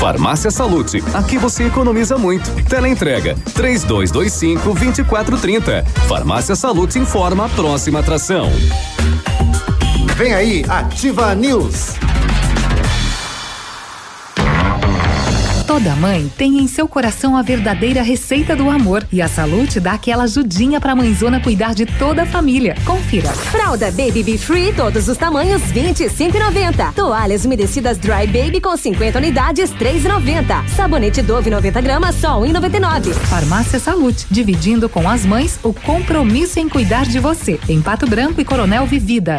Farmácia Salute, aqui você economiza muito. Teleentrega 3225 2430. Farmácia Salute informa a próxima atração. Vem aí, Ativa News. Toda mãe tem em seu coração a verdadeira receita do amor e a Salute dá aquela ajudinha pra mãezona cuidar de toda a família. Confira. Fralda Baby Be Free, todos os tamanhos, 25,90. Toalhas umedecidas Dry Baby com 50 unidades, 3,90. Sabonete Dove 90 gramas, só 1,99. Farmácia Salute, dividindo com as mães o compromisso em cuidar de você. Em Pato Branco e Coronel Vivida.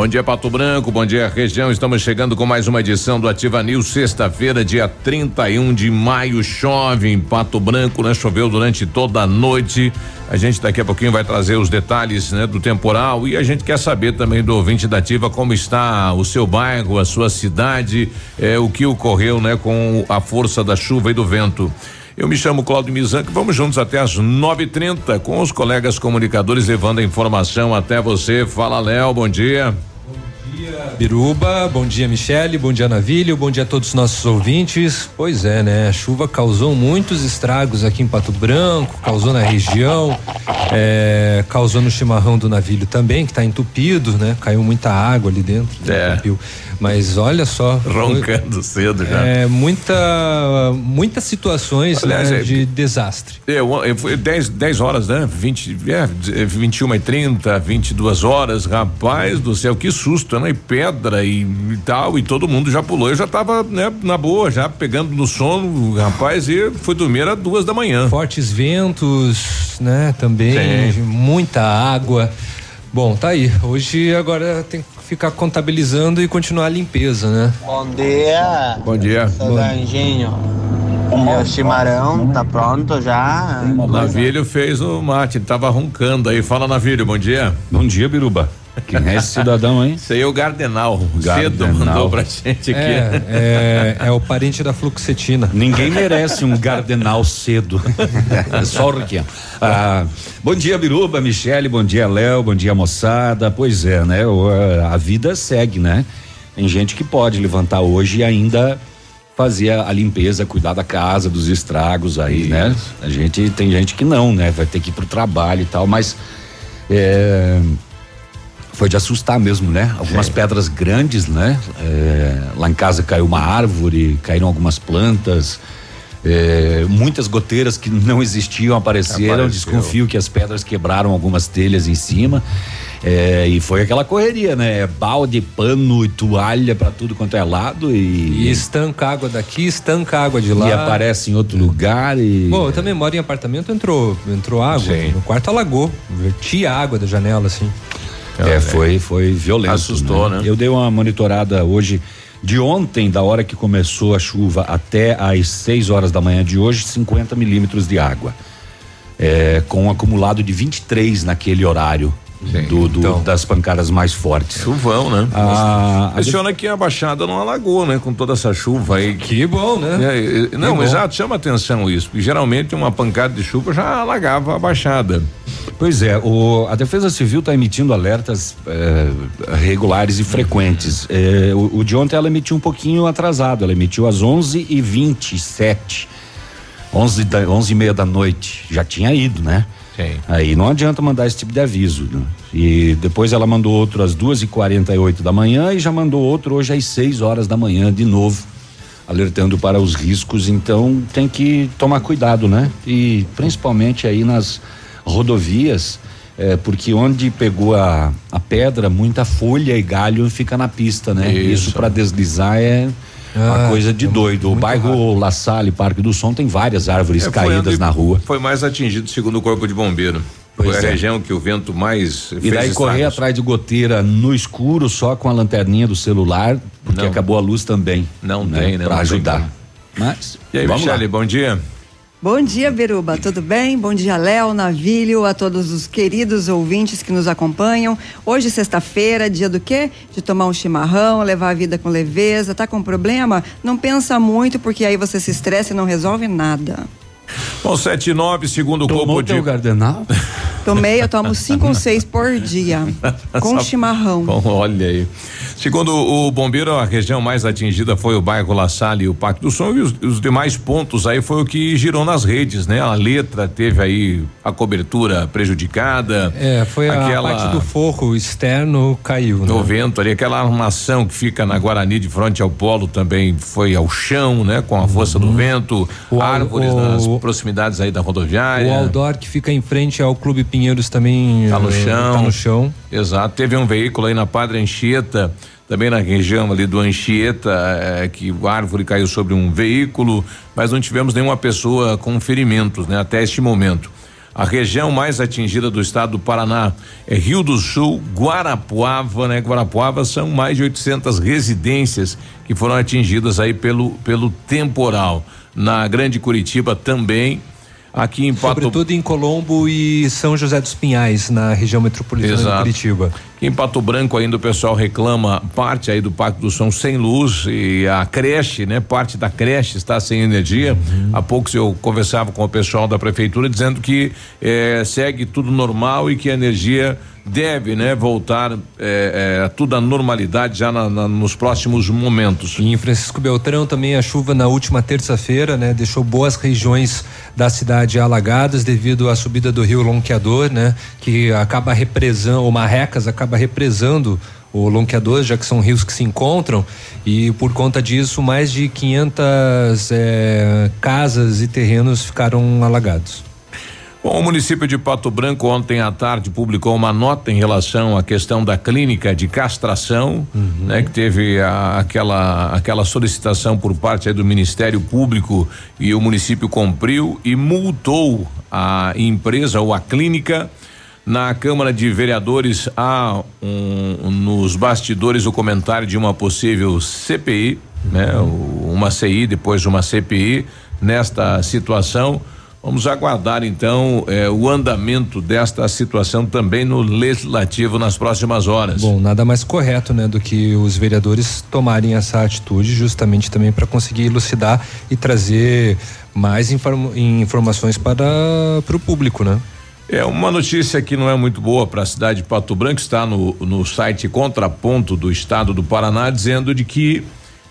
Bom dia, Pato Branco. Bom dia, região. Estamos chegando com mais uma edição do Ativa News, sexta-feira, dia 31 de maio. Chove em Pato Branco, né? Choveu durante toda a noite. A gente daqui a pouquinho vai trazer os detalhes né, do temporal e a gente quer saber também do ouvinte da Ativa como está o seu bairro, a sua cidade, eh, o que ocorreu né, com a força da chuva e do vento. Eu me chamo Cláudio Mizanco, vamos juntos até às 9:30 com os colegas comunicadores levando a informação até você. Fala, Léo, bom dia. Biruba, bom dia Michele, bom dia Navilho, bom dia a todos os nossos ouvintes. Pois é, né? A chuva causou muitos estragos aqui em Pato Branco, causou na região, é, causou no chimarrão do Navilho também, que está entupido, né? Caiu muita água ali dentro. É. Entupiu. Mas olha só. Roncando cedo já. É, muita, muitas situações Aliás, né, é- de desastre. Eu, eu fui 10, 10 horas, né? 20, é, 21 e 30, 22 horas. Rapaz do céu, que susto, né? E pedra e, e tal. E todo mundo já pulou. Eu já tava, né, na boa, já pegando no sono, rapaz, e fui dormir às duas da manhã. Fortes ventos, né? Também, Sim. muita água. Bom, tá aí. Hoje agora tem que ficar contabilizando e continuar a limpeza, né? Bom dia. Bom dia. Sou da Engenho. Meu chimarrão tá pronto já. O Navilho fez o mate, ele tava roncando aí. Fala, Navilho, bom dia. Bom dia, Biruba. Quem é esse cidadão, hein? Isso aí é o Gardenal. Cedo Gardenal. mandou pra gente aqui. É, é, é o parente da fluoxetina. Ninguém merece um gardenal cedo. É só o Riquinho. Ah, bom dia, Biruba, Michele, bom dia, Léo, bom dia, moçada. Pois é, né? A vida segue, né? Tem gente que pode levantar hoje e ainda fazer a, a limpeza, cuidar da casa, dos estragos aí, né? A gente tem gente que não, né? Vai ter que ir pro trabalho e tal, mas é, foi de assustar mesmo, né? Algumas pedras grandes, né? É, lá em casa caiu uma árvore, caíram algumas plantas. é, muitas goteiras que não existiam apareceram. Apareceu. Desconfio que as pedras quebraram algumas telhas em cima. É, e foi aquela correria, né? Balde, pano e toalha pra tudo quanto é lado E e, estanca água daqui, estanca água de lá. e aparece em outro lugar e Bom, eu também moro em apartamento, entrou, entrou água. Sim. No quarto alagou. Vertia água da janela, assim. É, foi, foi violento. Assustou, né? Eu dei uma monitorada hoje, de ontem, da hora que começou a chuva até às 6 horas da manhã de hoje, 50 milímetros de água. É, com um acumulado de 23 naquele horário. Do, do- Então. das pancadas mais fortes. Chuvão, né? A, a Impressiona que a Baixada não alagou, né? Com toda essa chuva aí. Que bom, né? É, é, não, exato, chama atenção isso, porque geralmente uma pancada de chuva já alagava a Baixada. Pois é, o- a Defesa Civil está emitindo alertas eh, regulares e frequentes. Eh, o, o de ontem ela emitiu um pouquinho atrasado, ela emitiu às 11 e 27 11 da, 11 e meia da noite. Já tinha ido, né? Sim. Aí não adianta mandar esse tipo de aviso. né? E depois ela mandou outro às duas e quarenta e oito da manhã e já mandou outro hoje às 6 horas da manhã de novo, alertando para os riscos. Então tem que tomar cuidado, né? E principalmente aí nas rodovias, É, porque onde pegou a, a pedra, muita folha e galho fica na pista, né? Isso. Isso, para deslizar é uma Ah, coisa de é doido. O muito bairro La Salle, Parque do Som, tem várias árvores É, caídas na rua. Foi mais atingido segundo o corpo de bombeiro. Pois foi a é. região que o vento mais E daí correr atrás de goteira no escuro, só com a lanterninha do celular, porque Não. acabou a luz também. Não tem, né? Pra Não ajudar. Mas. E aí. Michele, bom dia. Bom dia, Beruba. Tudo bem? Bom dia, Léo, Navilho, a todos os queridos ouvintes que nos acompanham. Hoje, sexta-feira, dia do quê? De tomar um chimarrão, levar a vida com leveza. Tá com problema? Não pensa muito, porque aí você se estressa e não resolve nada. Bom, 7 e 9, segundo o Tomou corpo teu de. Gardenal? Tomei, eu tomo cinco ou seis por dia, com Só- chimarrão. Bom, olha aí. Segundo o bombeiro, a região mais atingida foi o bairro La Salle e o Parque do Som e os, os demais pontos aí foi o que girou nas redes, né? A letra teve aí a cobertura prejudicada. É, foi aquela, a parte do forro externo caiu, né? No vento ali, aquela armação que fica na Guarani de frente ao polo também foi ao chão, né? Com a força do vento, Uhum. O árvores o- nas proximidades aí da rodoviária. O outdoor que fica em frente ao Clube Pinheiros também Tá no eh, chão. Tá no chão. Exato. Teve um veículo aí na Padre Anchieta, também na região ali do Anchieta, eh, que a árvore caiu sobre um veículo, mas não tivemos nenhuma pessoa com ferimentos, né? Até este momento. A região mais atingida do estado do Paraná é Rio do Sul, Guarapuava, né? Guarapuava são mais de 800 residências que foram atingidas aí pelo pelo temporal. Na Grande Curitiba também, aqui em Pato Sobretudo em Colombo e São José dos Pinhais, na região metropolitana Exato. de Curitiba. Em Pato Branco ainda o pessoal reclama parte aí do Parque do Som sem luz e a creche, né? Parte da creche está sem energia. Há poucos eu conversava com o pessoal da prefeitura dizendo que eh, segue tudo normal e que a energia deve, né? Voltar eh, eh, tudo à normalidade já na- na- nos próximos momentos. E em Francisco Beltrão também a chuva na última terça-feira, né, deixou boas regiões da cidade alagadas devido à subida do rio Lonqueador, né, que acaba represando, o Marrecas acaba represando o Lonqueador, já que são rios que se encontram, e por conta disso mais de 500 eh, casas e terrenos ficaram alagados. Bom, o município de Pato Branco ontem à tarde publicou uma nota em relação à questão da clínica de castração, né, que teve a- aquela aquela solicitação por parte do Ministério Público e o município cumpriu e multou a empresa ou a clínica. Na Câmara de Vereadores há um, nos bastidores o comentário de uma possível CPI, né, uma CI depois uma CPI nesta situação. Vamos aguardar então eh, o andamento desta situação também no legislativo nas próximas horas. Bom, nada mais correto, né, do que os vereadores tomarem essa atitude justamente também para conseguir elucidar e trazer mais inform- informações para para o público, né? É uma notícia que não é muito boa para a cidade de Pato Branco, está no, no site Contraponto do Estado do Paraná, dizendo de que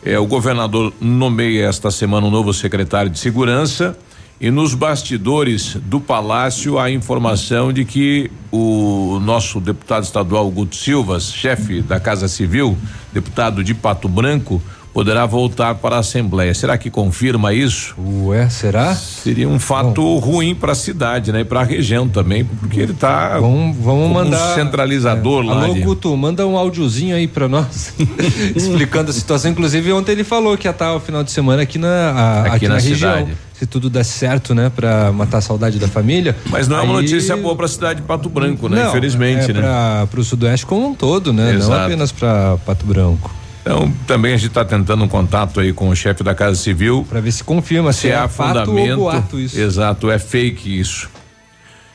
eh, o governador nomeia esta semana um novo secretário de segurança e nos bastidores do palácio há informação de que o nosso deputado estadual Guto Silva, chefe da Casa Civil, deputado de Pato Branco, poderá voltar para a Assembleia. Será que confirma isso? Ué, será? Seria um fato ruim para a cidade, né? E para a região também, porque ele está Vamos, vamos mandar um centralizador lá. Alô, Guto, manda um áudiozinho aí pra nós, explicando a situação. Inclusive, ontem ele falou que ia estar o final de semana aqui na, a- Aqui aqui na na, região. cidade. Se tudo der certo, né, pra matar a saudade da família. Mas não é uma aí- notícia boa para a cidade de Pato Branco, né? Não, Infelizmente, é né? Pra, pro Sudoeste como um todo, né? Não Exato. apenas pra Pato Branco. Então, também a gente está tentando um contato aí com o chefe da Casa Civil. Para ver se confirma se, é, há fato fundamento. boato isso. Exato, é fake isso.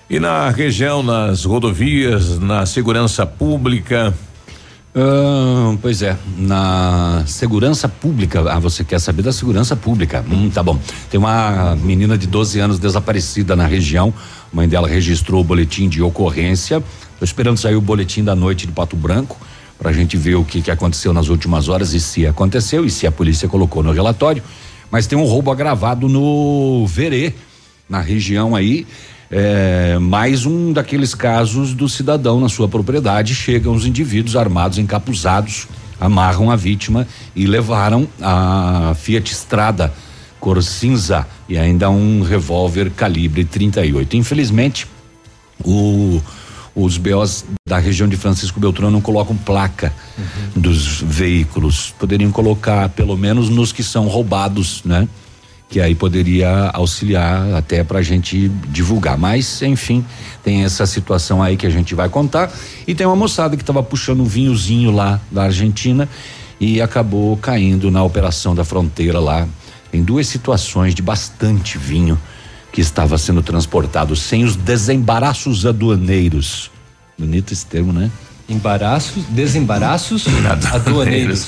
E na região, nas rodovias, na segurança pública, Ah, pois é, na segurança pública. Ah, você quer saber da segurança pública? Hum, tá bom. Tem uma menina de 12 anos desaparecida na região. A mãe dela registrou o boletim de ocorrência. Tô esperando sair o boletim da noite de Pato Branco para a gente ver o que, que aconteceu nas últimas horas e se aconteceu e se a polícia colocou no relatório. Mas tem um roubo agravado no Verê, na região aí. É, mais um daqueles casos do cidadão na sua propriedade. Chegam os indivíduos armados, encapuzados, amarram a vítima e levaram a Fiat Strada cor cinza e ainda um revólver calibre 38. Infelizmente, o, os BOs da região de Francisco Beltrão não colocam placa Uhum. dos veículos. Poderiam colocar, pelo menos nos que são roubados, né? Que aí poderia auxiliar até pra gente divulgar. Mas, enfim, tem essa situação aí que a gente vai contar. E tem uma moçada que estava puxando um vinhozinho lá da Argentina e acabou caindo na operação da fronteira lá. Tem duas situações de bastante vinho que estava sendo transportado sem os desembaraços aduaneiros. Bonito esse termo, né? Embaraços, desembaraços aduaneiros.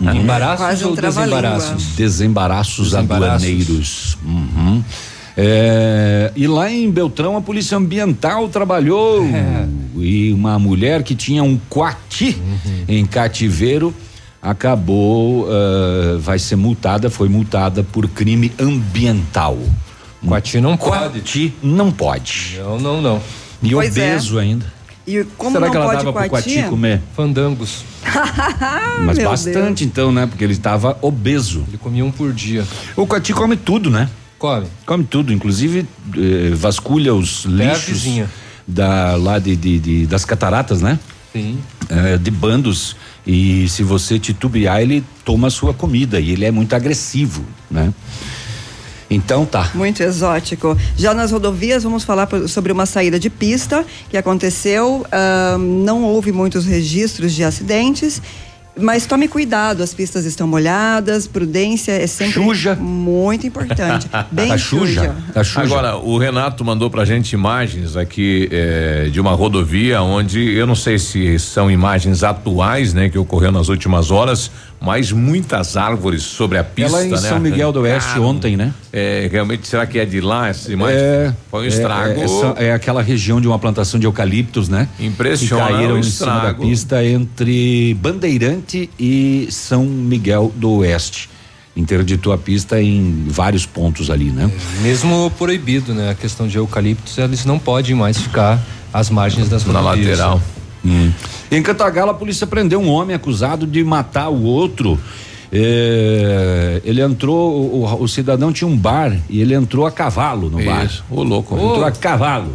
Embaraços Quase um ou desembaraços? Desembaraços, Desembaraços. aduaneiros. Uhum. É, e lá em Beltrão a polícia ambiental trabalhou É. e uma mulher que tinha um coati Uhum. em cativeiro acabou eh, vai ser multada, foi multada por crime ambiental. Coati não pode. Coati não pode. Não, não, não. E Pois é. obeso ainda. E como Será não que ela pode dava pro coati? comer? Fandangos. Mas meu bastante então, né? Porque ele estava obeso. Ele comia um por dia. O coati come tudo, né? Come. Come tudo, inclusive eh, vasculha os lixos da, lá de, de- de- das cataratas, né? Sim. Eh, de bandos. E se você titubear, ele toma a sua comida e ele é muito agressivo, né? Então tá. Muito exótico. Já nas rodovias, vamos falar sobre uma saída de pista que aconteceu. ahn, não houve muitos registros de acidentes. Mas tome cuidado, as pistas estão molhadas, prudência é sempre Suja. muito importante. Bem Tá suja. Tá. Agora, o Renato mandou pra gente imagens aqui eh, de uma rodovia onde eu não sei se são imagens atuais, né, que ocorreu nas últimas horas, mas muitas árvores sobre a pista, Ela em né? São Miguel do Oeste Arrancaram. ontem, né? É, realmente, será que é de lá essa imagem? É, Foi um é- estrago. É, essa- é aquela região de uma plantação de eucaliptos, né? Impressiona Que caíram o em cima da estrago. pista entre Bandeirante e São Miguel do Oeste. Interditou a pista em vários pontos ali, né? Mesmo proibido, né? A questão de eucaliptos, eles não podem mais ficar às margens das Na rodovias. lateral. Hum. Em Cantagalo, a polícia prendeu um homem acusado de matar o outro. É, ele entrou, o, o- cidadão tinha um bar e ele entrou a cavalo no bar. Isso, ô louco. Entrou a cavalo.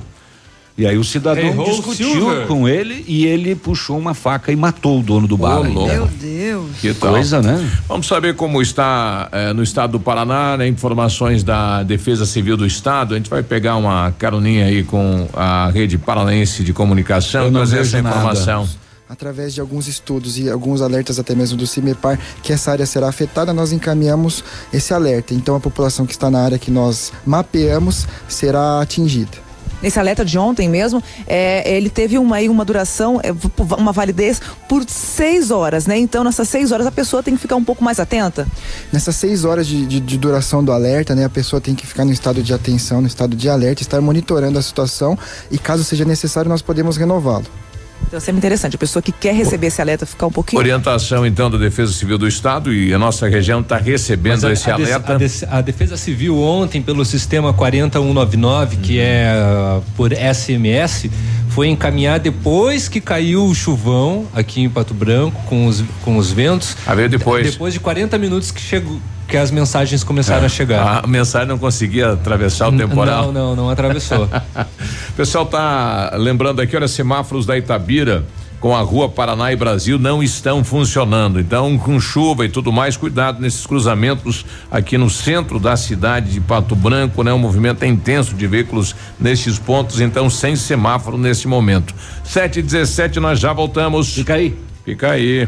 E aí o cidadão Errou discutiu Silver. com ele e ele puxou uma faca e matou o dono do bar. Meu Deus. Que tal? Coisa, né? Vamos saber como está eh, no estado do Paraná, né? Informações da Defesa Civil do Estado. A gente vai pegar uma caroninha aí com a rede paranaense de comunicação e trazer essa nada. informação. Através de alguns estudos e alguns alertas até mesmo do CIMEPAR que essa área será afetada, nós encaminhamos esse alerta. Então a população que está na área que nós mapeamos será atingida. Nesse alerta de ontem mesmo, é, ele teve uma, uma duração, é, uma validez por seis horas, né? Então, nessas seis horas, a pessoa tem que ficar um pouco mais atenta. Nessas seis horas de, de- de duração do alerta, né, a pessoa tem que ficar no estado de atenção, no estado de alerta, estar monitorando a situação e caso seja necessário nós podemos renová-lo. Então, é sempre interessante. A pessoa que quer receber esse alerta ficar um pouquinho. Orientação então da Defesa Civil do Estado e a nossa região está recebendo a- esse a, alerta. a des- a Defesa Civil ontem, pelo sistema 40199, que é ah, por SMS, foi encaminhar depois que caiu o chuvão aqui em Pato Branco, com os, com os ventos. Ah, veio depois. Depois de 40 minutos que chegou. Que as mensagens começaram a chegar. A mensagem não conseguia atravessar o temporal. Não, não, não atravessou. O pessoal tá lembrando aqui, olha, semáforos da Itabira com a rua Paraná e Brasil não estão funcionando. Então, com chuva e tudo mais, cuidado nesses cruzamentos aqui no centro da cidade de Pato Branco, né? O movimento é intenso de veículos nesses pontos, então sem semáforo nesse momento. Sete e dezessete, nós já voltamos. Fica aí. Fica aí.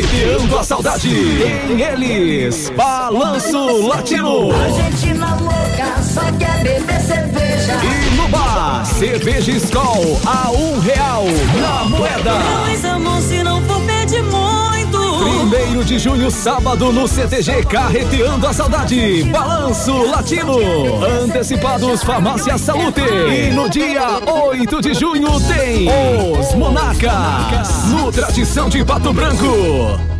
carreteando a saudade. Tem eles, Balanço Latino. Argentina louca, só quer beber cerveja. E no bar, cerveja Skol a um real na moeda. Pois amor, se não. Primeiro 1 de junho, sábado, no CTG Carreteando a Saudade. Balanço Latino. Antecipados Farmácia Salute. E no dia 8 de junho tem Os Monarcas. No Tradição de Pato Branco.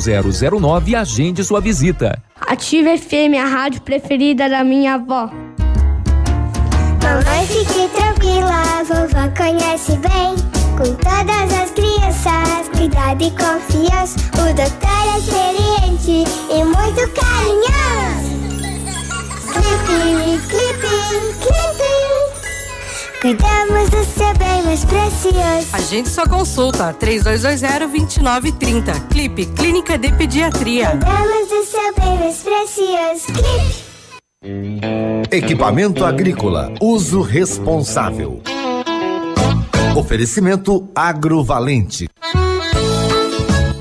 0009 e agende sua visita. Ative FM, a rádio preferida da minha avó. Mamãe, fique tranquila, a vovó conhece bem. Com todas as crianças, cuidado e confiança. O doutor é experiente e muito carinhoso. Clipe, clipe, clipe. Cuidamos do seu bem mais precioso. Agende sua consulta, 3220-2930. Clipe, Clínica de Pediatria. Cuidamos do seu bem mais precioso. Clipe. Equipamento agrícola, uso responsável. Oferecimento agrovalente.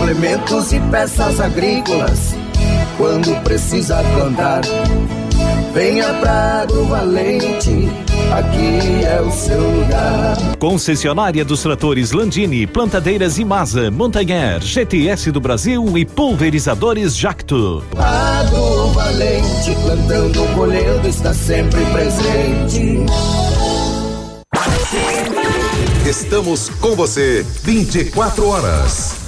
Implementos e peças agrícolas, quando precisa plantar. Venha pra Agro Valente, aqui é o seu lugar. Concessionária dos tratores Landini, plantadeiras Imasa, Montanher, GTS do Brasil e pulverizadores Jacto. Agro Valente, plantando, colhendo, está sempre presente. Estamos com você 24 horas.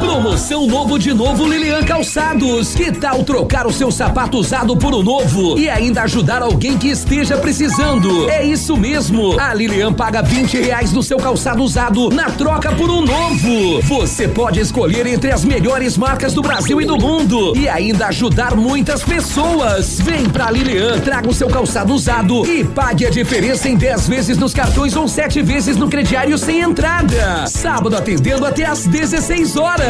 Promoção novo de novo Lilian Calçados. Que tal trocar o seu sapato usado por um novo e ainda ajudar alguém que esteja precisando? É isso mesmo. A Lilian paga 20 reais no seu calçado usado na troca por um novo. Você pode escolher entre as melhores marcas do Brasil e do mundo e ainda ajudar muitas pessoas. Vem pra Lilian, traga o seu calçado usado e pague a diferença em 10 vezes nos cartões ou 7 vezes no crediário sem entrada. Sábado atendendo até às 16 horas.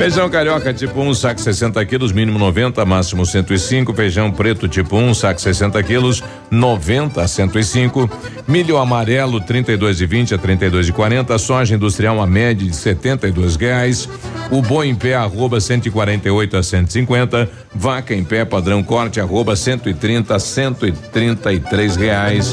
Feijão carioca tipo 1, um, saco 60 quilos, mínimo 90, máximo 105. Feijão preto tipo 1, um, saco 60 quilos, 90 a 105. Milho amarelo 32 e 20 a 32 e 40. Soja industrial uma média de 72 reais. O boi em pé arroba 148 a 150. Vaca em pé padrão corte arroba 130 a 133 reais.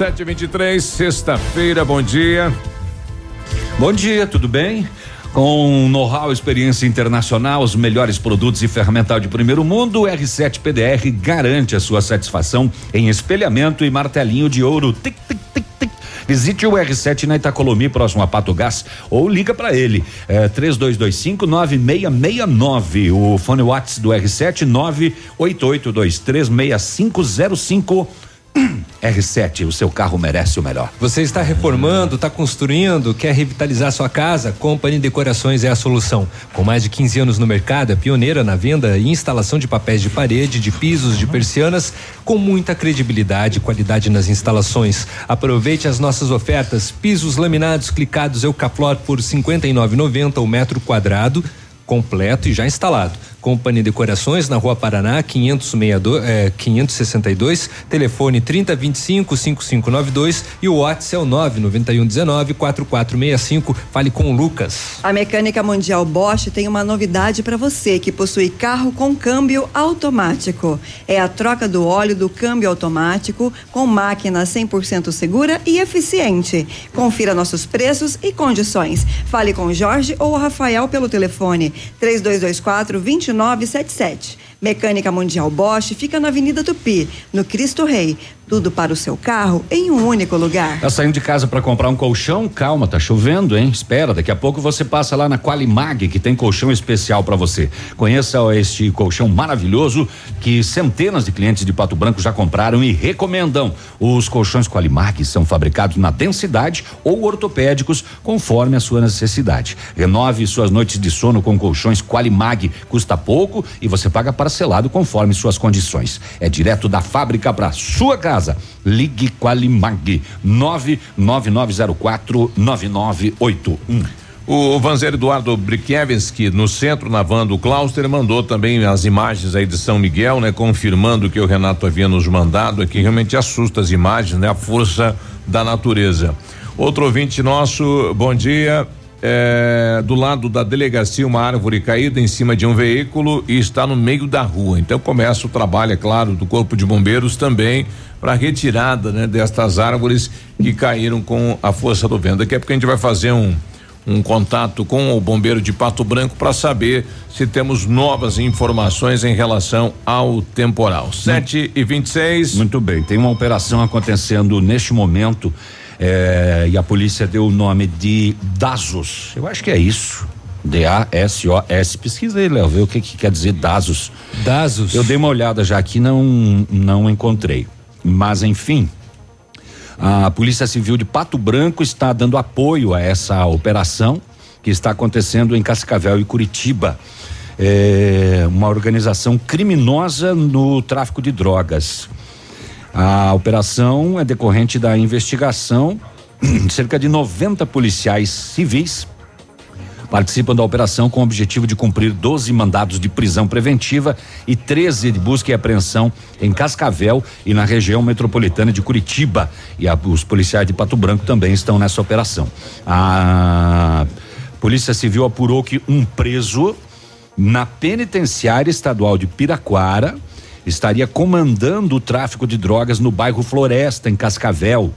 News. 723, sexta-feira, bom dia. Bom dia, tudo bem? Com know-how, experiência internacional, os melhores produtos e ferramental de primeiro mundo, o R7 PDR garante a sua satisfação em espelhamento e martelinho de ouro. Tic, tic, tic, tic. Visite o R7 na Itacolomi, próximo a Pato Gás, ou liga para ele, é, 3225 9669. O fone WhatsApp do R7 988236505. R7, o seu carro merece o melhor. Você está reformando, está construindo, quer revitalizar sua casa? Company Decorações é a solução. Com mais de 15 anos no mercado, é pioneira na venda e instalação de papéis de parede, de pisos, de persianas, com muita credibilidade e qualidade nas instalações. Aproveite as nossas ofertas: pisos laminados clicados Eucaflor por R$ 59,90 o metro quadrado completo e já instalado. Companhia Decorações na Rua Paraná, 562, é, 562, telefone 3025 5592 e o WhatsApp é o 99119 4465. Fale com o Lucas. A Mecânica Mundial Bosch tem uma novidade para você que possui carro com câmbio automático. É a troca do óleo do câmbio automático com máquina 100% segura e eficiente. Confira nossos preços e condições. Fale com Jorge ou Rafael pelo telefone 3224 2977. Mecânica Mundial Bosch fica na Avenida Tupi, no Cristo Rei. Tudo para o seu carro em um único lugar. Tá saindo de casa para comprar um colchão? Calma, tá chovendo, hein? Espera, daqui a pouco você passa lá na Qualimag, que tem colchão especial para você. Conheça este colchão maravilhoso que centenas de clientes de Pato Branco já compraram e recomendam. Os colchões Qualimag são fabricados na densidade ou ortopédicos, conforme a sua necessidade. Renove suas noites de sono com colchões Qualimag. Custa pouco e você paga parcelado conforme suas condições. É direto da fábrica para sua casa. Ligue Qualimag 99904 9981. O Vanzer Eduardo Brikiewski, no centro, na van do Clauster, mandou também as imagens aí de São Miguel, né? Confirmando que o Renato havia nos mandado aqui. Realmente assusta as imagens, né? A força da natureza. Outro ouvinte nosso, bom dia. É, do lado da delegacia, uma árvore caída em cima de um veículo e está no meio da rua. Então começa o trabalho, é claro, do Corpo de Bombeiros também para retirada né, destas árvores que caíram com a força do vento. Daqui a pouco a gente vai fazer um, um contato com o bombeiro de Pato Branco para saber se temos novas informações em relação ao temporal. 7 e 26 Muito bem, tem uma operação acontecendo neste momento eh, e a polícia deu o nome de Dazos. Eu acho que é isso. D-A-S-O-S. Pesquisa aí, Léo, vê o que, que quer dizer Dazos. Dazos. Eu dei uma olhada já aqui, não, não encontrei. Mas, enfim, a Polícia Civil de Pato Branco está dando apoio a essa operação que está acontecendo em Cascavel e Curitiba. É uma organização criminosa no tráfico de drogas. A operação é decorrente da investigação. Cerca de 90 policiais civis participam da operação com o objetivo de cumprir 12 mandados de prisão preventiva e 13 de busca e apreensão em Cascavel e na região metropolitana de Curitiba. E a, os policiais de Pato Branco também estão nessa operação. A Polícia Civil apurou que um preso na penitenciária estadual de Piraquara estaria comandando o tráfico de drogas no bairro Floresta, em Cascavel.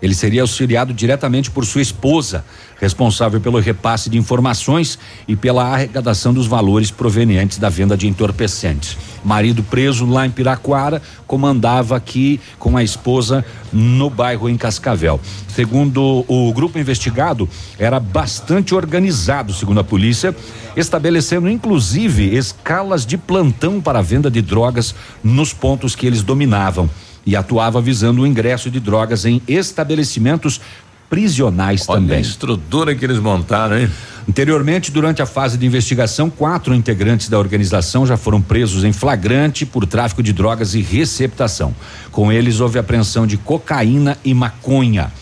Ele seria auxiliado diretamente por sua esposa, responsável pelo repasse de informações e pela arrecadação dos valores provenientes da venda de entorpecentes. Marido preso lá em Piraquara, comandava aqui com a esposa no bairro em Cascavel. Segundo o grupo investigado, era bastante organizado, segundo a polícia, estabelecendo inclusive escalas de plantão para a venda de drogas nos pontos que eles dominavam e atuava visando o ingresso de drogas em estabelecimentos prisionais Olha também. a estrutura que eles montaram, hein? Anteriormente, durante a fase de investigação, quatro integrantes da organização já foram presos em flagrante por tráfico de drogas e receptação. Com eles, houve apreensão de cocaína e maconha.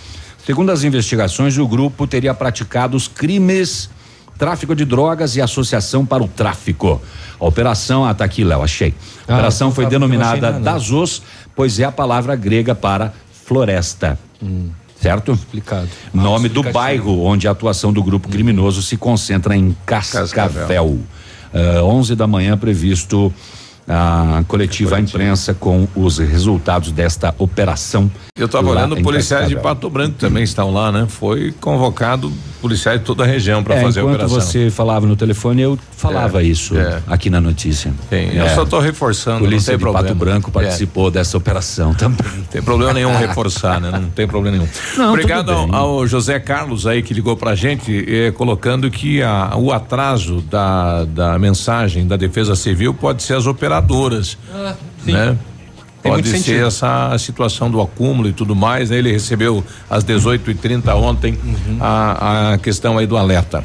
Segundo as investigações, o grupo teria praticado os crimes tráfico de drogas e associação para o tráfico. A operação, ah, tá aqui, Léo, achei. A Ah, operação foi denominada. Dazos, pois é a palavra grega para floresta. Certo? Explicado. Nome do bairro onde a atuação do grupo criminoso se concentra em Cascavel. Cascavel. Ah, 11 da manhã previsto a coletiva à imprensa com os resultados desta operação. Eu estava olhando policiais de. Pato Branco também estão lá, né? Foi convocado policiais de toda a região para É, fazer a enquanto operação. você falava no telefone, eu falava É, isso é. aqui na notícia. Tem, eu É. só estou reforçando, Polícia de problema. Pato Branco participou dessa operação também. Não tem problema nenhum reforçar, né? Não tem problema nenhum. Não, Obrigado ao, ao José Carlos aí que ligou pra gente, eh, colocando que a- o atraso da, da mensagem da Defesa Civil pode ser as operadoras, Ah, né? Pode ser sentido. essa situação do acúmulo e tudo mais, né? Ele recebeu às 18h30 ontem Uhum. a, a questão aí do alerta.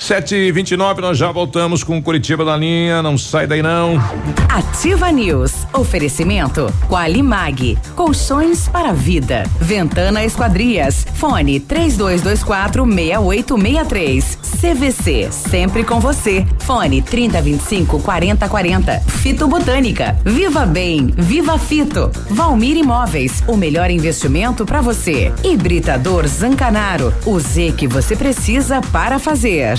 7h29, nós já voltamos com Curitiba na linha, não sai daí não. Ativa News. Oferecimento Qualimag. Colchões para vida. Ventana Esquadrias. Fone 3224 6863. CVC. Sempre com você. Fone 3025 4040. Fito Botânica. Viva Bem. Viva Fito. Valmir Imóveis. O melhor investimento para você. Hibridador Zancanaro. O Z que você precisa para fazer.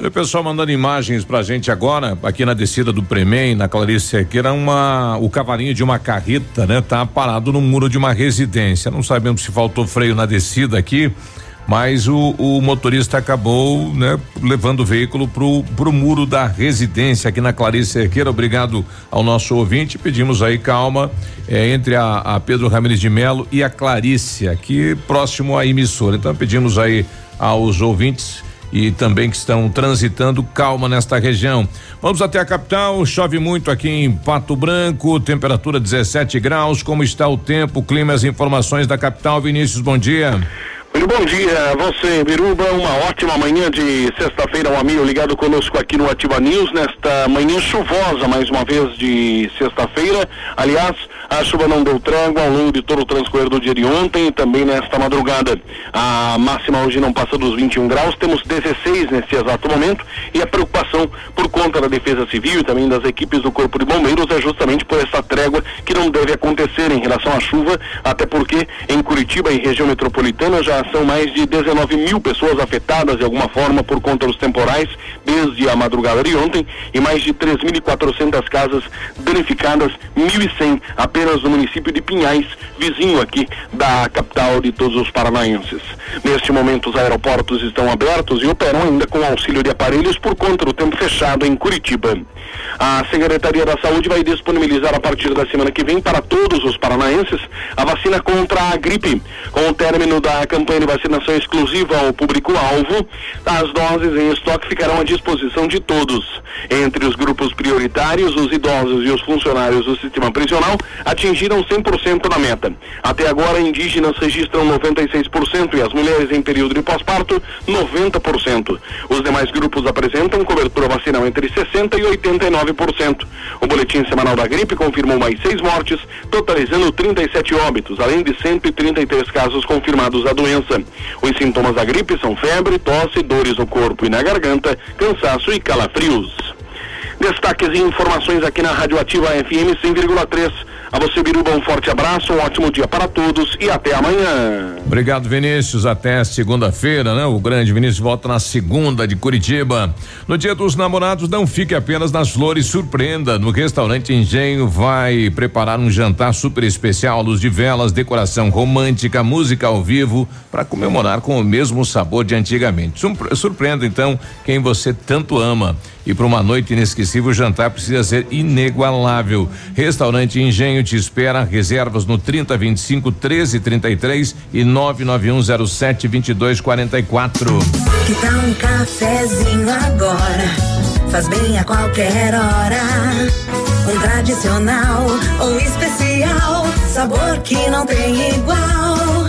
Olha o pessoal mandando imagens pra gente agora, aqui na descida do Premem, na Clarice Cerqueira, uma, o cavalinho de uma carreta, né? Tá parado no muro de uma residência. Não sabemos se faltou freio na descida aqui, mas o, o motorista acabou, né? Levando o veículo pro, pro muro da residência aqui na Clarice Cerqueira. Obrigado ao nosso ouvinte. Pedimos aí calma eh, entre a, a Pedro Ramirez de Melo e a Clarice, aqui próximo à emissora. Então pedimos aí aos ouvintes e também que estão transitando calma nesta região. Vamos até a capital, chove muito aqui em Pato Branco, temperatura 17 graus. Como está o tempo, clima, as informações da capital. Vinícius, bom dia. Bom dia a você, Biruba. Uma ótima manhã de sexta-feira, um amigo ligado conosco aqui no Ativa News, nesta manhã chuvosa, mais uma vez de sexta-feira. Aliás, a chuva não deu trégua ao longo de todo o transcorrer do dia de ontem e também nesta madrugada. A máxima hoje não passa dos 21 graus, temos 16 nesse exato momento e a preocupação por conta da Defesa Civil e também das equipes do Corpo de Bombeiros é justamente por essa trégua que não deve acontecer em relação à chuva, até porque em Curitiba e região metropolitana já são mais de 19 mil pessoas afetadas de alguma forma por conta dos temporais desde a madrugada de ontem e mais de 3.400 casas danificadas, 1.100 apenas no município de Pinhais, vizinho aqui da capital de todos os paranaenses. Neste momento, os aeroportos estão abertos e operam ainda com auxílio de aparelhos por conta do tempo fechado em Curitiba. A Secretaria da Saúde vai disponibilizar a partir da semana que vem para todos os paranaenses a vacina contra a gripe. Com o término da campanha de vacinação exclusiva ao público-alvo, as doses em estoque ficarão à disposição de todos. Entre os grupos prioritários, os idosos e os funcionários do sistema prisional atingiram 100% da meta. Até agora, indígenas registram 96% e as mulheres em período de pós-parto, 90%. Os demais grupos apresentam cobertura vacinal entre 60% e 89%. O boletim semanal da gripe confirmou mais seis mortes, totalizando 37 óbitos, além de 133 casos confirmados da doença. Os sintomas da gripe são febre, tosse, dores no corpo e na garganta, cansaço e calafrios. Destaques e informações aqui na Radioativa FM 100,3. A você, Biruba, um forte abraço, um ótimo dia para todos e até amanhã. Obrigado, Vinícius. Até segunda-feira, né? O grande Vinícius volta na segunda de Curitiba. No dia dos namorados, não fique apenas nas flores, surpreenda. No restaurante Engenho vai preparar um jantar super especial, luz de velas, decoração romântica, música ao vivo, para comemorar com o mesmo sabor de antigamente. Surpre- Surpreenda, então, quem você tanto ama. E para uma noite inesquecível, o jantar precisa ser inigualável. Restaurante Engenho te espera. Reservas no 3025 1333 e 99107 2244. Que tal um cafezinho agora? Faz bem a qualquer hora. Um tradicional ou especial, sabor que não tem igual.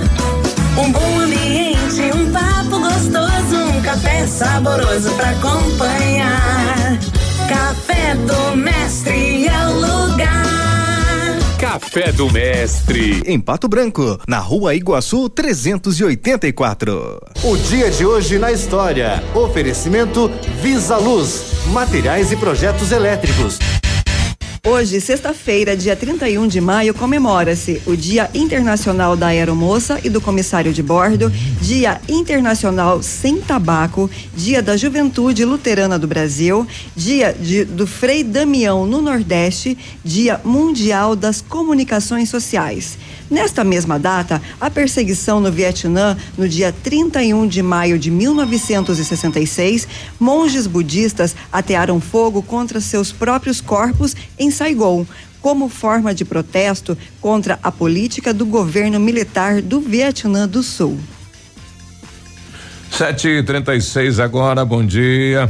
Um bom ambiente, um papo gostoso, um café saboroso pra acompanhar. Café do Mestre é o lugar. Café do Mestre. Em Pato Branco, na rua Iguaçu 384. O dia de hoje na história. Oferecimento Visa Luz, materiais e projetos elétricos. Hoje, sexta-feira, dia 31 de maio, comemora-se o Dia Internacional da Aeromoça e do Comissário de Bordo, Dia Internacional Sem Tabaco, Dia da Juventude Luterana do Brasil, Dia de- do Frei Damião no Nordeste, Dia Mundial das Comunicações Sociais. Nesta mesma data, a perseguição no Vietnã, no dia 31 de maio de 1966, monges budistas atearam fogo contra seus próprios corpos em Saigon, como forma de protesto contra a política do governo militar do Vietnã do Sul. Sete e trinta e seis agora, bom dia.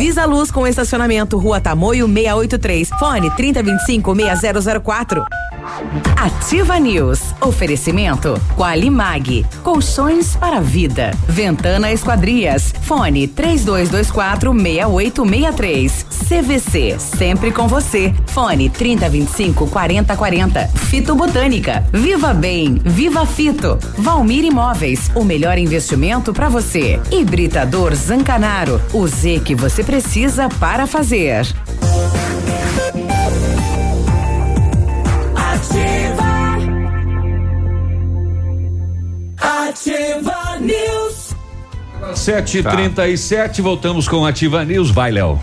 Visa Luz com estacionamento Rua Tamoio 683. Fone 3025 6004. Ativa News. Oferecimento Qualimag. Colchões para vida. Ventana Esquadrias. Fone 3224 6863. CVC. Sempre com você. Fone 3025 4040. Fito Botânica. Viva Bem. Viva Fito. Valmir Imóveis. O melhor investimento para você. Hibridador Zancanaro. O Z que você precisa para fazer. Ativa. Ativa News. Sete e trinta e sete, voltamos com Ativa News. Vai, Léo.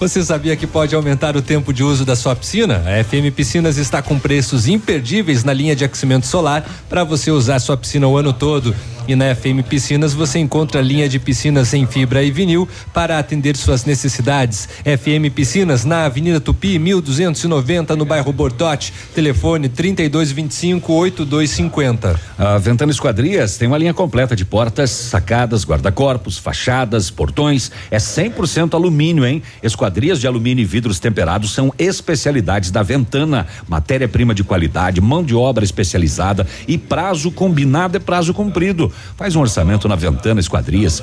Você sabia que pode aumentar o tempo de uso da sua piscina? A FM Piscinas está com preços imperdíveis na linha de aquecimento solar para você usar sua piscina o ano todo. E na FM Piscinas você encontra a linha de piscinas em fibra e vinil para atender suas necessidades. FM Piscinas na Avenida Tupi, 1290, no bairro Bortote. Telefone 3225 8250. A Ventana Esquadrias tem uma linha completa de portas, sacadas, guarda-corpos, fachadas, portões. É 100% alumínio, hein? Esquadrias de alumínio e vidros temperados são especialidades da Ventana. Matéria-prima de qualidade, mão de obra especializada e prazo combinado é prazo cumprido. Faz um orçamento na Ventana Esquadrias.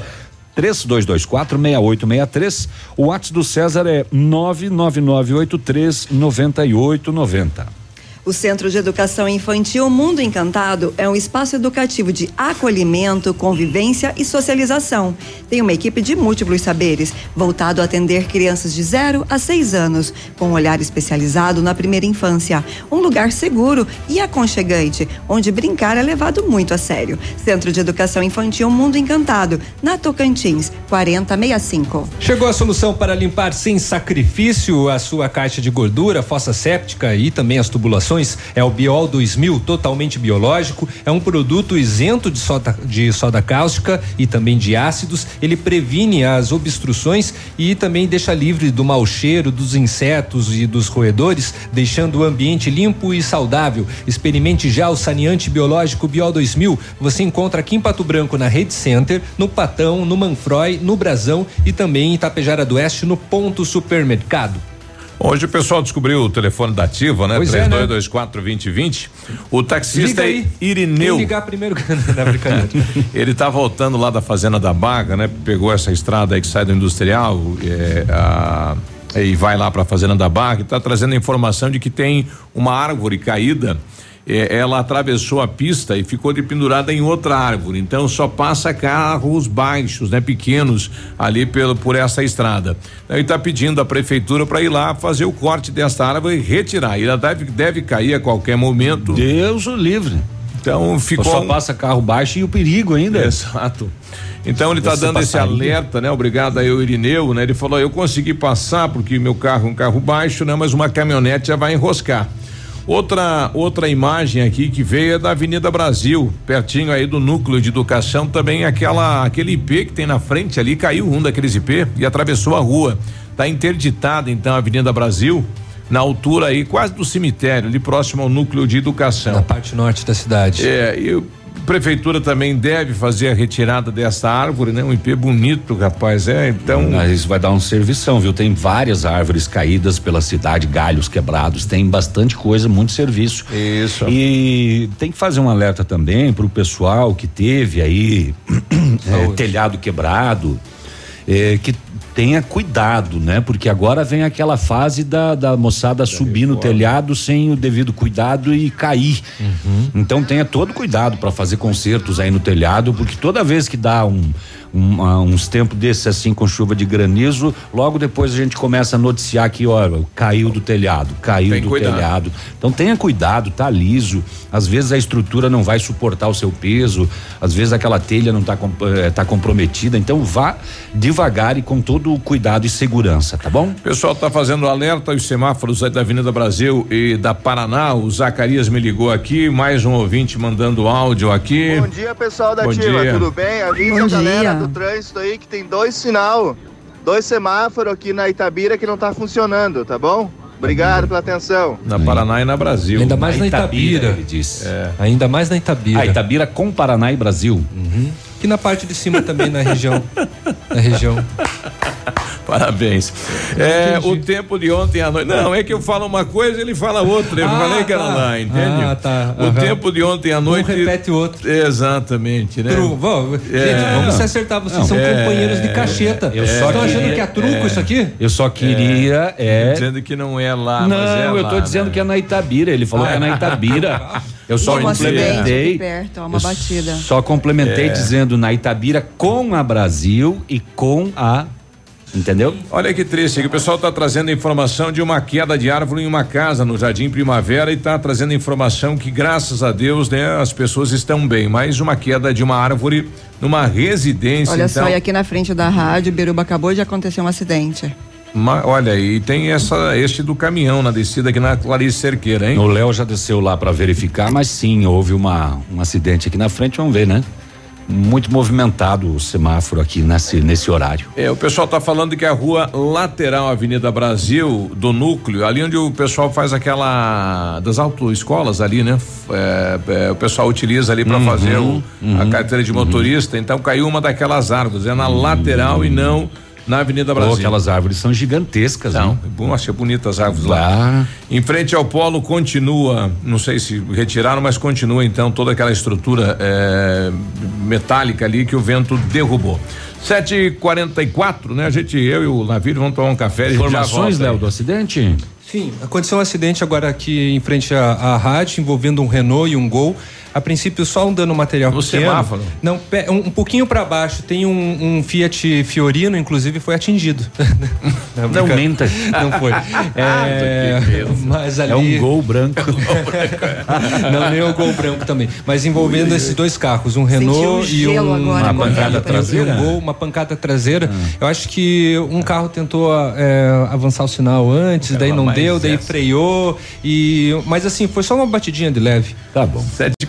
32246863. O WhatsApp do César é 999839890. O Centro de Educação Infantil Mundo Encantado é um espaço educativo de acolhimento, convivência e socialização. Tem uma equipe de múltiplos saberes, voltado a atender crianças de 0 a 6 anos, com um olhar especializado na primeira infância. Um lugar seguro e aconchegante, onde brincar é levado muito a sério. Centro de Educação Infantil Mundo Encantado, na Tocantins, 4065. Chegou a solução para limpar sem sacrifício a sua caixa de gordura, fossa séptica e também as tubulações. É o Biol 2000, totalmente biológico. É um produto isento de soda, de soda cáustica e também de ácidos. Ele previne as obstruções e também deixa livre do mau cheiro dos insetos e dos roedores, deixando o ambiente limpo e saudável. Experimente já o saneante biológico Biol 2000. Você encontra aqui em Pato Branco na Rede Center, no Patão, no Manfroy, no Brasão e também em Itapejara do Oeste no Ponto Supermercado. Hoje o pessoal descobriu o telefone da Ativa, né? Pois é, né? 3224 2020. O taxista Liga aí. Irineu. Quem ligar primeiro na brincadeira. Ele tá voltando lá da Fazenda da Baga, né? Pegou essa estrada aí que sai do industrial é, a- e vai lá pra Fazenda da Baga e tá trazendo a informação de que tem uma árvore caída. É, ela atravessou a pista e ficou de pendurada em outra árvore. Então só passa carros baixos, né, pequenos ali pelo por essa estrada. Ele está pedindo à prefeitura para ir lá fazer o corte dessa árvore e retirar. Ela deve deve cair a qualquer momento. Deus o livre. Então ficou Só passa carro baixo e o perigo ainda. Exato. Então ele está dando esse alerta, né? Obrigado aí o Irineu, né? Ele falou, eu consegui passar porque meu carro é um carro baixo, né? Mas uma caminhonete já vai enroscar. Outra outra imagem aqui que veio é da Avenida Brasil, pertinho aí do núcleo de educação, também aquela aquele IP que tem na frente ali, caiu um daqueles IP e atravessou a rua. Tá interditada então a Avenida Brasil, na altura aí quase do cemitério, ali próximo ao núcleo de educação. Na parte norte da cidade. É, e prefeitura também deve fazer a retirada dessa árvore, né? Um IP bonito, rapaz, é, então. Mas isso vai dar um servição, viu? Tem várias árvores caídas pela cidade, galhos quebrados, tem bastante coisa, muito serviço. Isso. E tem que fazer um alerta também pro pessoal que teve aí é, telhado quebrado, é, que tenha cuidado, né? Porque agora vem aquela fase da, da moçada subir no telhado sem o devido cuidado e cair. Então tenha todo cuidado para fazer consertos aí no telhado, porque toda vez que dá um, um- ah, uns tempos desses assim com chuva de granizo, logo depois a gente começa a noticiar que, ó, caiu do telhado, caiu Tem do cuidado. telhado. Então tenha cuidado, tá liso. Às vezes a estrutura não vai suportar o seu peso, às vezes aquela telha não tá, eh, tá comprometida. Então vá devagar e com todo o cuidado e segurança, tá bom? O pessoal está fazendo alerta aos semáforos aí da Avenida Brasil e da Paraná. O Zacarias me ligou aqui, mais um ouvinte mandando áudio aqui. Bom dia, pessoal da Bom dia. tudo bem? Avisa Bom a galera dia. Do trânsito aí que tem dois sinal, dois semáforos aqui na Itabira que não tá funcionando, tá bom? Obrigado pela atenção. Na Paraná e na Brasil. Ainda mais na Itabira. ele disse. Ainda mais na Itabira. A Itabira com Paraná e Brasil. Que na parte de cima também na região. na região. Parabéns. É, o tempo de ontem à noite. Não, é que eu falo uma coisa ele fala outra. Eu Ah, falei que era tá. lá, entende? Ah, tá. O Aham. tempo de ontem à noite. repete o outro. Exatamente, né? Tru- vamos, É. Gente, vamos se acertar. Vocês Não, são é. companheiros de cacheta. Eu Vocês só estão achando que é truco é. isso aqui? Eu só queria é. Dizendo que não é lá, Não, mas é eu lá, tô dizendo né? que é na Itabira. Ele falou que é na Itabira. Eu só um acidente aqui complementei. perto, uma batida. Só complementei É. dizendo na Itabira com a Brasil e com a. Entendeu? Olha que triste, que o pessoal está trazendo informação de uma queda de árvore em uma casa no Jardim Primavera e está trazendo informação que, graças a Deus, né, as pessoas estão bem. Mas uma queda de uma árvore numa residência. Olha então, só, e aqui na frente da rádio, Biruba, acabou de acontecer um acidente. Ma- olha, e tem essa, este do caminhão na descida aqui na Clarice Cerqueira, hein? O Léo já desceu lá para verificar, mas sim, houve uma, um acidente aqui na frente, vamos ver, né? muito movimentado o semáforo aqui nesse, nesse horário. É, o pessoal está falando que a rua lateral Avenida Brasil, do núcleo, ali onde o pessoal faz aquela das autoescolas ali, né? É, é, o pessoal utiliza ali para Uhum, fazer o, a uhum, carteira de motorista, então caiu uma daquelas árvores, é na lateral e não na Avenida Brasil. Pô, aquelas árvores são gigantescas, Não, é bom, achei bonitas as árvores lá. Em frente ao polo continua, não sei se retiraram, mas continua então toda aquela estrutura eh, metálica ali que o vento derrubou. 7h44, né? A gente, eu e o Navírio vamos tomar um café. e a gente já Informações. Léo, do acidente? Sim, aconteceu um acidente agora aqui em frente à, à rádio, envolvendo um Renault e um Gol. A princípio, só um dano material No pequeno. semáforo? Não, um, um pouquinho para baixo. Tem um, um Fiat Fiorino, inclusive, foi atingido. não, Não brinca- menta. Não foi. É, mas ali... É um gol branco. não, nem o Gol branco também. Mas envolvendo esses dois carros, um Renault um e um, agora, uma pancada traseira. Um Gol, uma pancada traseira. Eu acho que um carro tentou é, avançar o sinal antes, daí não deu, daí essa- freou e mas assim foi só uma batidinha de leve. Tá bom.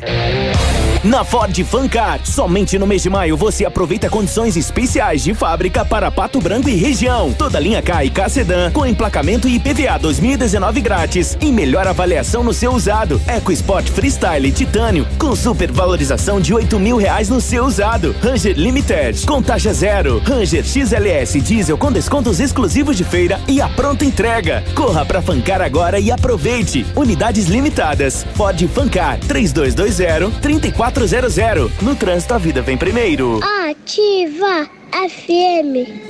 Música na Ford Fancar, somente no mês de maio você aproveita condições especiais de fábrica para Pato Branco e região. Toda linha K e K Sedan com emplacamento e IPVA 2019 grátis e melhor avaliação no seu usado. EcoSport Freestyle Titânio com super valorização de 8 mil reais no seu usado. Ranger Limited com taxa zero. Ranger XLS Diesel com descontos exclusivos de feira e a pronta entrega. Corra pra Fancar agora e aproveite. Unidades limitadas. Ford Fancar 3220-3400. No trânsito a vida vem primeiro. Ativa FM.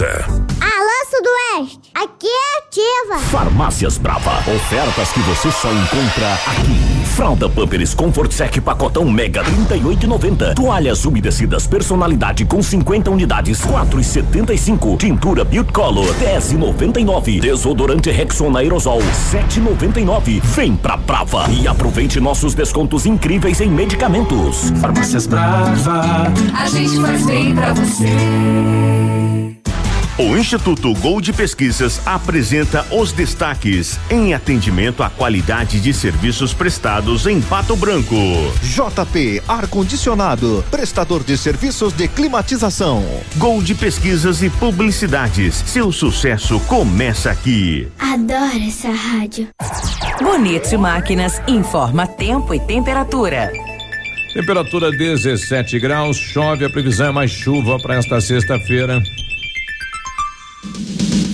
Alô, Sudoeste, aqui é ativa. Farmácias Brava. Ofertas que você só encontra aqui. Fralda Pampers Comfort Sec pacotão Mega 38,90. Toalhas umedecidas personalidade com 50 unidades 4,75. Tintura Beauty Color 10,99. Desodorante Rexona Aerosol 7,99. Vem pra Brava e aproveite nossos descontos incríveis em medicamentos. Farmácias Brava. A gente faz bem pra você. O Instituto Gold Pesquisas apresenta os destaques em atendimento à qualidade de serviços prestados em Pato Branco. JP Ar Condicionado, prestador de serviços de climatização. Gold Pesquisas e Publicidades. Seu sucesso começa aqui. Adoro essa rádio. Bonito Máquinas informa tempo e temperatura. Temperatura 17 graus, chove, a previsão é mais chuva para esta sexta-feira. Bye.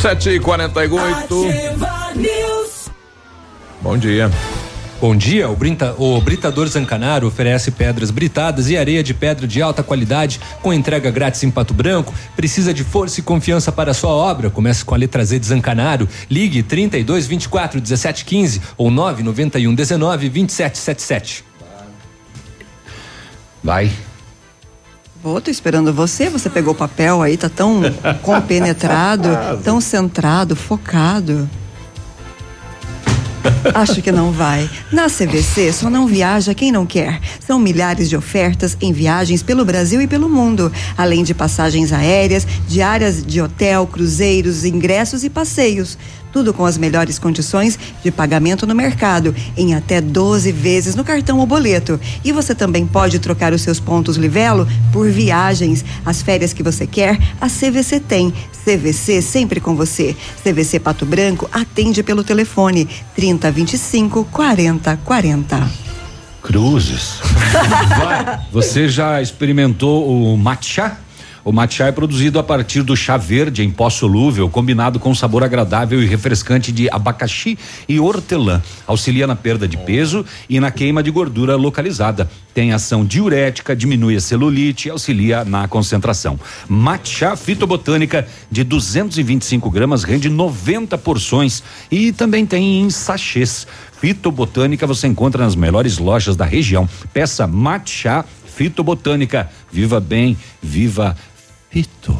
Sete e quarenta e oito. Bom dia. Bom dia, o, Brinta, o Britador Zancanaro oferece pedras britadas e areia de pedra de alta qualidade com entrega grátis em Pato Branco. Precisa de força e confiança para a sua obra? Comece com a letra Z de Zancanaro. Ligue 32 24 17 15 ou 991 19 27 77. Vai. Vou, tô esperando você. Você pegou o papel aí, tá tão compenetrado, tão centrado, focado. Acho que não vai. Na CVC só não viaja quem não quer. São milhares de ofertas em viagens pelo Brasil e pelo mundo, além de passagens aéreas, diárias de hotel, cruzeiros, ingressos e passeios. Tudo com as melhores condições de pagamento no mercado, em até 12 vezes no cartão ou boleto. E você também pode trocar os seus pontos Livelo por viagens. As férias que você quer, a CVC tem. CVC sempre com você. CVC Pato Branco atende pelo telefone 3025 4040. Cruzes. Vai. Você já experimentou o matcha? O matcha é produzido a partir do chá verde em pó solúvel, combinado com sabor agradável e refrescante de abacaxi e hortelã. Auxilia na perda de peso e na queima de gordura localizada. Tem ação diurética, diminui a celulite e auxilia na concentração. Matcha fitobotânica de 225 gramas rende 90 porções e também tem em sachês. Fitobotânica você encontra nas melhores lojas da região. Peça matcha fitobotânica. Viva bem, viva Fito.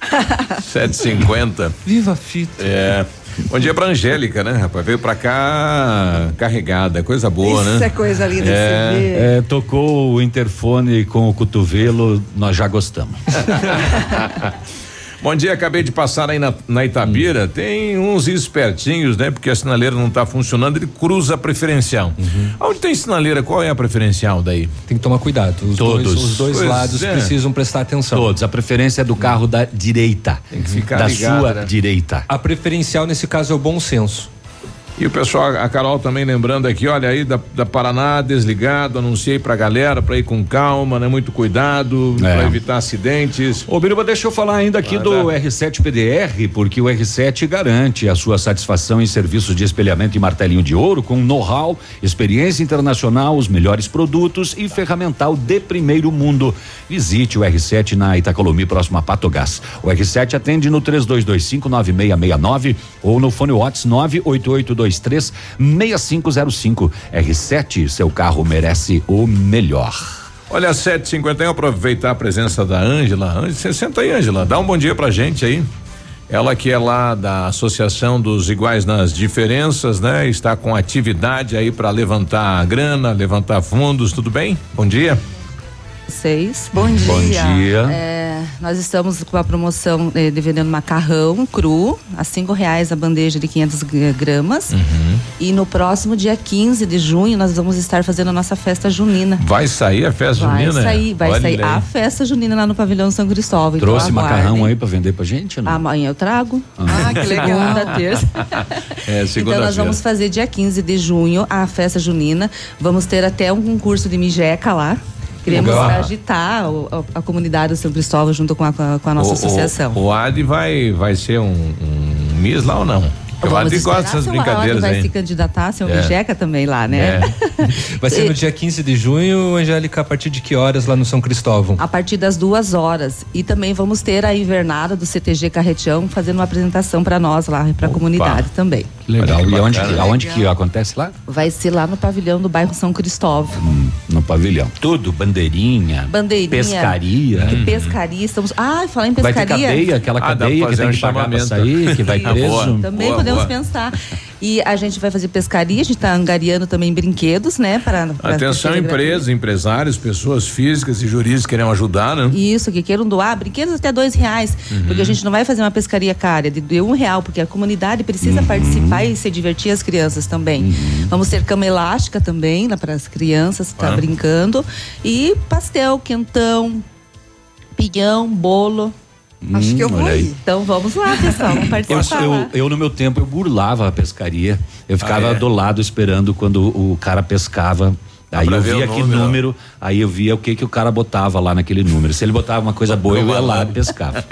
750. Viva Fito. É. Bom dia pra Angélica, né, rapaz? Veio pra cá carregada, coisa boa, Isso né? é coisa linda é. ver. É, tocou o interfone com o cotovelo, nós já gostamos. Bom dia, acabei de passar aí na, na Itabira. Hum. Tem uns espertinhos, né? Porque a sinaleira não tá funcionando, ele cruza a preferencial. Uhum. Onde tem sinaleira, qual é a preferencial daí? Tem que tomar cuidado. Os Todos. Dois, os dois Pois lados é. precisam prestar atenção. Todos. A preferência é do carro da direita. Tem que ficar da ligado, sua né? direita. A preferencial nesse caso é o bom senso. E o pessoal, a Carol também lembrando aqui, olha aí da, da Paraná desligado, anunciei pra galera pra ir com calma, né? Muito cuidado, É. pra evitar acidentes. Ô Biruba, deixa eu falar ainda aqui Manda. do R7 PDR, porque o R7 garante a sua satisfação em serviços de espelhamento e martelinho de ouro com know-how, experiência internacional, os melhores produtos e ferramental de primeiro mundo. Visite o R7 na Itacolomi, próximo a Patogás. O R7 atende no 32259669 ou no fone Watts 988236505. R7, seu carro merece o melhor. Olha, 751, aproveitar a presença da Ângela. Ângela, Você senta aí, Ângela, dá um bom dia pra gente aí. Ela que é lá da Associação dos Iguais nas Diferenças, né? Está com atividade aí para levantar grana, levantar fundos, tudo bem? Bom dia. Vocês. Bom dia. Bom dia. É, nós estamos com a promoção eh, de vendendo macarrão cru a cinco reais a bandeja de 500 g- gramas. Uhum. E no próximo dia 15 de junho nós vamos estar fazendo a nossa festa junina. Vai sair a festa Vai junina? sair, vai Olha sair aí. a festa junina lá no pavilhão São Cristóvão. Então Trouxe aguardem. macarrão aí pra vender pra gente? Não? Amanhã eu trago. Ah, que legal. Segunda, terça. É, Então segunda-feira. nós vamos fazer dia 15 de junho a festa junina. Vamos ter até um concurso de mijeca lá. Queremos Legal. agitar o- a, a comunidade do São Cristóvão junto com a, com a nossa O- o- associação. O, Adi vai, vai ser um, um Miss lá ou não? O Vamos Adi gosta dessas se o Audi brincadeiras vai se candidatar, se o É. Mijeca também lá, né? Vai ser no dia 15 de junho, Angélica, a partir de que horas lá no São Cristóvão? A partir das duas horas. E também vamos ter a invernada do CTG Carretião fazendo uma apresentação para nós lá, para a comunidade também. Legal. E aonde, que, aonde que acontece lá? Vai ser lá no pavilhão do bairro São Cristóvão. No pavilhão. Tudo, bandeirinha. Bandeirinha. Pescaria. E pescaria, estamos. Ah, falar em Vai ter pescaria. cadeia, aquela Ah, cadeia que fazer tem um que pagar pra sair, que vai preso. Boa. Também Boa, podemos boa. pensar. E a gente vai fazer pescaria, a gente está angariando também brinquedos, né? Para, Atenção, empresas, empresários, pessoas físicas e jurídicas que querem ajudar, né? Isso, que queiram doar brinquedos até dois reais. Uhum. Porque a gente não vai fazer uma pescaria cara de, de um real, porque a comunidade Uhum. precisa participar e se divertir as crianças também. Vamos ter cama elástica também, lá para as crianças estar Ah. brincando. E pastel, quentão, pinhão, bolo. Acho que eu vou Olha aí. ir. Então vamos lá, pessoal, vamos Eu, participar. lá. eu, eu, no meu tempo, eu burlava a pescaria. Eu ficava Ah, é? do lado esperando quando o cara pescava. Dá Aí eu via o que número. número, aí eu via o que que o cara botava lá naquele número. Se ele botava uma coisa boa, eu ia lá e pescava.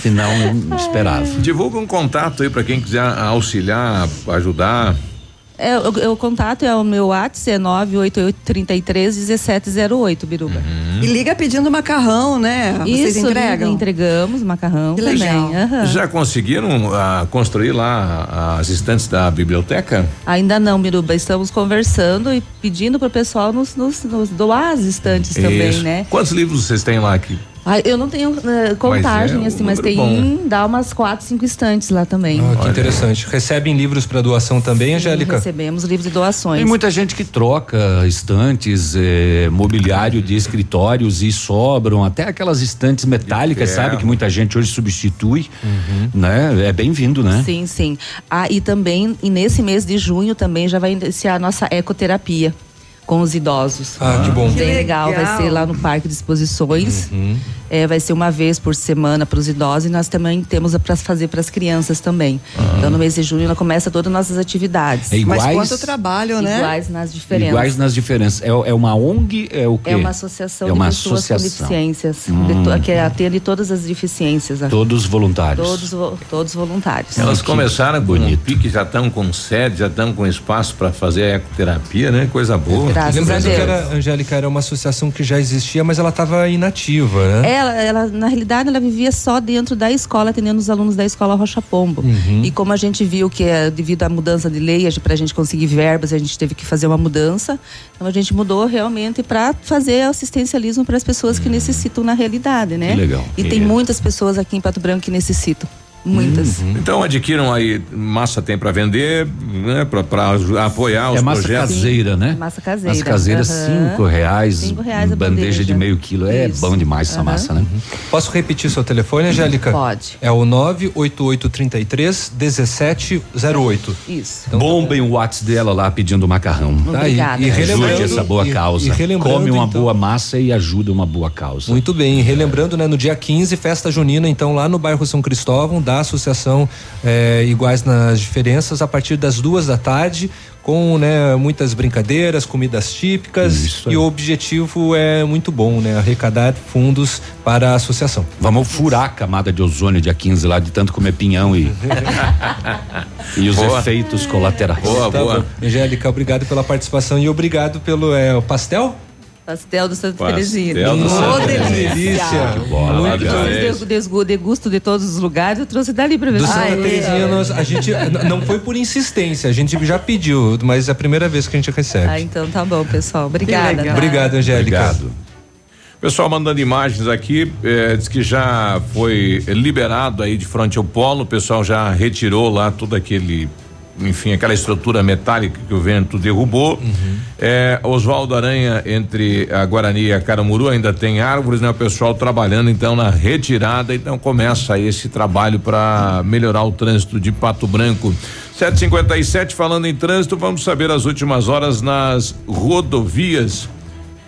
Senão, eu não esperava. Divulga um contato aí para quem quiser auxiliar, ajudar. É, o, o contato é o meu WhatsApp, é 988331708, Biruba. E liga pedindo macarrão, né? Vocês Isso, entregam? entregamos macarrão Que também. legal. aham. Já conseguiram ah, construir lá as estantes da biblioteca? Ainda não, Biruba. Estamos conversando e pedindo para o pessoal nos, nos- nos doar as estantes também, Isso. né? Quantos livros vocês têm lá aqui? Ah, eu não tenho eh, contagem, Mas é um assim, mas tem, bom. dá umas quatro, cinco estantes lá também. Ah, que interessante. Recebem livros para doação também, Angélica? Recebemos livros de doações. Tem muita gente que troca estantes, eh, mobiliário de escritórios e sobram até aquelas estantes metálicas, sabe? Que muita gente hoje substitui, né? É bem-vindo, né? Sim, sim. Ah, e também, e nesse mês de junho também já vai iniciar a nossa ecoterapia com os idosos. Ah, que bom. Bem Que legal. vai legal. ser lá no Parque de Exposições. É, vai ser uma vez por semana para os idosos e nós também temos para fazer para as crianças também. Então no mês de junho ela começa todas as nossas atividades. É iguais- Mas quanto trabalho, né? Iguais nas diferenças. Iguais nas diferenças. É, é uma ONG? É o quê? É uma associação É uma de pessoas com associação. deficiências, Hum. de to- que atende todas as deficiências. Todos voluntários. Todos, vo- todos voluntários. Elas começaram com um pique, já estão com sede, já estão com espaço para fazer a ecoterapia, né? Coisa boa. Graças Lembrando que era, Angélica, era uma associação que já existia, mas ela estava inativa, né? Ela, ela, na realidade, ela vivia só dentro da escola, atendendo os alunos da escola Rocha Pombo. Uhum. E como a gente viu que é, devido à mudança de lei, para a gente conseguir verbas, a gente teve que fazer uma mudança. Então a gente mudou realmente para fazer assistencialismo para as pessoas que necessitam na realidade, né? Que legal. E Que tem muitas pessoas aqui em Pato Branco que necessitam. Muitas. Então adquiram aí, massa tem para vender, né? Para apoiar os É massa projetos. caseira, né? Massa caseira. Massa caseira, Aham. cinco reais. Cinco reais a bandeja, bandeja. de meio quilo. É Isso. bom demais essa Aham. massa, né? Posso repetir seu telefone, Angélica? Pode. É o 98833 1708. Isso. Bombem o WhatsApp dela lá pedindo macarrão. Tá, e- Obrigada. e relembrando- Ajude essa boa e- causa. e Come uma então- boa massa e ajuda uma boa causa. Muito bem, e relembrando, né, no dia 15, festa junina, então, lá no bairro São Cristóvão, da Associação eh, Iguais nas Diferenças, a partir das duas da tarde, com né, muitas brincadeiras, comidas típicas. E o objetivo é muito bom, né? Arrecadar fundos para a associação. Vamos furar a camada de ozônio dia 15 lá, de tanto comer pinhão e, e os Boa. efeitos colaterais. Tá bom. Angélica, obrigado pela participação e obrigado pelo é, o pastel. Pastel do Santa Ô, Terezinha. delícia. Delícia. Que bola, Muito bom. Desgu- Degusto de todos os lugares, eu trouxe dali pra ver. Do Santa nós- a gente não foi por insistência, a gente já pediu, mas é a primeira vez que a gente recebe. Ah, então tá bom, pessoal. Obrigada. tá? Obrigado, Angélica. Obrigado. Pessoal mandando imagens aqui, eh, diz que já foi liberado aí de frente ao polo, o pessoal já retirou lá todo aquele, enfim, aquela estrutura metálica que o vento derrubou. Eh, Oswaldo Aranha, entre a Guarani e a Caramuru, ainda tem árvores, né? O pessoal trabalhando então na retirada, então começa esse trabalho para melhorar o trânsito de Pato Branco. 757 falando em trânsito, vamos saber as últimas horas nas rodovias.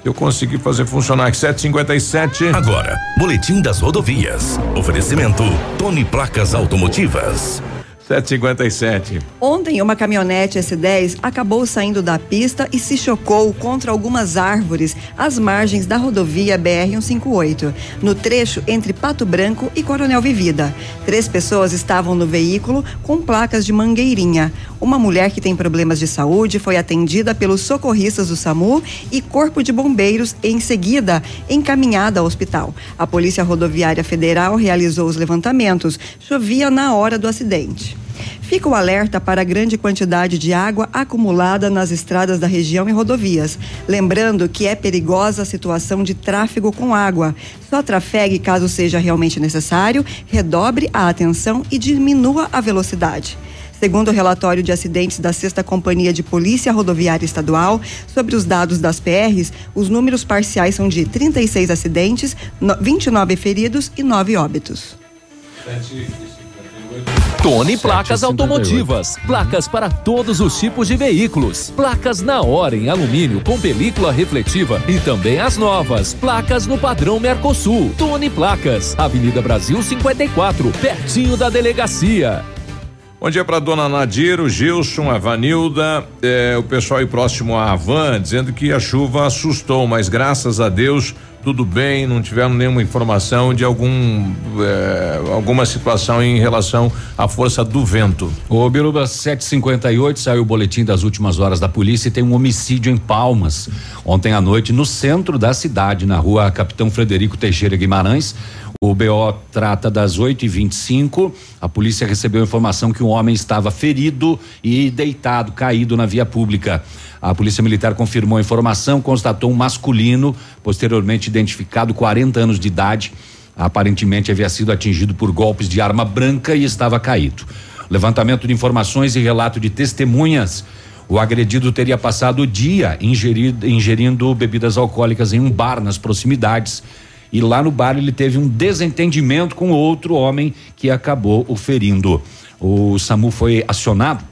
Eu consegui fazer funcionar aqui 757. Agora, Boletim das Rodovias. Oferecimento Tony Placas Automotivas. 757. Ontem, uma caminhonete S10 acabou saindo da pista e se chocou contra algumas árvores às margens da rodovia BR-158, no trecho entre Pato Branco e Coronel Vivida. Três pessoas estavam no veículo com placas de mangueirinha. Uma mulher que tem problemas de saúde foi atendida pelos socorristas do SAMU e Corpo de Bombeiros, em seguida encaminhada ao hospital. A Polícia Rodoviária Federal realizou os levantamentos. Chovia na hora do acidente. Fica o alerta para a grande quantidade de água acumulada nas estradas da região e rodovias. Lembrando que é perigosa a situação de tráfego com água. Só trafegue caso seja realmente necessário, redobre a atenção e diminua a velocidade. Segundo o relatório de acidentes da Sexta Companhia de Polícia Rodoviária Estadual, sobre os dados das PRs, os números parciais são de 36 acidentes, no- 29 feridos e 9 óbitos. Tony Placas Automotivas. Placas para todos os tipos de veículos. Placas na hora em alumínio com película refletiva e também as novas. Placas no padrão Mercosul. Tony Placas. Avenida Brasil 54, pertinho da delegacia. Bom dia para dona Nadir, o Gilson, a Vanilda, eh, o pessoal aí próximo à Van, dizendo que a chuva assustou, mas graças a Deus tudo bem, não tivemos nenhuma informação de algum eh, alguma situação em relação à força do vento. Ô Biruba 758 saiu o boletim das últimas horas da polícia e tem um homicídio em Palmas. Ontem à noite, no centro da cidade, na rua Capitão Frederico Teixeira Guimarães. O BO trata das 8 e 25 A polícia recebeu informação que um homem estava ferido e deitado, caído na via pública. A polícia militar confirmou a informação, constatou um masculino, posteriormente identificado, 40 anos de idade. Aparentemente havia sido atingido por golpes de arma branca e estava caído. Levantamento de informações e relato de testemunhas. O agredido teria passado o dia ingerido, ingerindo bebidas alcoólicas em um bar nas proximidades. E lá no bar ele teve um desentendimento com outro homem que acabou o ferindo. O SAMU foi acionado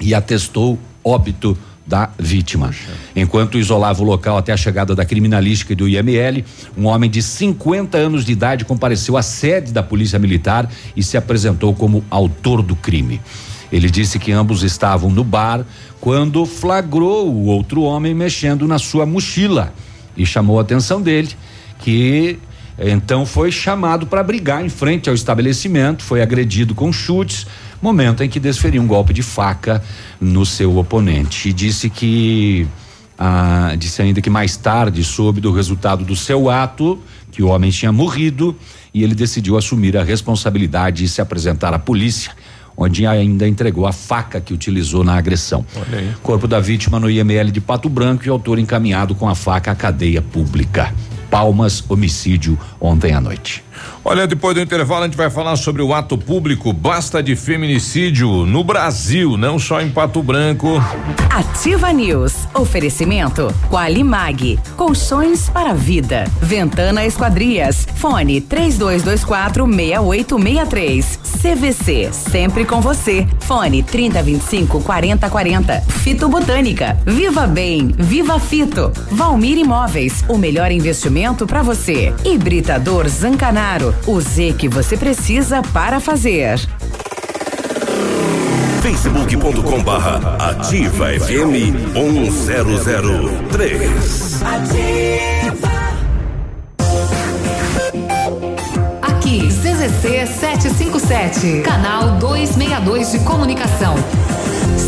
e atestou óbito da vítima. Enquanto isolava o local até a chegada da criminalística e do IML, um homem de 50 anos de idade compareceu à sede da Polícia Militar e se apresentou como autor do crime. Ele disse que ambos estavam no bar quando flagrou o outro homem mexendo na sua mochila e chamou a atenção dele, que então foi chamado para brigar em frente ao estabelecimento, foi agredido com chutes, momento em que desferiu um golpe de faca no seu oponente. E disse que ah, disse ainda que mais tarde soube do resultado do seu ato, que o homem tinha morrido, e ele decidiu assumir a responsabilidade e se apresentar à polícia, onde ainda entregou a faca que utilizou na agressão. Corpo da vítima no IML de Pato Branco e o autor encaminhado com a faca à cadeia pública. Palmas, homicídio ontem à noite. Olha, depois do intervalo a gente vai falar sobre o ato público basta de feminicídio no Brasil, não só em Pato Branco. Ativa News. Oferecimento Qualimag. Colchões para vida. Ventana Esquadrias. Fone 3224 6863. CVC. Sempre com você. Fone 3025 4040. Fito Botânica. Viva Bem. Viva Fito. Valmir Imóveis. O melhor investimento para você. Hibridador Zancanaro. O Z que você precisa para fazer. facebook.com barra ativa FM 1003. Aqui, CZC 757, canal 262 de comunicação.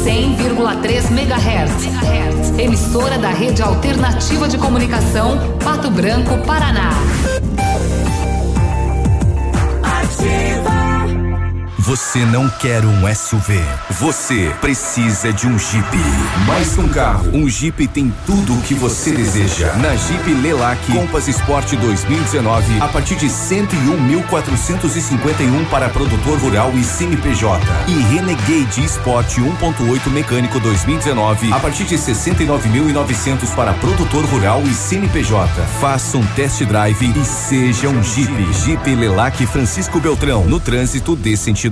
100,3 MHz. Emissora da Rede Alternativa de Comunicação, Pato Branco, Paraná. see Você não quer um SUV. Você precisa de um Jeep. Mais que um carro, um Jeep tem tudo o que você deseja. Na Jeep Lelac Compass Sport 2019, a partir de 101.451 para produtor rural e CNPJ. E Renegade Sport 1.8 mecânico 2019, a partir de 69.900 para produtor rural e CNPJ. Faça um test drive e seja um Jeep. Jeep Lelac Francisco Beltrão, no trânsito dê sentido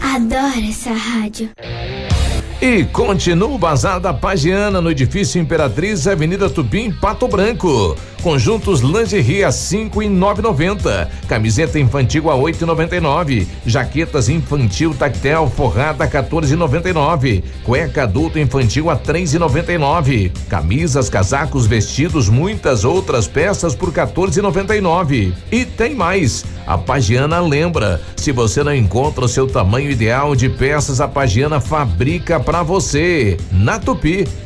Adoro essa rádio. E continua o Bazar da Pagiana no edifício Imperatriz, Avenida Tupim, Pato Branco. Conjuntos lingerie a cinco e nove noventa. Camiseta infantil a oito e noventa e nove. Jaquetas infantil tactel forrada 14,99. Cueca adulto infantil a três e noventa e nove. Camisas, casacos, vestidos, muitas outras peças por 14,99. E tem mais. A Pagiana lembra, se você não encontra o seu tamanho ideal de peças, a Pagiana fabrica para você. Na Tupi,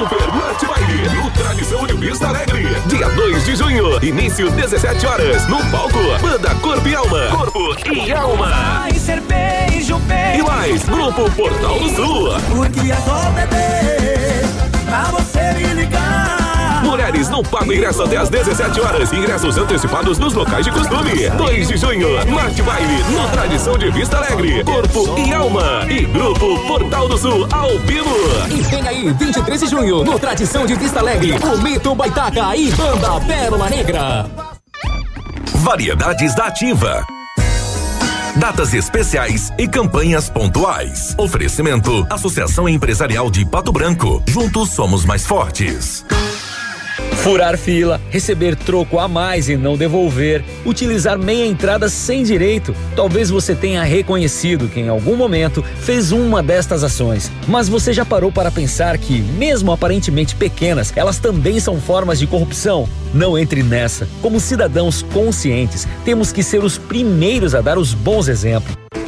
Super Mate Baile no Tradição de Vista Alegre. Dia 2 de junho, início 17 horas, no palco. Banda Corpo e Alma. Corpo e Alma. Vai ser beijo, beijo. E mais, Grupo Portal do Sul. Porque é só beber pra você me ligar. Mulheres não pagam ingresso até às 17 horas. Ingressos antecipados nos locais de costume. 2 de junho, Mate Baile no Tradição de Vista Alegre. Corpo e Alma. E Grupo Portal do Sul ao. E vem aí, 23 de junho, no Tradição de Vista Alegre, o Mito Baitaca e Banda Pérola Negra. Variedades da Ativa. Datas especiais e campanhas pontuais. Oferecimento: Associação Empresarial de Pato Branco. Juntos somos mais fortes. Furar fila, receber troco a mais e não devolver, utilizar meia entrada sem direito. Talvez você tenha reconhecido que em algum momento fez uma destas ações, mas você já parou para pensar que, mesmo aparentemente pequenas, elas também são formas de corrupção? Não entre nessa. Como cidadãos conscientes, temos que ser os primeiros a dar os bons exemplos.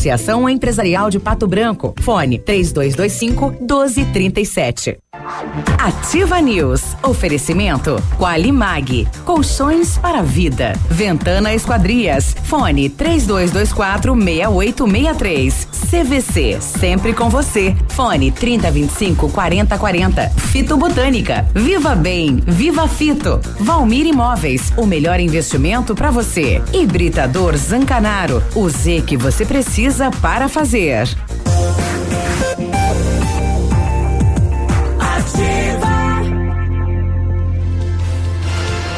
Associação Empresarial de Pato Branco. Fone 3225 1237. Ativa News. Oferecimento Qualimag. Colchões para vida. Ventana Esquadrias. Fone 3224 6863. CVC. Sempre com você. Fone 3025 4040. Fito Botânica. Viva Bem. Viva Fito. Valmir Imóveis. O melhor investimento para você. Hibridador Zancanaro. O Z que você precisa para fazer. Ativa.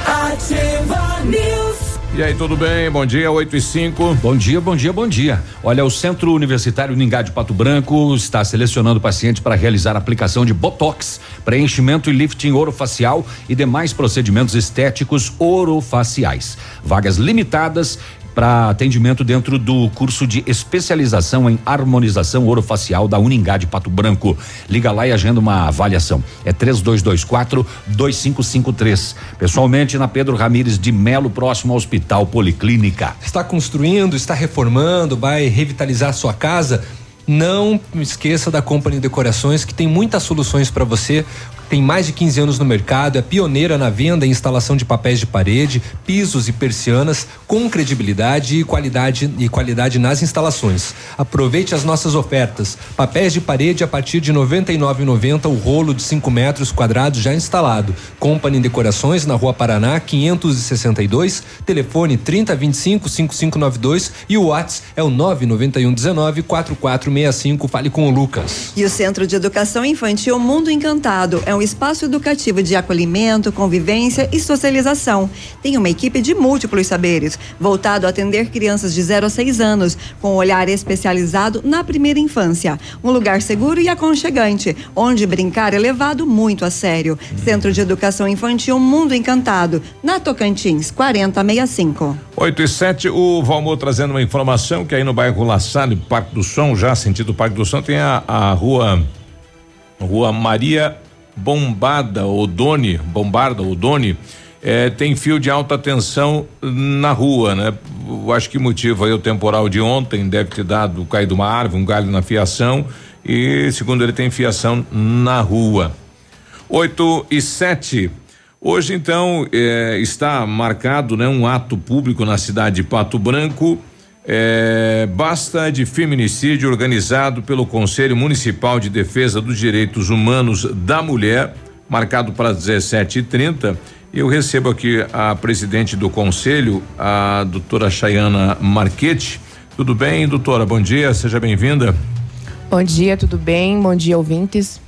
Ativa News. E aí, tudo bem? Bom dia, 8 e 5. Bom dia, bom dia, bom dia. Olha, o Centro Universitário Ningá de Pato Branco está selecionando pacientes para realizar aplicação de botox, preenchimento e lifting orofacial e demais procedimentos estéticos orofaciais. Vagas limitadas para atendimento dentro do curso de especialização em harmonização orofacial da Uningá de Pato Branco. Liga lá e agenda uma avaliação. É 3224 2553. Pessoalmente na Pedro Ramires de Melo, próximo ao Hospital Policlínica. Está construindo, está reformando, vai revitalizar sua casa? Não esqueça da Company Decorações que tem muitas soluções para você. Tem mais de 15 anos no mercado, é pioneira na venda e instalação de papéis de parede, pisos e persianas com credibilidade e qualidade e qualidade nas instalações. Aproveite as nossas ofertas. Papéis de parede a partir de R$ 99,90 o rolo de 5 metros quadrados já instalado. Company Decorações na Rua Paraná 562, telefone 3025 5592 e o WhatsApp é o 991 19 4465. Fale com o Lucas. E o Centro de Educação Infantil Mundo Encantado é um espaço educativo de acolhimento, convivência e socialização. Tem uma equipe de múltiplos saberes, voltado a atender crianças de 0 a 6 anos, com um olhar especializado na primeira infância. Um lugar seguro e aconchegante, onde brincar é levado muito a sério. Centro de Educação Infantil Mundo Encantado, na Tocantins, 4065. 8 e 7, o Valmor trazendo uma informação que aí no bairro La Salle, Parque do Som, já sentido Parque do Som, tem a, a rua Rua Maria Bombada Odone, Bombarda Odone, eh, tem fio de alta tensão na rua, né? Acho que motivo aí o temporal de ontem deve ter dado caído uma árvore, um galho na fiação e segundo ele tem fiação na rua. 8 e 7. Hoje, então, eh, está marcado né, um ato público na cidade de Pato Branco. Eh, basta de feminicídio organizado pelo Conselho Municipal de Defesa dos Direitos Humanos da Mulher, marcado para 17h30. Eu recebo aqui a presidente do conselho, a doutora Chayana Marchetti. Tudo bem, doutora? Bom dia, seja bem-vinda. Bom dia, tudo bem? Bom dia, ouvintes.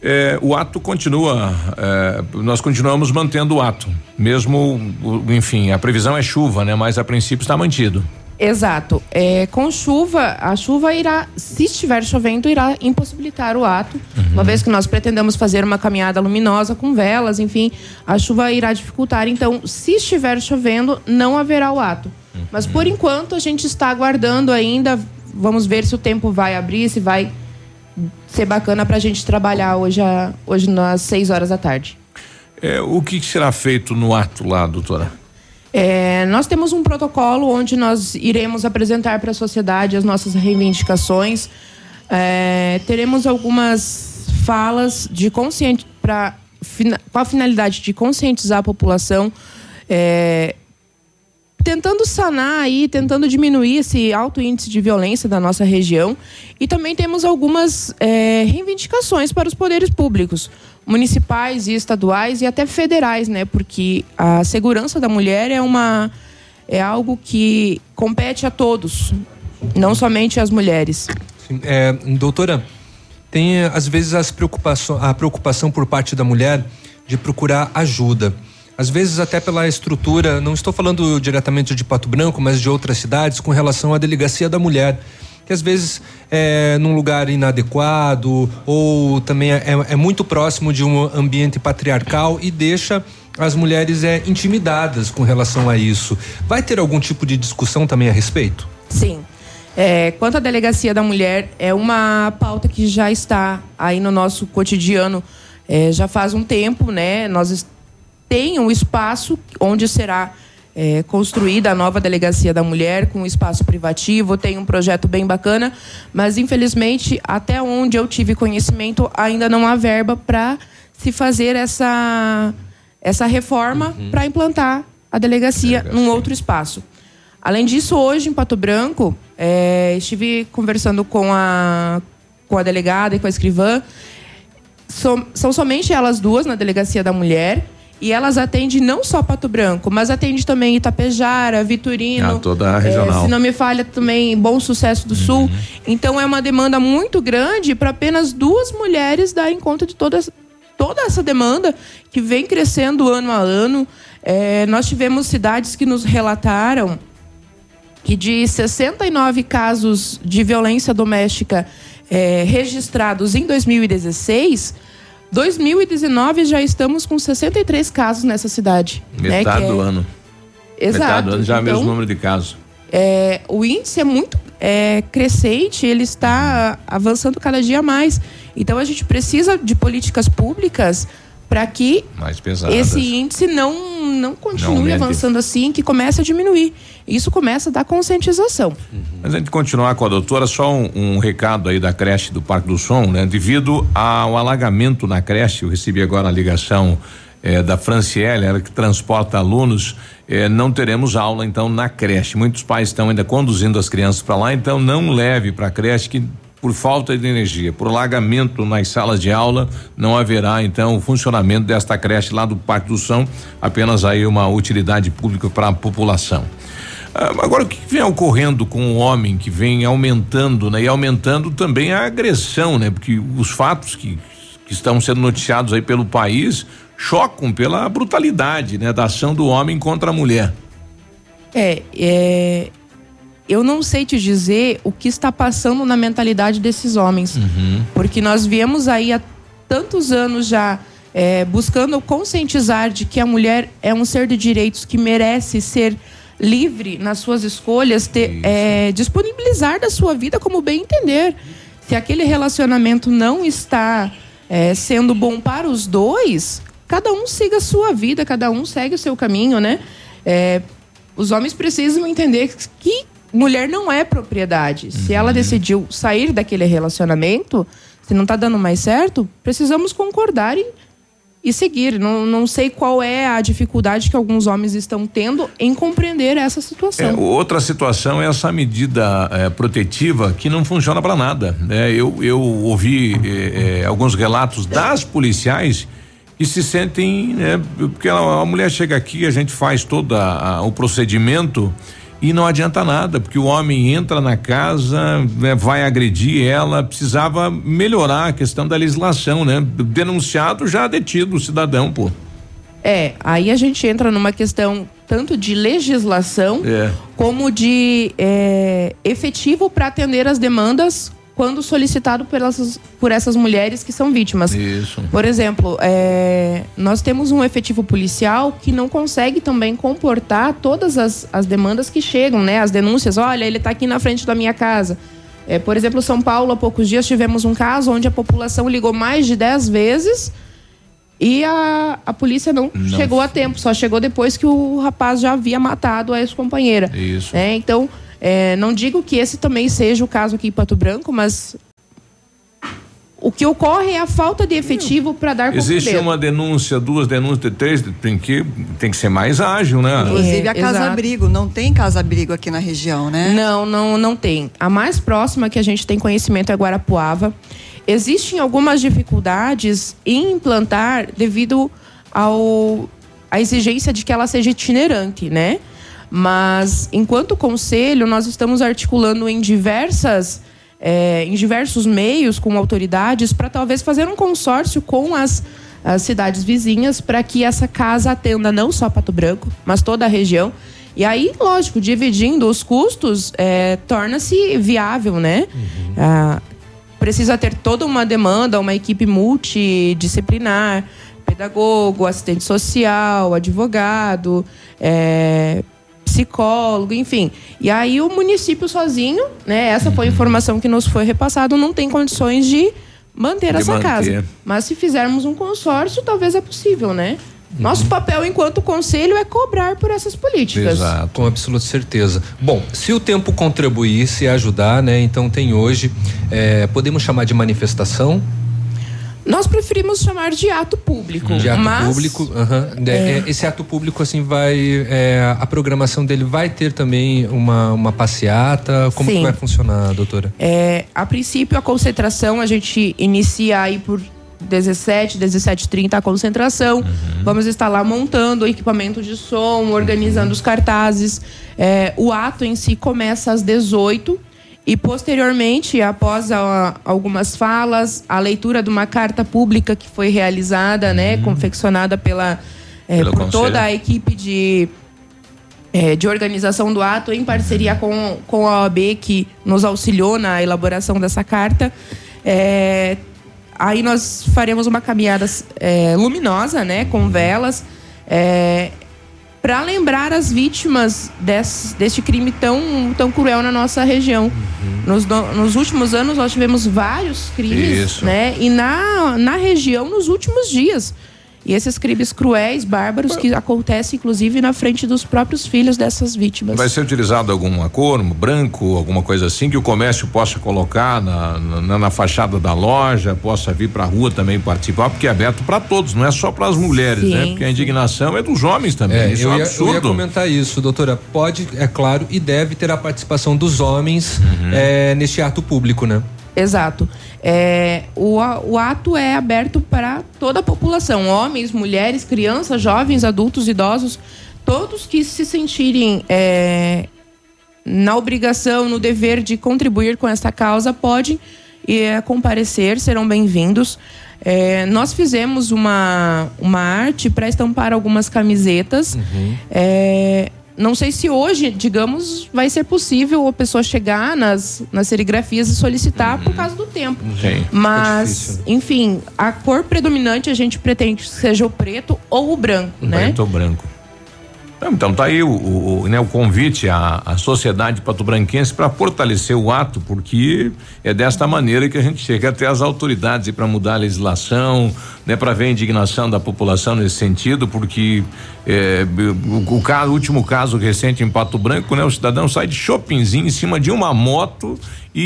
É, o ato continua, é, nós continuamos mantendo o ato, mesmo, enfim, a previsão é chuva, né? Mas a princípio está mantido. Exato. É, com chuva, a chuva irá, se estiver chovendo, irá impossibilitar o ato. Uma vez que nós pretendemos fazer uma caminhada luminosa com velas, enfim, a chuva irá dificultar. Então, se estiver chovendo, não haverá o ato. Mas por enquanto a gente está aguardando ainda. Vamos ver se o tempo vai abrir, se vai ser bacana para a gente trabalhar hoje, a- hoje nas 6 horas da tarde. É, o que será feito no ato lá, doutora? É, nós temos um protocolo onde nós iremos apresentar para a sociedade as nossas reivindicações. É, teremos algumas falas de consciente para com a finalidade de conscientizar a população, é, tentando sanar aí, tentando diminuir esse alto índice de violência da nossa região. E também temos algumas é, reivindicações para os poderes públicos, municipais e estaduais e até federais, né? Porque a segurança da mulher é uma é algo que compete a todos, não somente às mulheres. Sim, é, doutora, tem eh, às vezes as preocupação, a preocupação por parte da mulher de procurar ajuda. Às vezes até pela estrutura, não estou falando diretamente de Pato Branco, mas de outras cidades com relação à delegacia da mulher. Que às vezes é num lugar inadequado ou também é, é muito próximo de um ambiente patriarcal e deixa as mulheres é, intimidadas com relação a isso. Vai ter algum tipo de discussão também a respeito? Sim. É, quanto à delegacia da mulher, é uma pauta que já está aí no nosso cotidiano é, já faz um tempo, né? Nós tem um espaço onde será é, construída a nova delegacia da mulher com um espaço privativo, tem um projeto bem bacana, mas infelizmente até onde eu tive conhecimento ainda não há verba para se fazer essa essa reforma para implantar a delegacia num outro espaço. Além disso, hoje em Pato Branco, é, estive conversando com a, com a delegada e com a escrivã. Som- são somente elas duas na delegacia da mulher. E elas atendem não só Pato Branco, mas atendem também Itapejara, Vitorino. Ah, toda a regional. é, se não me falha também Bom Sucesso do Sul. Então é uma demanda muito grande para apenas duas mulheres darem conta de toda, toda essa demanda que vem crescendo ano a ano. É, nós tivemos cidades que nos relataram que de 69 casos de violência doméstica eh, registrados em 2016, 2019 já estamos com 63 casos nessa cidade. né, Metade que é- do ano. Exato. Metade do ano já é o mesmo Então, número de casos. é, o índice é muito é, crescente, ele está avançando cada dia mais. Então a gente precisa de políticas públicas para que esse índice não, não continue aumente. avançando assim, que comece a diminuir. Isso começa da conscientização. Mas antes de continuar com a doutora, só um, um recado aí da creche do Parque do Som, né? Devido ao alagamento na creche, eu recebi agora a ligação eh, da Franciele, ela que transporta alunos, eh, não teremos aula então na creche. Muitos pais estão ainda conduzindo as crianças para lá, então não leve para a creche que por falta de energia, por alagamento nas salas de aula, não haverá então o funcionamento desta creche lá do Parque do São, apenas aí uma utilidade pública para a população. Ah, Agora, o que vem ocorrendo com o homem que vem aumentando, né? E aumentando também a agressão, né? Porque os fatos que, que estão sendo noticiados aí pelo país chocam pela brutalidade, né? Da ação do homem contra a mulher. É, é, eu não sei te dizer o que está passando na mentalidade desses homens. Porque nós viemos aí há tantos anos já é, buscando conscientizar de que a mulher é um ser de direitos que merece ser livre nas suas escolhas, ter, é, disponibilizar da sua vida como bem entender. Se aquele relacionamento não está é, sendo bom para os dois, cada um siga a sua vida, cada um segue o seu caminho, né? É, os homens precisam entender que mulher não é propriedade. Se ela decidiu sair daquele relacionamento, se não tá dando mais certo, precisamos concordar e, e seguir. Não, não sei qual é a dificuldade que alguns homens estão tendo em compreender essa situação. É, outra situação é essa medida eh, protetiva que não funciona para nada. né? Eu, eu ouvi eh, eh, alguns relatos das policiais que se sentem, né, porque a, a mulher chega aqui, a gente faz todo o procedimento e não adianta nada, porque o homem entra na casa, né, vai agredir ela, precisava melhorar a questão da legislação, né? Denunciado já detido o cidadão, pô. É, aí a gente entra numa questão tanto de legislação É. como de é, efetivo para atender as demandas quando solicitado pelas, por essas mulheres que são vítimas. Isso. Por exemplo, é, nós temos um efetivo policial que não consegue também comportar todas as, as demandas que chegam, né? As denúncias, olha, ele está aqui na frente da minha casa. É, por exemplo, São Paulo, há poucos dias tivemos um caso onde a população ligou mais de 10 vezes e a, a polícia não, Não. chegou a tempo, só chegou depois que o rapaz já havia matado a ex-companheira. Isso. É, então, é, não digo que esse também seja o caso aqui em Pato Branco, mas o que ocorre é a falta de efetivo para dar Existe uma denúncia, duas denúncias, três, tem que, tem que ser mais ágil, né? Inclusive a É, Casa exato. Abrigo. Não tem Casa Abrigo aqui na região, né? Não, não, não tem. A mais próxima que a gente tem conhecimento é Guarapuava. Existem algumas dificuldades em implantar devido ao a exigência de que ela seja itinerante, né? Mas enquanto conselho, nós estamos articulando em diversas eh, em diversos meios com autoridades para talvez fazer um consórcio com as, as cidades vizinhas para que essa casa atenda não só Pato Branco, mas toda a região. E aí, lógico, dividindo os custos, eh, torna-se viável, né? Ah, precisa ter toda uma demanda, uma equipe multidisciplinar, pedagogo, assistente social, advogado, é, psicólogo, enfim. E aí o município sozinho, né? Essa foi a informação que nos foi repassada, não tem condições de manter De essa manter. casa. Mas se fizermos um consórcio, talvez é possível, né? Nosso papel enquanto conselho é cobrar por essas políticas. Com absoluta certeza. Bom, se o tempo contribuir, se ajudar, né? Então tem hoje, é, podemos chamar de manifestação, Nós preferimos chamar de ato público. de ato mas, público. aham. É, esse ato público, assim, vai. é, a programação dele vai ter também uma, uma passeata. Como Sim. que vai funcionar, doutora? É, a princípio, a concentração a gente inicia aí por 17, 17h30 a concentração. Vamos estar lá montando o equipamento de som, organizando os cartazes. É, o ato em si começa às 18 e posteriormente, após a- algumas falas, a leitura de uma carta pública que foi realizada, né, confeccionada pela, é, por conselho. toda a equipe de é, de organização do ato em parceria com, com a OAB que nos auxiliou na elaboração dessa carta. É, aí nós faremos uma caminhada luminosa, né, com velas, para lembrar as vítimas desse, deste crime tão, tão cruel na nossa região. Nos, no- nos últimos anos nós tivemos vários crimes, Isso. né, e na, na região nos últimos dias. E esses crimes cruéis, bárbaros, que acontecem inclusive na frente dos próprios filhos dessas vítimas. Vai ser utilizado alguma cor, um branco, alguma coisa assim que o comércio possa colocar na, na, na fachada da loja, possa vir para a rua também participar, porque é aberto para todos, não é só para as mulheres, né? Sim, Porque a indignação é dos homens também. É, Isso eu, é um ia, eu absurdo. ia comentar isso, doutora. Pode, é claro, e deve ter a participação dos homens Uhum. é, neste ato público, né? Exato. É, o, o ato é aberto para toda a população: homens, mulheres, crianças, jovens, adultos, idosos, todos que se sentirem é, na obrigação, no dever de contribuir com essa causa, podem é, comparecer, serão bem-vindos. É, nós fizemos uma, uma arte para estampar algumas camisetas. É, não sei se hoje, digamos, vai ser possível a pessoa chegar nas, nas serigrafias e solicitar por causa do tempo. Sim. Mas, enfim, a cor predominante a gente pretende que seja o preto ou o branco, né? Preto ou branco. Então, tá aí o, o, o, né, o convite à, à sociedade patobranquense para fortalecer o ato, porque é desta maneira que a gente chega até as autoridades e para mudar a legislação, né, para ver a indignação da população nesse sentido, porque é, o, o caso, o último caso recente em Pato Branco, né, o cidadão sai de shoppingzinho em cima de uma moto e,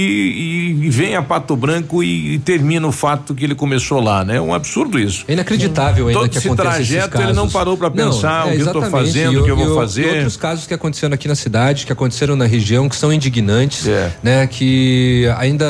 e- e vem a Pato Branco e, e termina o fato que ele começou lá, né? É um absurdo isso. É inacreditável ainda Todo que esse trajeto ele não parou para Não, pensar é, o que eu tô exatamente. fazendo, E o que eu e vou E fazer. outros casos que aconteceram aqui na cidade, que aconteceram na região, que são indignantes, É. né? Que ainda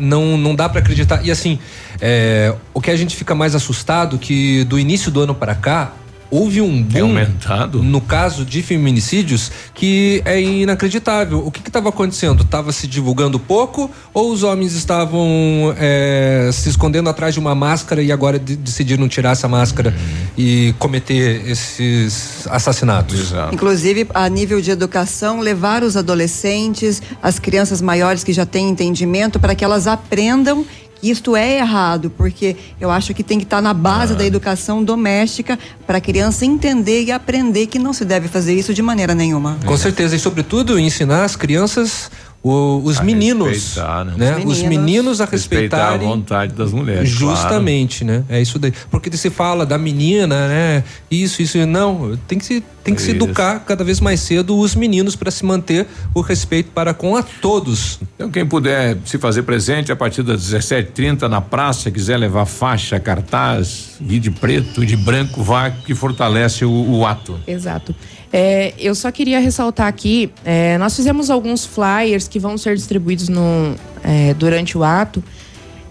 não, não dá para acreditar. E assim, é, o que a gente fica mais assustado que do início do ano para cá houve um boom aumentado no caso de feminicídios que é inacreditável. O que estava acontecendo? Estava se divulgando pouco ou os homens estavam é, se escondendo atrás de uma máscara e agora de- decidiram tirar essa máscara e cometer esses assassinatos? Inclusive, a nível de educação, levar os adolescentes, as crianças maiores que já têm entendimento, para que elas aprendam isto é errado, porque eu acho que tem que estar na base da educação doméstica para a criança entender e aprender que não se deve fazer isso de maneira nenhuma. Com certeza, e sobretudo ensinar as crianças, o- os meninos, né? né? Os Os meninos. meninos a Respeitar a respeitarem vontade das mulheres, Justamente, né? É isso daí. Porque se fala da menina, né? Isso, isso, não. Tem que se, tem que se Isso. educar cada vez mais cedo os meninos para se manter o respeito para com a todos. Então, quem puder se fazer presente a partir das 17h30 na praça, quiser levar faixa, cartaz, e de preto e de branco, vá que fortalece o, o ato. Exato. É, eu só queria ressaltar aqui, é, nós fizemos alguns flyers que vão ser distribuídos no, é, durante o ato.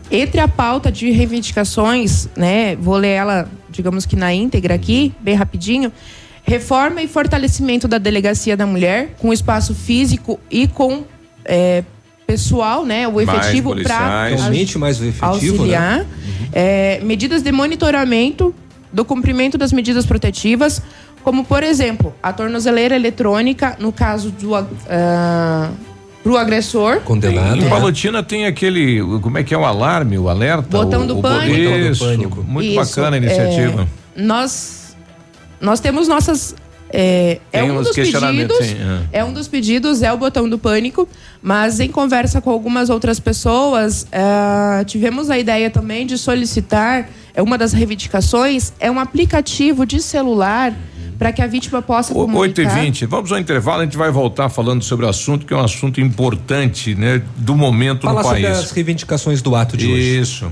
Entre a pauta de reivindicações, né, vou ler ela, digamos que na íntegra aqui, bem rapidinho. Reforma e fortalecimento da delegacia da mulher, com espaço físico e com é, pessoal, né, o efetivo para policiais. Aumente mais o efetivo, auxiliar. né? É, medidas de monitoramento do cumprimento das medidas protetivas, como por exemplo a tornozeleira eletrônica no caso do ah, pro agressor. Condenado. Em Palotina tem aquele, como é que é o alarme, o alerta? Botão o, do o pânico. Isso, Botão do pânico. muito Isso, bacana a iniciativa. é, nós nós temos nossas é, é Tem um dos pedidos, sim, é um dos pedidos é o botão do pânico, mas em conversa com algumas outras pessoas é, tivemos a ideia também de solicitar é uma das reivindicações é um aplicativo de celular para que a vítima possa comunicar. 8 e 20 vamos ao intervalo, a gente vai voltar falando sobre o assunto, que é um assunto importante, né, do momento Falar no sobre país. as reivindicações do ato de hoje. Isso.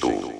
tú.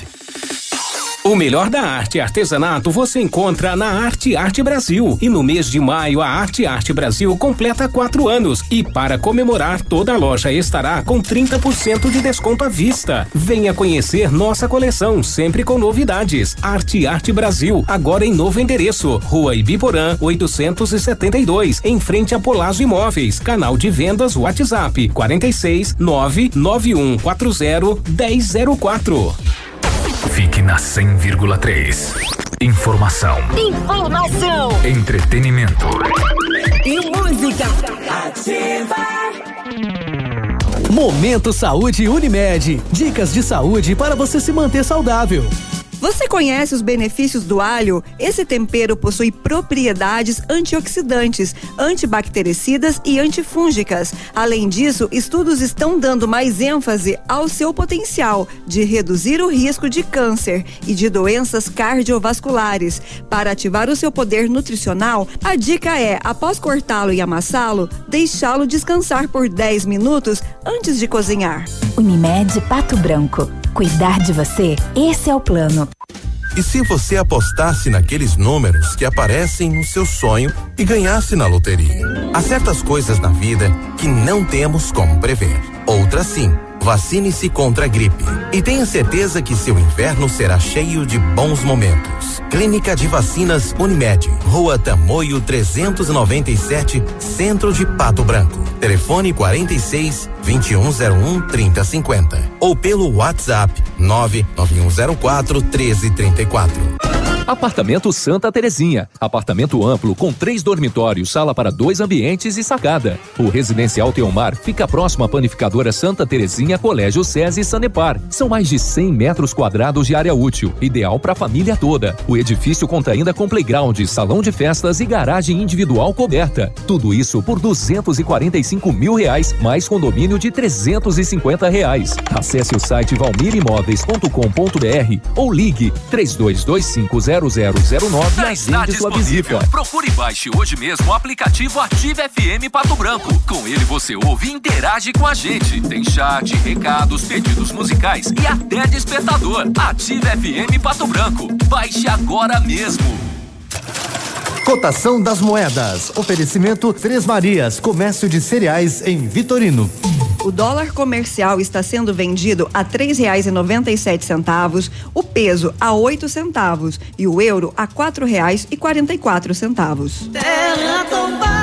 04001244/2019. O melhor da arte e artesanato você encontra na Arte Arte Brasil. E no mês de maio, a Arte Arte Brasil completa quatro anos. E para comemorar, toda a loja estará com 30% de desconto à vista. Venha conhecer nossa coleção, sempre com novidades. Arte Arte Brasil, agora em novo endereço. Rua Ibiporã, 872, em frente a Polazo Imóveis. Canal de vendas WhatsApp 46 99140 1004. Fique na 100,3. Informação, Informação entretenimento. e música. Momento Saúde Unimed. Dicas de saúde para você se manter saudável. Você conhece os benefícios do alho? Esse tempero possui propriedades antioxidantes, antibactericidas e antifúngicas. Além disso, estudos estão dando mais ênfase ao seu potencial de reduzir o risco de câncer e de doenças cardiovasculares. Para ativar o seu poder nutricional, a dica é, após cortá-lo e amassá-lo, deixá-lo descansar por 10 minutos antes de cozinhar. Unimed Pato Branco. Cuidar de você, esse é o plano. E se você apostasse naqueles números que aparecem no seu sonho e ganhasse na loteria? Há certas coisas na vida que não temos como prever. Outras sim. Vacine-se contra a gripe. E tenha certeza que seu inverno será cheio de bons momentos. Clínica de Vacinas Unimed. Rua Tamoio 397, Centro de Pato Branco. Telefone 46 2101 3050. Ou pelo WhatsApp 99104 1334. Apartamento Santa Terezinha. Apartamento amplo com três dormitórios, sala para dois ambientes e sacada. O residencial Teomar fica próximo à panificadora Santa Terezinha, Colégio SESI e Sanepar. São mais de 100 metros quadrados de área útil, ideal para a família toda. O edifício conta ainda com playground, salão de festas e garagem individual coberta. Tudo isso por 245 mil reais, mais condomínio de 350 reais. Acesse o site valmirimóveis.com.br ou ligue 3225 0009 e agende sua visita. Procure e baixe hoje mesmo o aplicativo Ative FM Pato Branco. Com ele você ouve e interage com a gente. Tem chat, recados, pedidos musicais e até despertador. Ative FM Pato Branco. Baixe agora mesmo. Cotação das moedas. Oferecimento Três Marias, comércio de cereais em Vitorino. O dólar comercial está sendo vendido a três reais e noventa e sete centavos, o peso a oito centavos e o euro a quatro reais e quarenta e quatro centavos.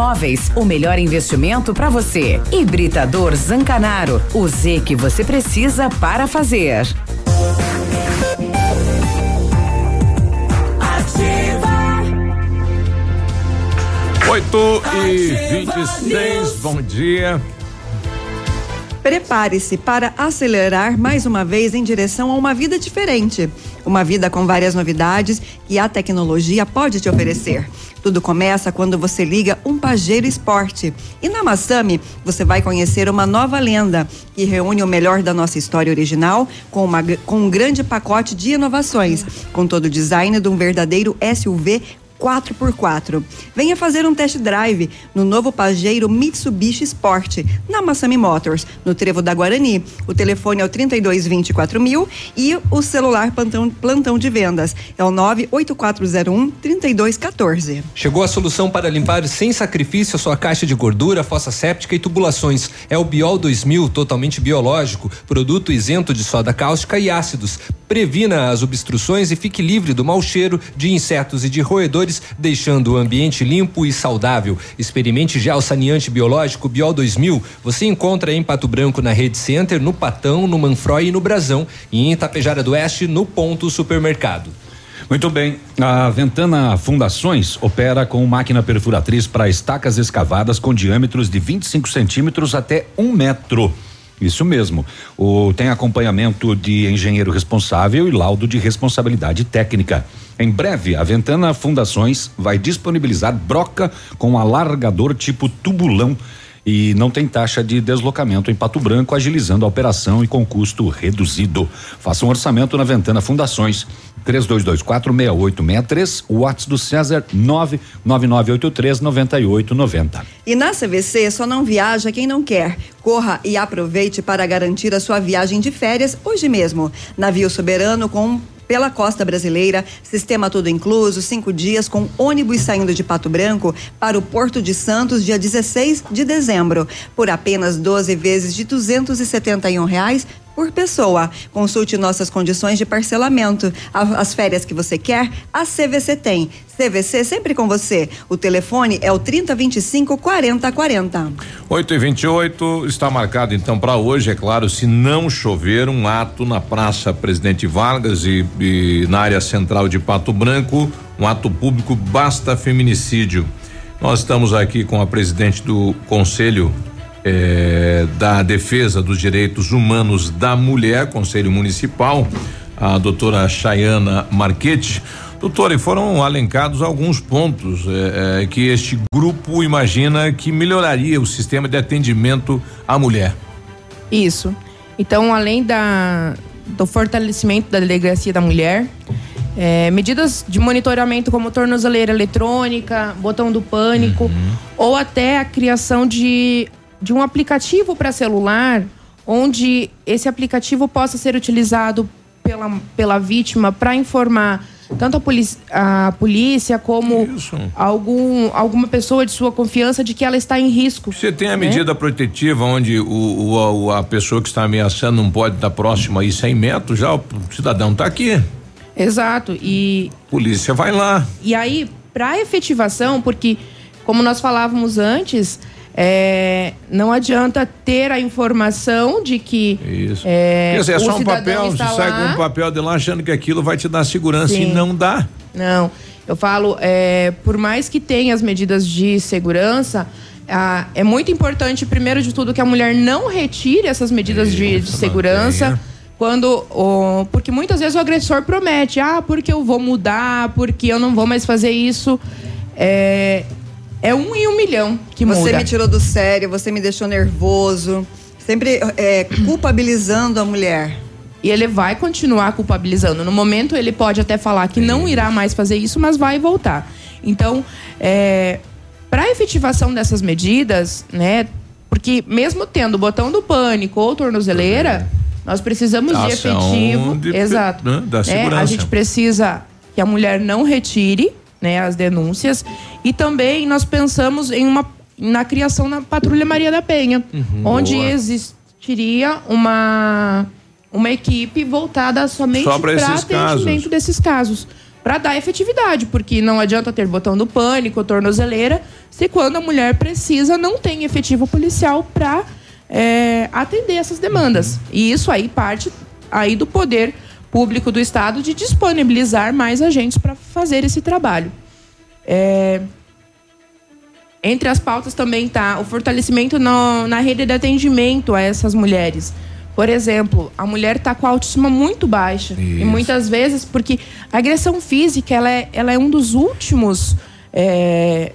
Imóveis. O melhor investimento para você. Hibridador Zancanaro. O Z que você precisa para fazer. 8 e 26, bom dia. Prepare-se para acelerar mais uma vez em direção a uma vida diferente. Uma vida com várias novidades que a tecnologia pode te oferecer. Tudo começa quando você liga um Pajero Esporte. E na Massami, você vai conhecer uma nova lenda que reúne o melhor da nossa história original com, uma, com um grande pacote de inovações, com todo o design de um verdadeiro SUV 4x4. Venha fazer um test drive no novo Pajero Mitsubishi Sport, na Massami Motors, no Trevo da Guarani. O telefone é o 3224 mil e o celular plantão, plantão de vendas é o 98401 3214. Chegou a solução para limpar sem sacrifício a sua caixa de gordura, fossa séptica e tubulações. É o Biol 2000, totalmente biológico, produto isento de soda cáustica e ácidos. Previna as obstruções e fique livre do mau cheiro de insetos e de roedores, deixando o ambiente limpo e saudável. Experimente já o saneante biológico Biol 2000. Você encontra em Pato Branco na Rede Center, no Patão, no Manfroy e no Brasão. E em Itapejara do Oeste, no Ponto Supermercado. Muito bem. A Ventana Fundações opera com máquina perfuratriz para estacas escavadas com diâmetros de 25 centímetros até um metro. Isso mesmo. O, tem acompanhamento de engenheiro responsável e laudo de responsabilidade técnica. Em breve, a Ventana Fundações vai disponibilizar broca com alargador tipo tubulão e não tem taxa de deslocamento em Pato Branco, agilizando a operação e com custo reduzido. Faça um orçamento na Ventana Fundações. 32246863, o WhatsApp do César 999839890. E na CVC só não viaja quem não quer. Corra e aproveite para garantir a sua viagem de férias hoje mesmo. Navio soberano com pela costa brasileira, sistema todo incluso, cinco dias com ônibus saindo de Pato Branco para o Porto de Santos, dia 16 de dezembro, por apenas 12 vezes de 271 reais por pessoa. Consulte nossas condições de parcelamento. As férias que você quer, a CVC tem. CVC sempre com você. O telefone é o 3025 4040. 8 e 28 está marcado então para hoje, é claro, se não chover, um ato na Praça Presidente Vargas e, e na área central de Pato Branco, um ato público basta feminicídio. Nós estamos aqui com a presidente do Conselho eh, da Defesa dos Direitos Humanos da Mulher, Conselho Municipal, a doutora Chayana Marchetti. Doutora, e foram alencados alguns pontos eh, eh, que este grupo imagina que melhoraria o sistema de atendimento à mulher. Isso. Então, além da, do fortalecimento da delegacia da mulher, é, medidas de monitoramento como tornozeleira eletrônica, botão do pânico, ou até a criação de, de um aplicativo para celular, onde esse aplicativo possa ser utilizado pela, pela vítima para informar tanto a, polici- a polícia como algum, alguma pessoa de sua confiança de que ela está em risco. Você tem a né? medida protetiva onde o, o- o- a pessoa que está ameaçando não pode estar próxima aí 100 metros, já o cidadão está aqui. Exato. E Polícia vai lá. E aí, para efetivação, porque, como nós falávamos antes, é, não adianta ter a informação de que Isso. é, Quer dizer, é só um papel, você está sai com lá. um papel de lá achando que aquilo vai te dar segurança Sim. e não dá. Não, eu falo, é, por mais que tenha as medidas de segurança, ah, é muito importante, primeiro de tudo, que a mulher não retire essas medidas de, de segurança. Quando, o- porque muitas vezes o agressor promete, ah, porque eu vou mudar, porque eu não vou mais fazer isso. É, é um em um milhão que você muda. me tirou do sério, você me deixou nervoso. Sempre é, culpabilizando a mulher. E ele vai continuar culpabilizando. No momento, ele pode até falar que não irá mais fazer isso, mas vai voltar. Então, para a efetivação dessas medidas, né? Porque mesmo tendo o botão do pânico ou tornozeleira, nós precisamos de Ação efetivo. de- exato. né, da né? A segurança. gente precisa que a mulher não retire né, as denúncias. E também nós pensamos em uma na criação da Patrulha Maria da Penha, onde boa. existiria uma, uma equipe voltada somente para atendimento casos. desses casos. Para dar efetividade, porque não adianta ter botão do pânico, tornozeleira, se quando a mulher precisa, não tem efetivo policial para atender essas demandas. Uhum. E isso aí parte aí do poder público do Estado de disponibilizar mais agentes para fazer esse trabalho. É, Entre as pautas também está o fortalecimento no, na rede de atendimento a essas mulheres. Por exemplo, a mulher está com a autoestima muito baixa. E muitas vezes, porque a agressão física ela é, ela é um dos últimos, é,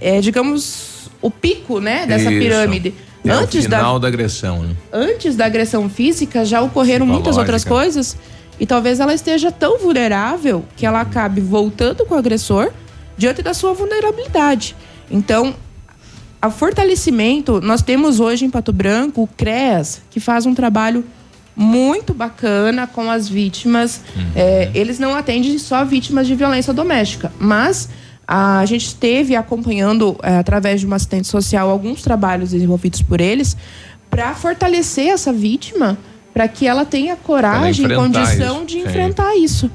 é, digamos, o pico né, dessa Isso. pirâmide. É Antes o da, final da, agressão, né? antes da agressão física já ocorreram muitas outras coisas e talvez ela esteja tão vulnerável que ela acabe voltando com o agressor diante da sua vulnerabilidade. Então, a fortalecimento, nós temos hoje em Pato Branco o CREAS, que faz um trabalho muito bacana com as vítimas. É, eles não atendem só vítimas de violência doméstica, mas a gente esteve acompanhando, é, através de uma assistente social, alguns trabalhos desenvolvidos por eles para fortalecer essa vítima, para que ela tenha coragem e condição isso, de sim. enfrentar isso.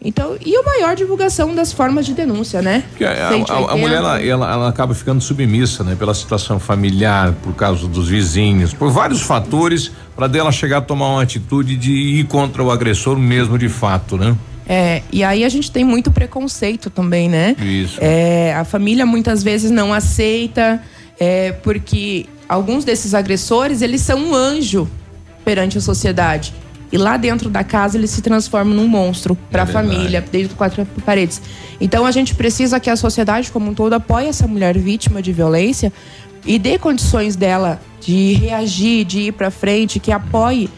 Então, e a maior divulgação das formas de denúncia, né? A, a- 180. a mulher ela, ela, ela acaba ficando submissa, né? Pela situação familiar, por causa dos vizinhos, por vários fatores, para dela chegar a tomar uma atitude de ir contra o agressor mesmo de fato, né? É, e aí a gente tem muito preconceito também, né? Isso. É, a família muitas vezes não aceita, é, porque alguns desses agressores, eles são um anjo perante a sociedade. E lá dentro da casa eles se transformam num monstro para a verdade. família, dentro de quatro paredes. Então a gente precisa que a sociedade como um todo apoie essa mulher vítima de violência e dê condições dela de reagir, de ir para frente, que apoie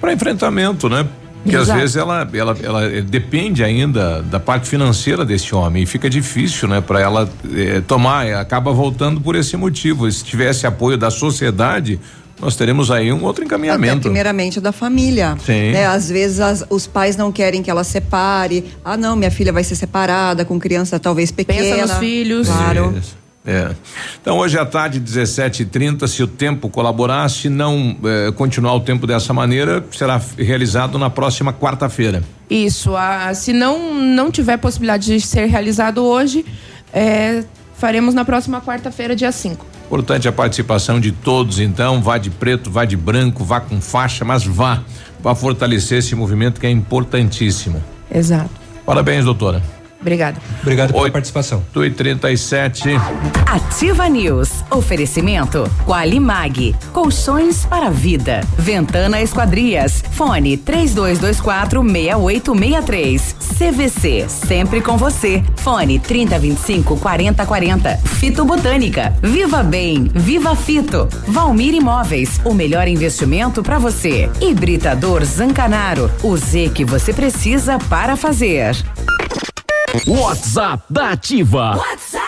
Para enfrentamento, né? Porque às vezes ela, ela, ela eh, depende ainda da parte financeira desse homem e fica difícil, né, para ela eh, tomar, acaba voltando por esse motivo. Se tivesse apoio da sociedade, nós teremos aí um outro Até encaminhamento. primeiramente da família. Sim. Né? Às vezes as- os pais não querem que ela separe. Ah, não, minha filha vai ser separada com criança talvez pequena. nos filhos. Claro. Isso. É. Então hoje à tarde, 17h30, se o tempo colaborar, se não eh, continuar o tempo dessa maneira, será realizado na próxima quarta-feira. Isso, a- se não, não tiver possibilidade de ser realizado hoje, é, faremos na próxima quarta-feira, dia 5. Importante a participação de todos, então, vá de preto, vá de branco, vá com faixa, mas vá, vá fortalecer esse movimento que é importantíssimo. Exato. Parabéns, doutora. Obrigada. Obrigado pela participação. 8 e 37 Ativa News. Oferecimento Qualimag. Colchões para vida. Ventana Esquadrias. Fone 3224 6863. CVC. Sempre com você. Fone 3025 4040. Fito Botânica. Viva Bem. Viva Fito. Valmir Imóveis. O melhor investimento para você. Hibridador Zancanaro. O Z que você precisa para fazer. WhatsApp da Ativa. WhatsApp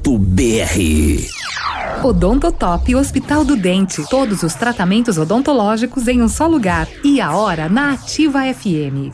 Odontotop Hospital do Dente. Todos os tratamentos odontológicos em um só lugar. E a hora na Ativa FM.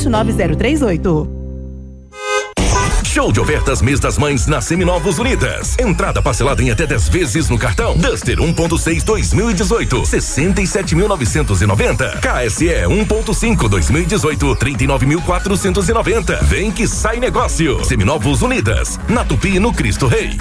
29038. Show de ofertas mês das mães na Seminovos Unidas. Entrada parcelada em até 10 vezes no cartão. Duster 1.6 2018, 67.990. KSE 1.5 2018, 39.490. Vem que sai negócio. Seminovos Unidas. Na Tupi no Cristo Rei.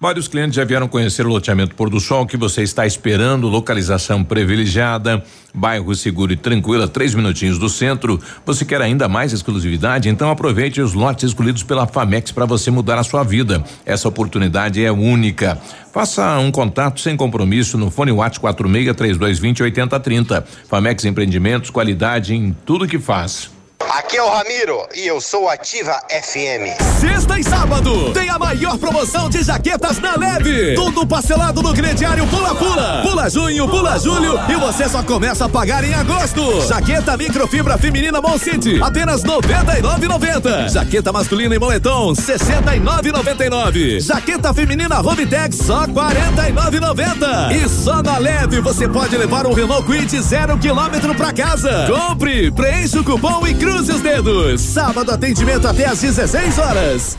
Vários clientes já vieram conhecer o loteamento Pôr do Sol que você está esperando, localização privilegiada, bairro seguro e tranquilo, a três minutinhos do centro. Você quer ainda mais exclusividade? Então aproveite os lotes escolhidos pela Famex para você mudar a sua vida. Essa oportunidade é única. Faça um contato sem compromisso no fone WhatsApp 46 3220 8030. Famex Empreendimentos, qualidade em tudo que faz. Aqui é o Ramiro e eu sou Ativa FM. Sexta e sábado tem a maior promoção de jaquetas na leve. Tudo parcelado no crediário Pula Pula. Pula junho, pula julho e você só começa a pagar em agosto. Jaqueta microfibra feminina Mall City, apenas 99,90. Jaqueta masculina e moletom, 69,99. Jaqueta feminina Robitex, só 49,90. E só na leve você pode levar um Renault Quid zero quilômetro pra casa. Compre, preencha o cupom e cruze os dedos. Sábado atendimento até às 16 horas.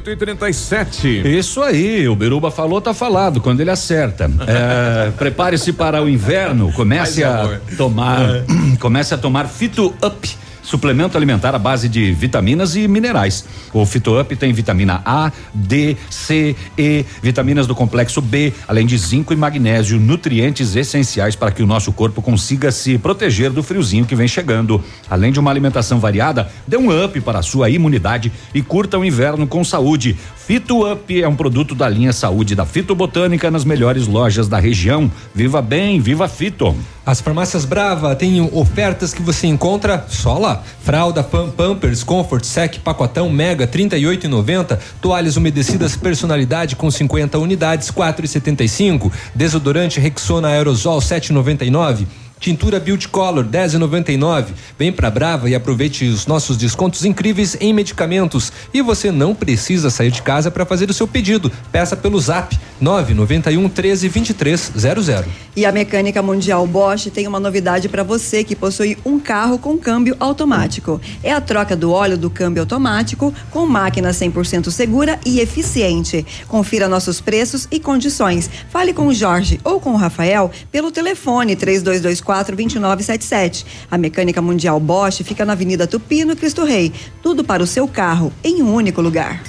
8 e 37 Isso aí, o Biruba falou, tá falado, quando ele acerta. É, Prepare-se para o inverno, comece Mas, a amor. tomar, comece a tomar Fito Up. Suplemento alimentar à base de vitaminas e minerais. O Fito Up tem vitamina A, D, C, E, vitaminas do complexo B, além de zinco e magnésio, nutrientes essenciais para que o nosso corpo consiga se proteger do friozinho que vem chegando. Além de uma alimentação variada, dê um up para a sua imunidade e curta o inverno com saúde. Fito Up é um produto da linha Saúde da Fitobotânica nas melhores lojas da região. Viva bem, viva Fito. As farmácias Brava têm ofertas que você encontra só lá. Fralda Pam Pampers Comfort Sec Pacotão Mega 38,90. Toalhas umedecidas personalidade com 50 unidades 4,75. Desodorante Rexona Aerosol 7,99. Tintura Beauty Color 10,99. Vem pra Brava e aproveite os nossos descontos incríveis em medicamentos. E você não precisa sair de casa para fazer o seu pedido. Peça pelo Zap 991 13 23 00. E a Mecânica Mundial Bosch tem uma novidade para você que possui um carro com câmbio automático. É a troca do óleo do câmbio automático com máquina 100% segura e eficiente. Confira nossos preços e condições. Fale com o Jorge ou com o Rafael pelo telefone 3224 2977. A Mecânica Mundial Bosch fica na Avenida Tupi, no Cristo Rei. Tudo para o seu carro em um único lugar.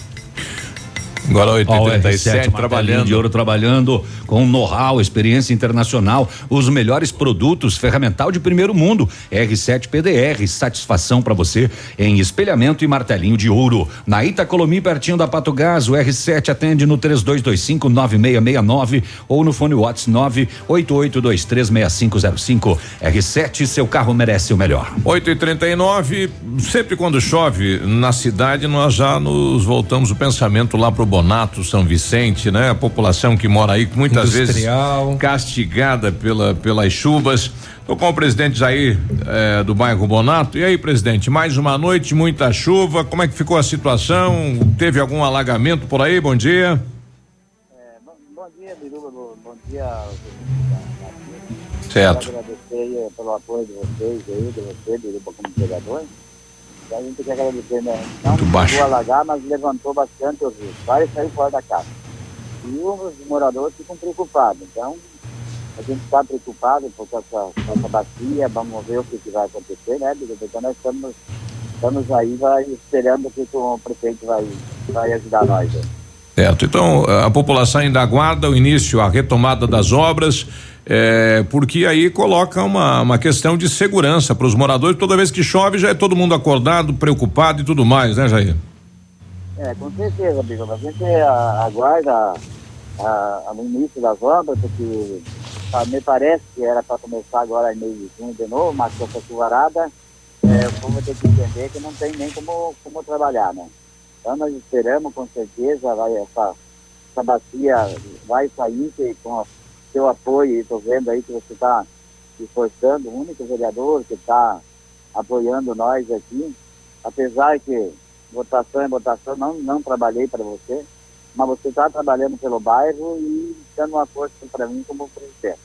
Agora 8 Ó, o e 37 R7 trabalhando. martelinho de ouro trabalhando com know-how, experiência internacional, os melhores produtos, ferramental de primeiro mundo. R7 PDR, satisfação para você em espelhamento e martelinho de ouro. Na Itacolomi, pertinho da Pato Gás, o R7 atende no 3225 9669 ou no fone Whats 988236505. R7, seu carro merece o melhor. 8 e 39 sempre quando chove na cidade, nós já nos voltamos o pensamento lá pro Bonato, São Vicente, né? A população que mora aí, muitas Industrial. vezes castigada pela, pelas chuvas. Tô com o presidente Jair eh, do bairro Bonato. E aí, presidente, mais uma noite, muita chuva. Como é que ficou a situação? Teve algum alagamento por aí? Bom dia. Bom dia, Biruba. Bom bom dia. Certo. Quero agradecer aí pelo apoio de vocês aí, de você, Biruba, como vereador. A gente tem que agradecer, né? Não Muito baixo. chegou a alagar, mas levantou bastante os rios. Vários saíram fora da casa. E os moradores ficam preocupados. Então, a gente está preocupado por essa, com essa bacia, vamos ver o que, que vai acontecer, né? Então nós estamos, estamos aí vai, esperando que o prefeito vai, vai ajudar nós. né? Certo. Então, a população ainda aguarda o início, a retomada das obras, eh, porque aí coloca uma, uma questão de segurança para os moradores. Toda vez que chove, já é todo mundo acordado, preocupado e tudo mais, né, Jair? É, com certeza, Biruba. A gente a- aguarda a, a, no início das obras, porque ah, me parece que era para começar agora em mês de junho de novo, mas com essa chuvarada, é, o povo ter que entender que não tem nem como, como trabalhar, né? Então nós esperamos, com certeza, vai essa, essa bacia vai sair com o seu apoio, estou vendo aí que você está esforçando, o único vereador que está apoiando nós aqui, apesar que votação é votação, não, não trabalhei para você, mas você está trabalhando pelo bairro e dando uma força para mim como presidente.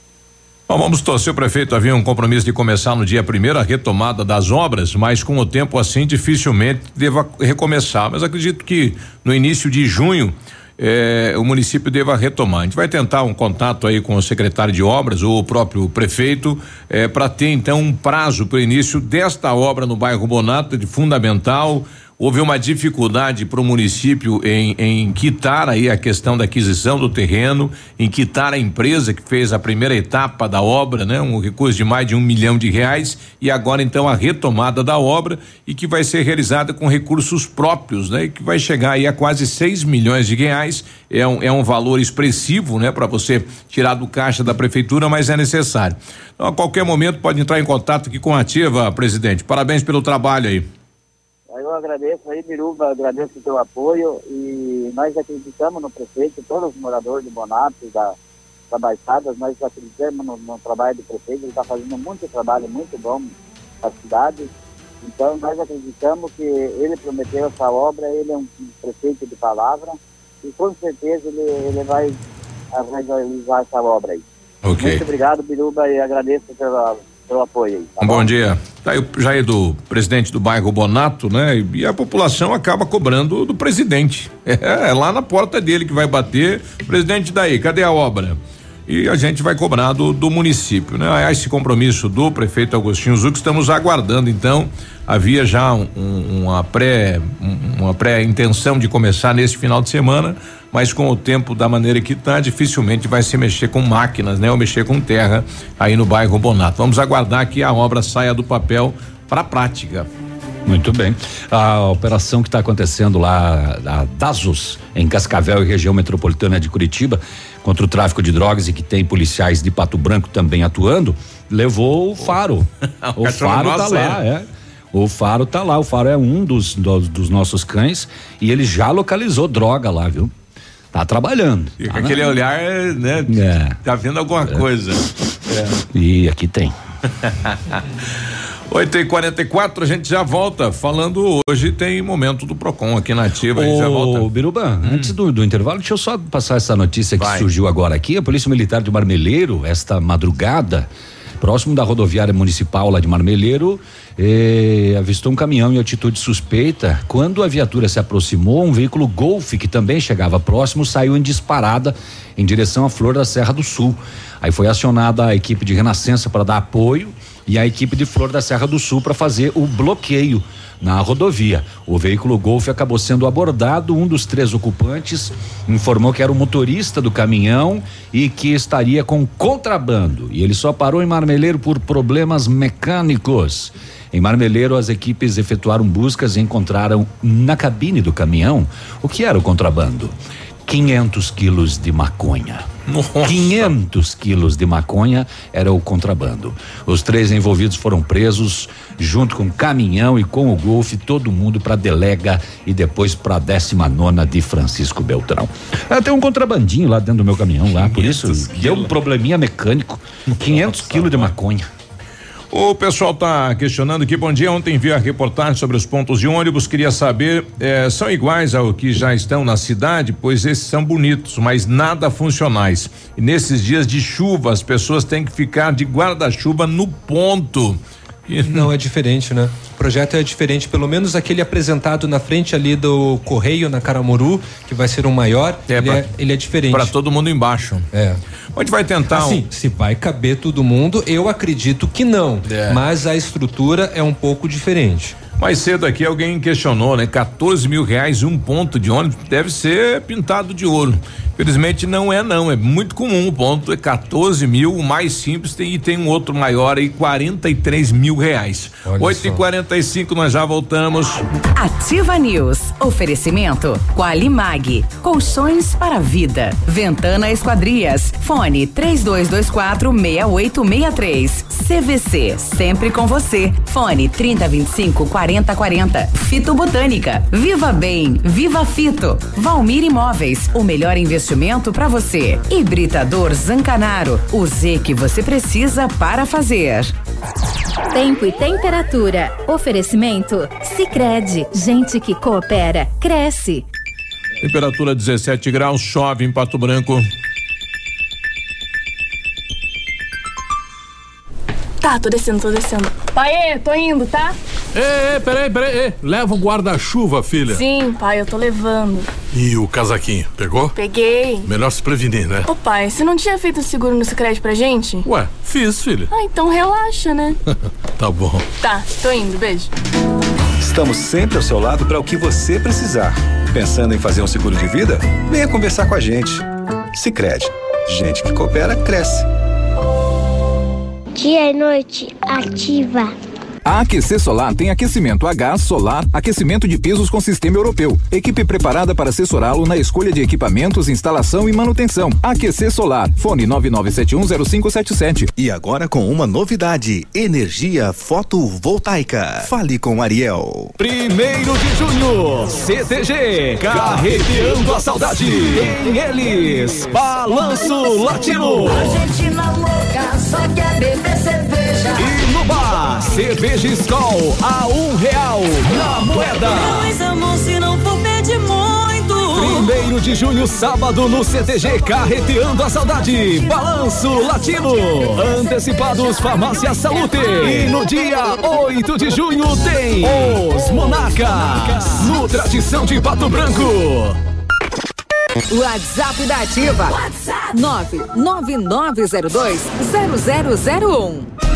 Bom, vamos torcer. Prefeito havia um compromisso de começar no dia primeiro a retomada das obras, mas com o tempo assim dificilmente deva recomeçar. Mas acredito que no início de junho eh, o município deva retomar. A gente vai tentar um contato aí com o secretário de obras ou o próprio prefeito eh, para ter então um prazo para o início desta obra no bairro Bonato de fundamental houve uma dificuldade para o município em, em quitar aí a questão da aquisição do terreno, em quitar a empresa que fez a primeira etapa da obra, né? Um recurso de mais de um milhão de reais e agora então a retomada da obra e que vai ser realizada com recursos próprios, né? E que vai chegar aí a quase seis milhões de reais. É um, é um valor expressivo, né? Para você tirar do caixa da prefeitura, mas é necessário. Então, a qualquer momento pode entrar em contato aqui com a Ativa, presidente. Parabéns pelo trabalho aí. Eu agradeço aí, Biruba, agradeço o teu apoio e nós acreditamos no prefeito, todos os moradores de Bonato, da, da Baixada, nós acreditamos no, no trabalho do prefeito, ele está fazendo muito trabalho, muito bom para a cidade. Então nós acreditamos que ele prometeu essa obra, ele é um, um prefeito de palavra e com certeza ele, ele vai realizar essa obra aí. Okay. Muito obrigado, Biruba, e agradeço pela pelo apoio aí. Tá bom, bom, dia. Tá aí já é do presidente do bairro Bonato, né? E a população acaba cobrando do presidente. É, é lá na porta dele que vai bater. Presidente daí, cadê a obra? E a gente vai cobrar do, do município, né? Há esse compromisso do prefeito Agostinho Zuc, estamos aguardando então. Havia já um, um, uma pré, um, uma pré intenção de começar nesse final de semana, mas com o tempo da maneira que está, dificilmente vai se mexer com máquinas, né? Ou mexer com terra aí no bairro Bonato. Vamos aguardar que a obra saia do papel para a prática. Muito bem. A operação que está acontecendo lá, a Dazos, em Cascavel e região metropolitana de Curitiba, contra o tráfico de drogas e que tem policiais de Pato Branco também atuando, levou o Faro. o, o Faro tá lá, é. O Faro tá lá. O Faro é um dos, dos, dos nossos cães e ele já localizou droga lá, viu? Tá trabalhando. E tá aquele na... olhar, né? É. Tá vendo alguma é. coisa. É. E aqui tem. 8 e 44 a gente já volta falando hoje tem momento do Procon aqui na ativa, a gente já volta. Biruba, hum. antes do, do, intervalo, deixa eu só passar essa notícia Vai. que surgiu agora aqui. A Polícia Militar de Marmeleiro, esta madrugada, próximo da rodoviária municipal lá de Marmeleiro, eh, avistou um caminhão em atitude suspeita. Quando a viatura se aproximou, um veículo Golf, que também chegava próximo, saiu em disparada em direção à Flor da Serra do Sul. Aí foi acionada a equipe de Renascença para dar apoio e a equipe de Flor da Serra do Sul para fazer o bloqueio na rodovia. O veículo Golf acabou sendo abordado. Um dos três ocupantes informou que era o motorista do caminhão e que estaria com contrabando. E ele só parou em Marmeleiro por problemas mecânicos. Em Marmeleiro, as equipes efetuaram buscas e encontraram na cabine do caminhão o que era o contrabando. 500 quilos de maconha. Nossa. 500 quilos de maconha era o contrabando. Os três envolvidos foram presos, junto com o caminhão e com o Golf, todo mundo para delega e depois para a 19 de Francisco Beltrão. Ah, tem um contrabandinho lá dentro do meu caminhão lá, por isso deu um probleminha mecânico. 500 quilos de maconha. O pessoal está questionando aqui. Bom dia. Ontem vi a reportagem sobre os pontos de ônibus. Queria saber, eh, são iguais ao que já estão na cidade? Pois esses são bonitos, mas nada funcionais. E nesses dias de chuva, as pessoas têm que ficar de guarda-chuva no ponto. Não é diferente, né? O projeto é diferente, pelo menos aquele apresentado na frente ali do Correio, na Caramuru, que vai ser um maior, é, ele, pra, é, ele é diferente. Para todo mundo embaixo. É. Onde vai tentar assim, um... se vai caber todo mundo, eu acredito que não. É. Mas a estrutura é um pouco diferente. Mais cedo aqui alguém questionou, né? 14 mil reais um ponto de ônibus deve ser pintado de ouro. Felizmente não é não, é muito comum. O ponto é 14 mil, o mais simples tem e tem um outro maior aí, 43 mil reais. Olha 8 só. e 45 nós já voltamos. Ativa News. Oferecimento Qualimag. Colchões para vida. Ventana Esquadrias. Fone 3224 6863. CVC. Sempre com você. Fone 3025 4040. Fito Botânica. Viva Bem. Viva Fito. Valmir Imóveis. O melhor investimento para você. Hibridador Zancanaro. O Z que você precisa para fazer. Tempo e temperatura. Oferecimento? Sicredi Gente que coopera, cresce. Temperatura 17 graus, chove em Pato Branco. Tá, tô descendo, tô descendo. Pai, tô indo, tá? Ê, ê, peraí, peraí. ê, Leva o guarda-chuva, filha. Sim, pai, eu tô levando. E o casaquinho, pegou? Peguei. Melhor se prevenir, né? Ô pai, você não tinha feito o seguro no Sicredi pra gente? Ué, fiz, filha. Ah, então relaxa, né? Tá bom. Tá, tô indo, beijo. Estamos sempre ao seu lado para o que você precisar. Pensando em fazer um seguro de vida? Venha conversar com a gente. Sicredi. Gente que coopera cresce. Dia e noite ativa. A AQC Solar tem aquecimento a gás, solar, aquecimento de pisos com sistema europeu. Equipe preparada para assessorá-lo na escolha de equipamentos, instalação e manutenção. AQC Solar. Fone 99710577. E agora com uma novidade: energia fotovoltaica. Fale com Ariel. Primeiro de junho, CTG, carreteando a saudade. Tem eles, Balanço Latino. Argentina louca, só quer beber cerveja. E no bar, cerveja Skol a um real na moeda. Mas amor, se não for pedir muito. Primeiro de junho, sábado, no CTG Carreteando a Saudade. Balanço Latino. Antecipados Farmácia Salute. E no dia 8 de junho tem Os Monarcas. No Tradição de Pato Branco. WhatsApp da Ativa. WhatsApp 999020001.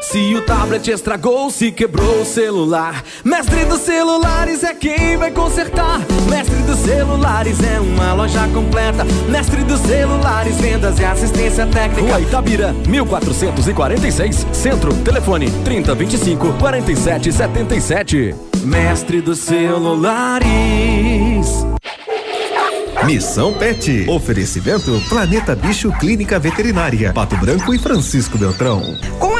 Se o tablet estragou, se quebrou o celular, Mestre dos Celulares é quem vai consertar. Mestre dos Celulares é uma loja completa. Mestre dos Celulares, vendas e assistência técnica. Rua Itabira, 1446, Centro. Telefone 3025 4777. Mestre dos Celulares. Missão Pet. Oferecimento Planeta Bicho Clínica Veterinária. Pato Branco e Francisco Beltrão. Com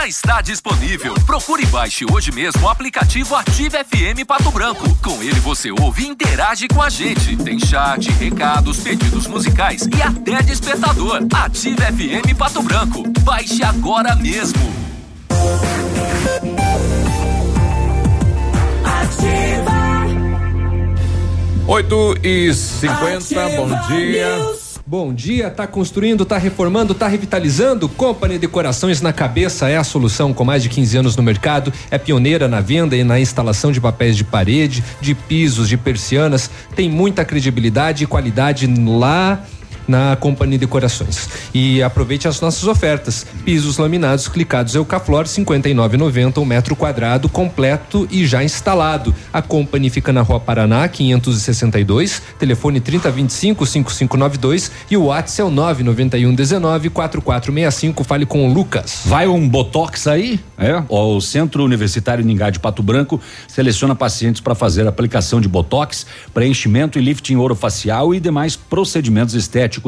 Já está disponível. Procure e baixe hoje mesmo o aplicativo Ative FM Pato Branco. Com ele você ouve e interage com a gente. Tem chat, recados, pedidos musicais e até despertador. Ative FM Pato Branco. Baixe agora mesmo. 8 e 50 bom dia. Bom dia, tá construindo, tá reformando, tá revitalizando? Company Decorações na cabeça é a solução com mais de 15 anos no mercado, é pioneira na venda e na instalação de papéis de parede, de pisos, de persianas, tem muita credibilidade e qualidade lá na Companhia Decorações. E aproveite as nossas ofertas. Pisos laminados clicados Eucaflor 59,90 um metro quadrado completo e já instalado. A Company fica na Rua Paraná 562, telefone 3025 5592 e o WhatsApp é o 991 19 4465. Fale com o Lucas. Vai um botox aí? É. O Centro Universitário Ningá de Pato Branco seleciona pacientes para fazer aplicação de botox, preenchimento e lifting orofacial e demais procedimentos estéticos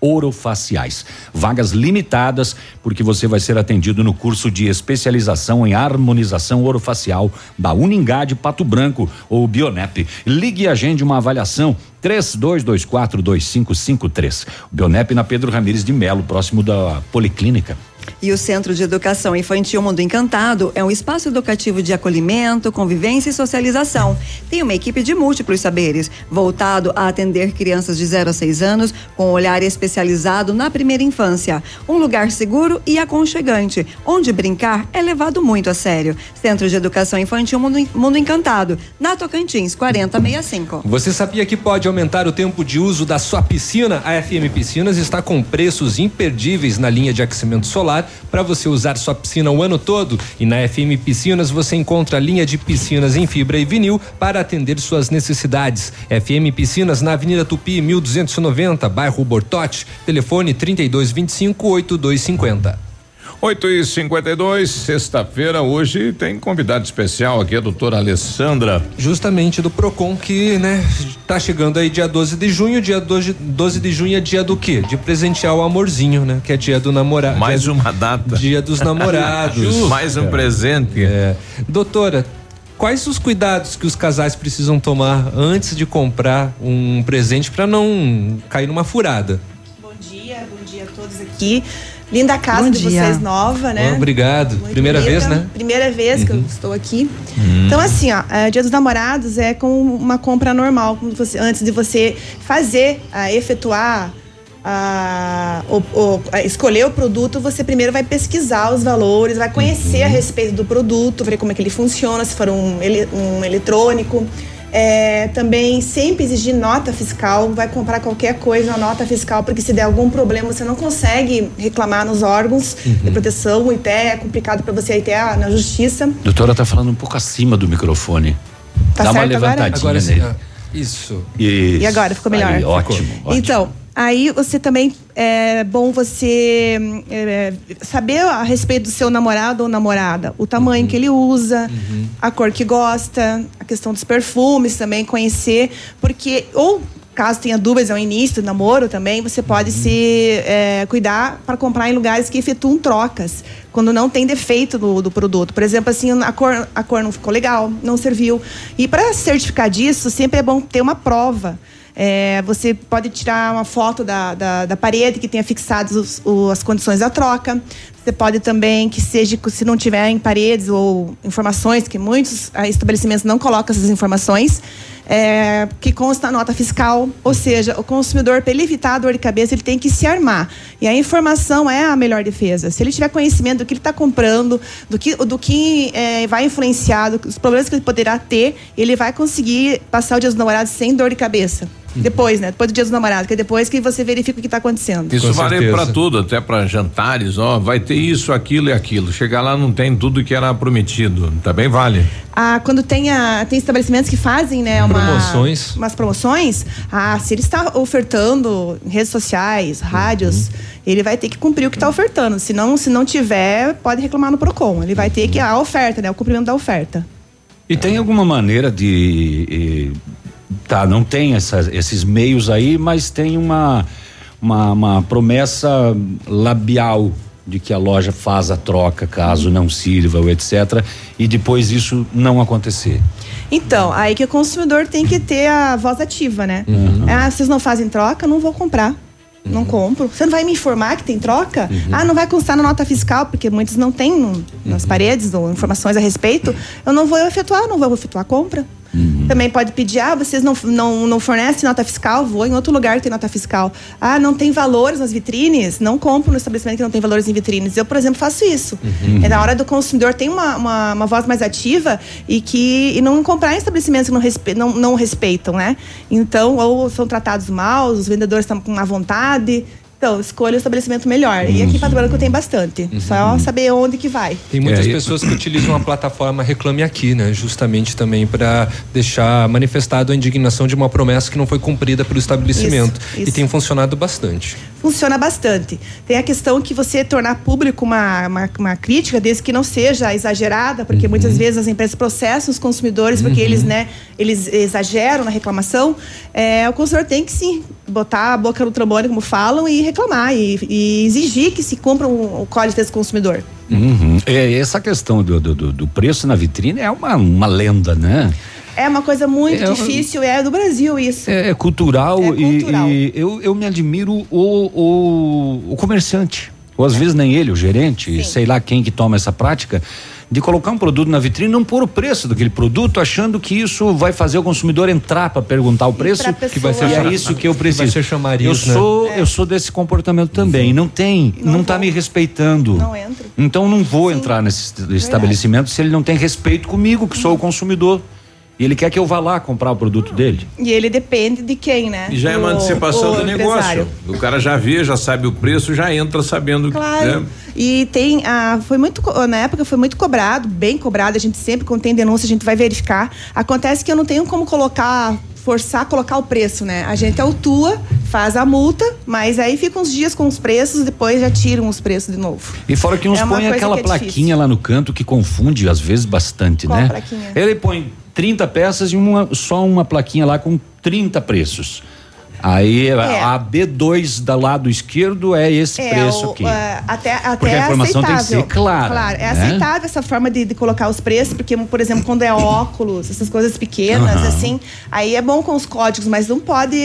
orofaciais. Vagas limitadas, porque você vai ser atendido no curso de especialização em harmonização orofacial da Uningá de Pato Branco ou Bionep. Ligue e agende uma avaliação 32242553. Bionep na Pedro Ramires de Melo, próximo da Policlínica. E o Centro de Educação Infantil Mundo Encantado é um espaço educativo de acolhimento, convivência e socialização. Tem uma equipe de múltiplos saberes, voltado a atender crianças de 0 a 6 anos, com um olhar especializado na primeira infância. Um lugar seguro e aconchegante, onde brincar é levado muito a sério. Centro de Educação Infantil Mundo, Mundo Encantado, na Tocantins, 4065. Você sabia que pode aumentar o tempo de uso da sua piscina? A FM Piscinas está com preços imperdíveis na linha de aquecimento solar para você usar sua piscina o ano todo. E na FM Piscinas você encontra a linha de piscinas em fibra e vinil para atender suas necessidades. FM Piscinas na Avenida Tupi, 1290, bairro Bortote. Telefone 3225 8250. 8 e 52 sexta-feira, hoje tem convidado especial aqui, a doutora Alessandra. Justamente do PROCON, que, né, tá chegando aí dia 12 de junho. Dia 12, 12 de junho é dia do quê? De presentear o amorzinho, né? Que é dia do namorado. Mais dia uma data. Dia dos namorados. Mais um É. presente. É. Doutora, quais os cuidados que os casais precisam tomar antes de comprar um presente para não cair numa furada? Bom dia, bom dia a todos aqui. Linda casa Bom de dia. vocês nova, né? Oh, obrigado. Muito Primeira linda. vez, né? Primeira vez que eu Uhum. estou aqui. Hum. Então, assim, ó, é, Dia dos Namorados é com uma compra normal, como você- antes de você fazer, ah, efetuar, o- o- ah, escolher o produto, você primeiro vai pesquisar os valores, vai conhecer Uhum. a respeito do produto, ver como é que ele funciona, se for um, ele- um eletrônico. É, também sempre exigir nota fiscal, vai comprar qualquer coisa na nota fiscal, porque se der algum problema você não consegue reclamar nos órgãos Uhum. de proteção, e até é complicado para você ir até a- na justiça. Doutora tá falando um pouco acima do microfone. Tá Dá uma certo agora? levantadinha Agora sim, nele. isso. Isso. E agora, ficou melhor? Aí, ótimo, ótimo. Então, aí você também é bom você é, saber a respeito do seu namorado ou namorada, o tamanho Uhum. que ele usa, a cor que gosta, a questão dos perfumes também, conhecer, porque ou caso tenha dúvidas ao início do namoro também, você pode se é, cuidar para comprar em lugares que efetuam trocas, quando não tem defeito do, do produto. Por exemplo, assim, a cor, a cor não ficou legal, não serviu. E para certificar disso, sempre é bom ter uma prova. É, você pode tirar uma foto da, da, da parede que tenha fixado os- o- as condições da troca. Você pode também que seja, se não tiver em paredes ou informações, que muitos ah, estabelecimentos não colocam essas informações, é, que consta na nota fiscal. Ou seja, o consumidor, para ele evitar a dor de cabeça, ele tem que se armar. E a informação é a melhor defesa. Se ele tiver conhecimento do que ele está comprando, do que, do que é, vai influenciar, dos problemas que ele poderá ter, ele vai conseguir passar o dia dos namorados sem dor de cabeça. Depois, né? Depois do dia dos namorados, que é depois que você verifica o que está acontecendo. Isso vale para tudo, até para jantares, ó, vai ter isso, aquilo e aquilo. Chegar lá não tem tudo que era prometido, também vale. Ah, quando tem, a, tem estabelecimentos que fazem, né, uma, Promoções. umas promoções, ah, se ele está ofertando em redes sociais, rádios, ele vai ter que cumprir o que está ofertando. Se não, se não tiver, pode reclamar no Procon. Ele vai ter que a oferta, né, o cumprimento da oferta. E tem alguma maneira de. eh, tá, não tem essas- esses meios aí, mas tem uma, uma, uma promessa labial de que a loja faz a troca caso não sirva etc. E depois isso não acontecer. Então, aí que o consumidor tem que ter a voz ativa, né? Uhum. Ah, vocês não fazem troca? Não vou comprar. Não compro. Você não vai me informar que tem troca? Uhum. Ah, não vai constar na nota fiscal, porque muitos não têm no- nas Uhum. paredes ou informações a respeito. Eu não vou efetuar, não vou efetuar a compra. Também pode pedir, ah, vocês não, não, não fornecem nota fiscal, vou em outro lugar que tem nota fiscal. Ah, não tem valores nas vitrines, não compro no estabelecimento que não tem valores em vitrines. Eu, por exemplo, faço isso. Uhum. É na hora do consumidor ter uma, uma, uma voz mais ativa e que e não comprar em estabelecimentos que não, respe, não, não respeitam, né? Então, ou são tratados mal, os vendedores estão com má vontade. Então, escolha o estabelecimento melhor. E aqui em Pato Branco tem bastante. Só saber onde que vai. Tem muitas É, e- pessoas que utilizam a plataforma Reclame Aqui, né? Justamente também para deixar manifestado a indignação de uma promessa que não foi cumprida pelo estabelecimento. Isso, E isso. tem funcionado bastante. funciona bastante. Tem a questão que você tornar público uma, uma, uma crítica, desde que não seja exagerada, porque muitas vezes as empresas processam os consumidores porque Uhum. eles, né, eles exageram na reclamação. É, o consumidor tem que sim botar a boca no trombone, como falam, e reclamar e, e exigir que se cumpra o, código de consumidor. Uhum. É, essa questão do, do, do- preço na vitrine é uma, uma lenda, né? É uma coisa muito É, difícil, é do Brasil isso. É, é cultural, É e- cultural. E, eu, eu me admiro o, o, o comerciante. Ou às vezes nem ele, o gerente, sei lá quem que toma essa prática, de colocar um produto na vitrine e não pôr o preço daquele produto, achando que isso vai fazer o consumidor entrar para perguntar o preço. Que vai ser e é isso que eu que vai preciso. ser chamariz, eu né? sou, eu sou desse comportamento também. Não tem, não, tá me respeitando. Não entro. Então não vou entrar nesse estabelecimento se ele não tem respeito comigo, que sou o consumidor. E ele quer que eu vá lá comprar o produto dele. E ele depende de quem, né? E já é uma O- antecipação o do negócio. O cara já vê, já sabe o preço, já entra sabendo Claro. né? E tem, ah, foi muito, na época foi muito cobrado, bem cobrado. A gente sempre, quando tem denúncia, a gente vai verificar. Acontece que eu não tenho como colocar, forçar a colocar o preço, né? A gente autua, faz a multa, mas aí fica uns dias com os preços, depois já tiram os preços de novo. E fora que uns É põem aquela que é plaquinha difícil. lá no canto que confunde às vezes bastante, Qual né? plaquinha? Ele põe 30 peças e uma, só uma plaquinha lá com 30 preços. Aí a B2 do lado esquerdo é esse É, preço o- aqui. é, até até Porque a informação tem que aceitável. ser clara, Claro, é né? aceitável essa forma de, de colocar os preços, porque, por exemplo, quando é óculos, essas coisas pequenas, Aham. assim, aí é bom com os códigos, mas não pode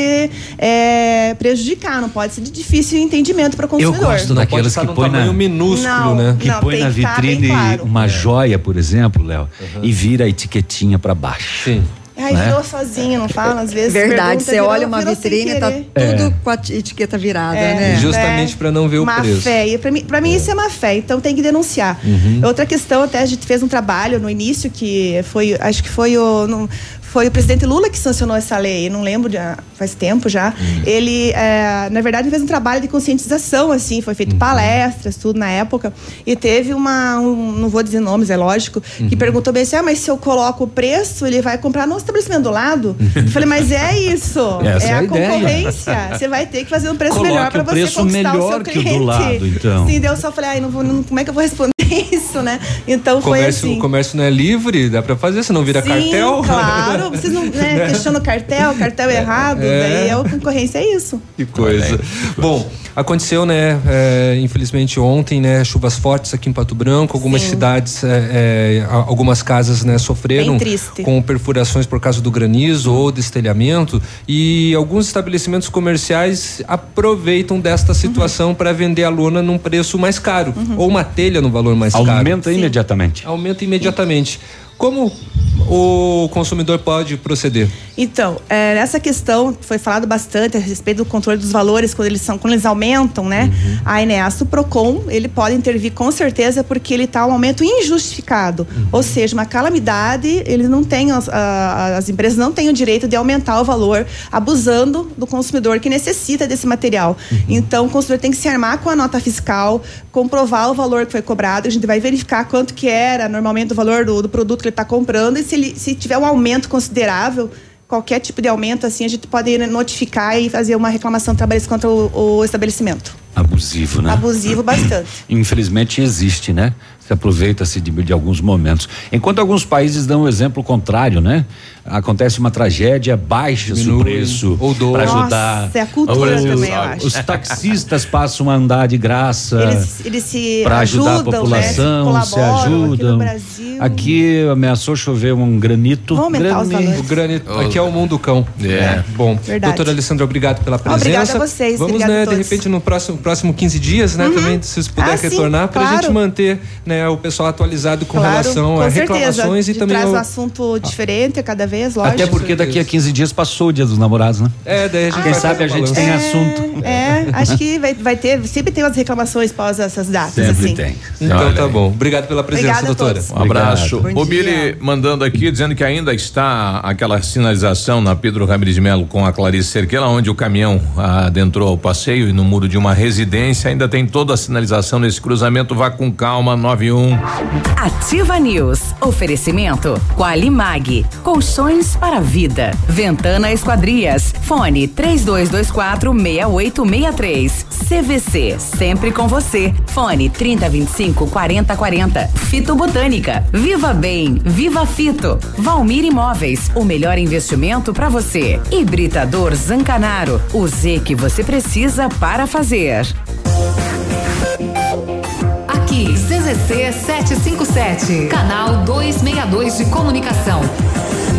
é, prejudicar, não pode ser de difícil entendimento para o Eu consumidor. gosto daquelas que põe na Não, né? que não, põe na vitrine claro. uma joia, por exemplo, Léo, e vira a etiquetinha para baixo. Sim. Ai, né? virou sozinho, não fala? Às vezes. Verdade, pergunta, você virou- olha uma vitrine, tá querer. tudo É. com a etiqueta virada, É, né? Justamente para não ver o má preço. fé. E pra mim, pra mim isso é má fé, então tem que denunciar. Uhum. Outra questão, até a gente fez um trabalho no início que foi, acho que foi o. no- foi o presidente Lula que sancionou essa lei, não lembro, já, faz tempo já. Ele, é, na verdade, fez um trabalho de conscientização, assim, foi feito palestras, tudo na época. E teve uma, um, não vou dizer nomes, é lógico, que perguntou bem assim: ah, mas se eu coloco o preço, ele vai comprar no estabelecimento do lado? Eu falei, mas é isso. É é a a concorrência. Você vai ter que fazer um preço Coloque melhor para você conquistar o seu que o do cliente. lado, então. Sim, eu só falei, ai, não vou, não- como é que eu vou responder isso, né? Então O foi comércio, assim. o comércio não é livre, dá para fazer, senão vira Sim, cartel. claro. Vocês não né, questionam cartel, cartel errado, É. daí a concorrência é isso. Que coisa. Bom, aconteceu, né, é, infelizmente ontem, né, chuvas fortes aqui em Pato Branco, algumas Sim. cidades, é, é, algumas casas, né, sofreram com perfurações por causa do granizo ou destelhamento e alguns estabelecimentos comerciais aproveitam desta situação para vender a lona num preço mais caro ou uma telha no valor mais caro. Aumenta imediatamente. Aumenta imediatamente. Como o consumidor pode proceder? Então, é, nessa questão foi falado bastante a respeito do controle dos valores quando eles são, quando eles aumentam, né? Uhum. A Eneas, o Procon, ele pode intervir com certeza porque ele está um aumento injustificado, Uhum. ou seja, uma calamidade. Eles não têm as, a- as empresas não têm o direito de aumentar o valor, abusando do consumidor que necessita desse material. Uhum. Então, o consumidor tem que se armar com a nota fiscal, comprovar o valor que foi cobrado. A gente vai verificar quanto que era normalmente o valor do, do produto que ele está comprando e se ele se tiver um aumento considerável qualquer tipo de aumento assim, a gente pode notificar e fazer uma reclamação trabalhista contra o, o estabelecimento. Abusivo, né? Abusivo bastante. Infelizmente existe, né? Se aproveita-se de, de alguns momentos. Enquanto alguns países dão o exemplo contrário, né? Acontece uma tragédia, baixa-se o preço para Nossa, ajudar. é a cultura os, também, eu acho. Os taxistas passam a andar de graça. Eles, eles se para ajudar ajudam, a população, né? se, colaboram Aqui no ajudam. Brasil. Aqui ameaçou chover um granito. Vamos aumentar os granito, aqui é o mundo cão. É. Bom, Verdade. doutora Alessandra, obrigado pela presença. Obrigada a vocês, Vamos, né, a de repente, no próximo, próximo 15 dias, né? Também, se puder Ah, retornar, para a claro. gente manter né, o pessoal atualizado com Claro, relação com a certeza. reclamações e De também. traz ao- um assunto diferente a cada vez, lógico. Até porque daqui a 15 dias passou o dia dos namorados, né? É, daí a gente Quem vai sabe a gente balanço. tem É, assunto. É, acho que vai, vai ter, sempre tem umas reclamações pós essas datas, assim. Então Olha tá aí. bom. Obrigado pela presença, Obrigada doutora. todos. Um abraço. Bom O dia. Billy mandando aqui, dizendo que ainda está aquela sinalização na Pedro Ramirez de Melo com a Clarice Cerqueira, onde o caminhão adentrou ao passeio e no muro de uma residência. Ainda tem toda a sinalização nesse cruzamento. Vá com calma, 91. Ativa News. Oferecimento Qualimag. Colchões para vida. Ventana Esquadrias. Fone 3224 6863. CVC. Sempre com você. Fone 3025 4040. Fito Botânica. Viva Bem. Viva Fito. Valmir Imóveis. O melhor investimento para você. Hibridador Zancanaro. O Z que você precisa para fazer. Aqui, CZC 757, canal 262 de comunicação.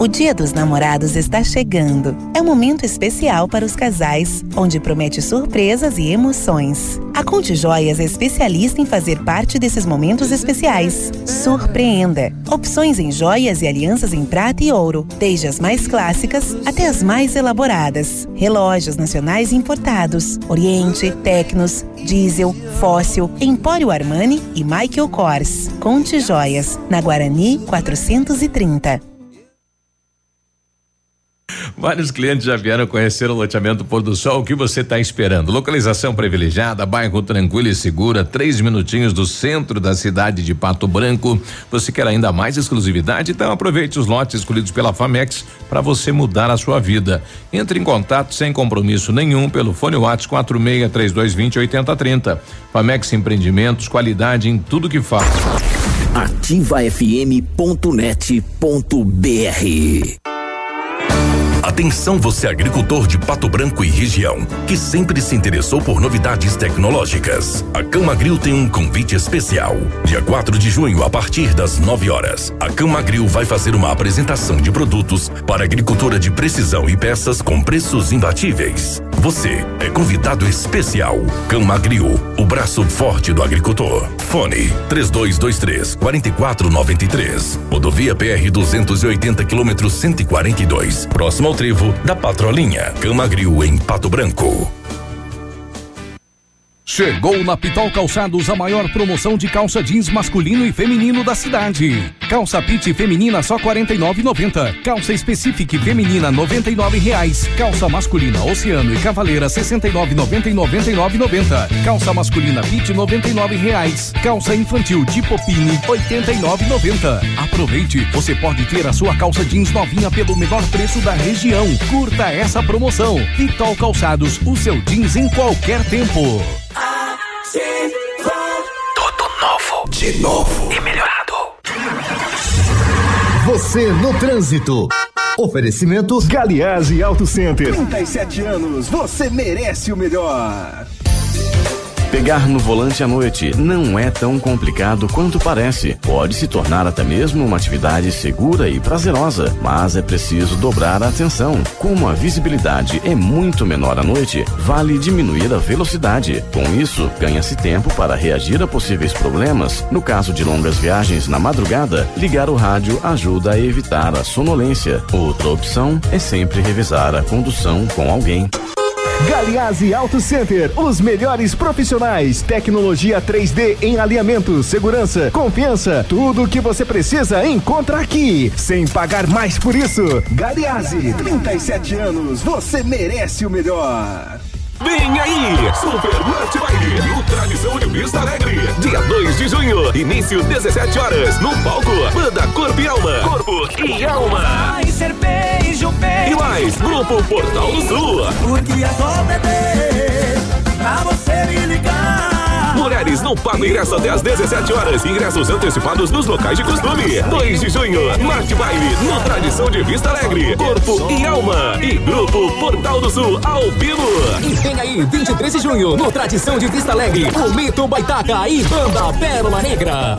O Dia dos Namorados está chegando. É um momento especial para os casais, onde promete surpresas e emoções. A Conte Joias é especialista em fazer parte desses momentos especiais. Surpreenda! Opções em joias e alianças em prata e ouro, desde as mais clássicas até as mais elaboradas. Relógios nacionais importados, Oriente, Tecnos, Diesel, Fóssil, Empório Armani e Michael Kors. Conte Joias, na Guarani 430. Vários clientes já vieram conhecer o loteamento Pôr do Sol. O que você está esperando? Localização privilegiada, bairro tranquilo e segura, três minutinhos do centro da cidade de Pato Branco. Você quer ainda mais exclusividade? Então aproveite os lotes escolhidos pela Famex para você mudar a sua vida. Entre em contato sem compromisso nenhum pelo fone WhatsApp 46 3220 8030. Famex Empreendimentos, qualidade em tudo que faz. ativafm.net.br Atenção você agricultor de Pato Branco e região, que sempre se interessou por novidades tecnológicas. A Camagril tem um convite especial. Dia 4 de junho, a partir das 9 horas, a Camagril vai fazer uma apresentação de produtos para agricultura de precisão e peças com preços imbatíveis. Você é convidado especial. Camagril, o braço forte do agricultor. Fone 3223 4493. Rodovia PR 280 quilômetros 142. Próximo ao trevo da Patrolinha. Camagril em Pato Branco. Chegou na Pitol Calçados a maior promoção de calça jeans masculino e feminino da cidade. Calça pit feminina só 49,90. Calça específica feminina 99 reais. Calça masculina Oceano e Cavaleira 69,90 e 99,90. Calça masculina pit 99 reais. Calça infantil tipo Pini 89,90. Aproveite, você pode ter a sua calça jeans novinha pelo menor preço da região. Curta essa promoção. Pitol Calçados, o seu jeans em qualquer tempo. Tudo novo. De novo. E melhorado. Você no trânsito. Oferecimento Galiase Auto Center. 37 anos, você merece o melhor. Pegar no volante à noite não é tão complicado quanto parece. Pode se tornar até mesmo uma atividade segura e prazerosa, mas é preciso dobrar a atenção. Como a visibilidade é muito menor à noite, vale diminuir a velocidade. Com isso, ganha-se tempo para reagir a possíveis problemas. No caso de longas viagens na madrugada, ligar o rádio ajuda a evitar a sonolência. Outra opção é sempre revisar a condução com alguém. Galiase Auto Center, os melhores profissionais, tecnologia 3D em alinhamento, segurança, confiança, tudo o que você precisa encontra aqui, sem pagar mais por isso. Galiase, 37 anos, você merece o melhor. Vem aí, Super Lunch Baile, no Tradição de Vista Alegre. Dia 2 de junho, início 17 horas, no palco, Banda Corpo e Alma. Corpo e Alma. Vai ser beijo, E mais, Grupo Portal do Sul. Porque é só beber pra você me ligar. Mulheres não pagam ingresso até às 17 horas. Ingressos antecipados nos locais de costume. 2 de junho, Marte Baile, no Tradição de Vista Alegre. Corpo e Alma. E Grupo Portal do Sul, Albino. E vem aí, 23 de junho, no Tradição de Vista Alegre, o Mito Baitaca e Banda Pérola Negra.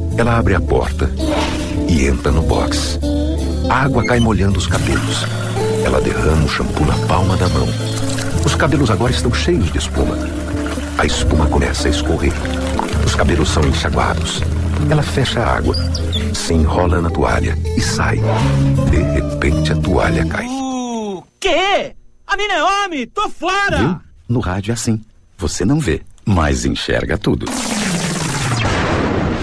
Ela abre a porta e entra no box. A água cai molhando os cabelos. Ela derrama o shampoo na palma da mão. Os cabelos agora estão cheios de espuma. A espuma começa a escorrer. Os cabelos são enxaguados. Ela fecha a água, se enrola na toalha e sai. De repente a toalha cai. O quê? A mina é homem? Tô fora! Viu? No rádio é assim. Você não vê, mas enxerga tudo.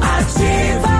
Ativa.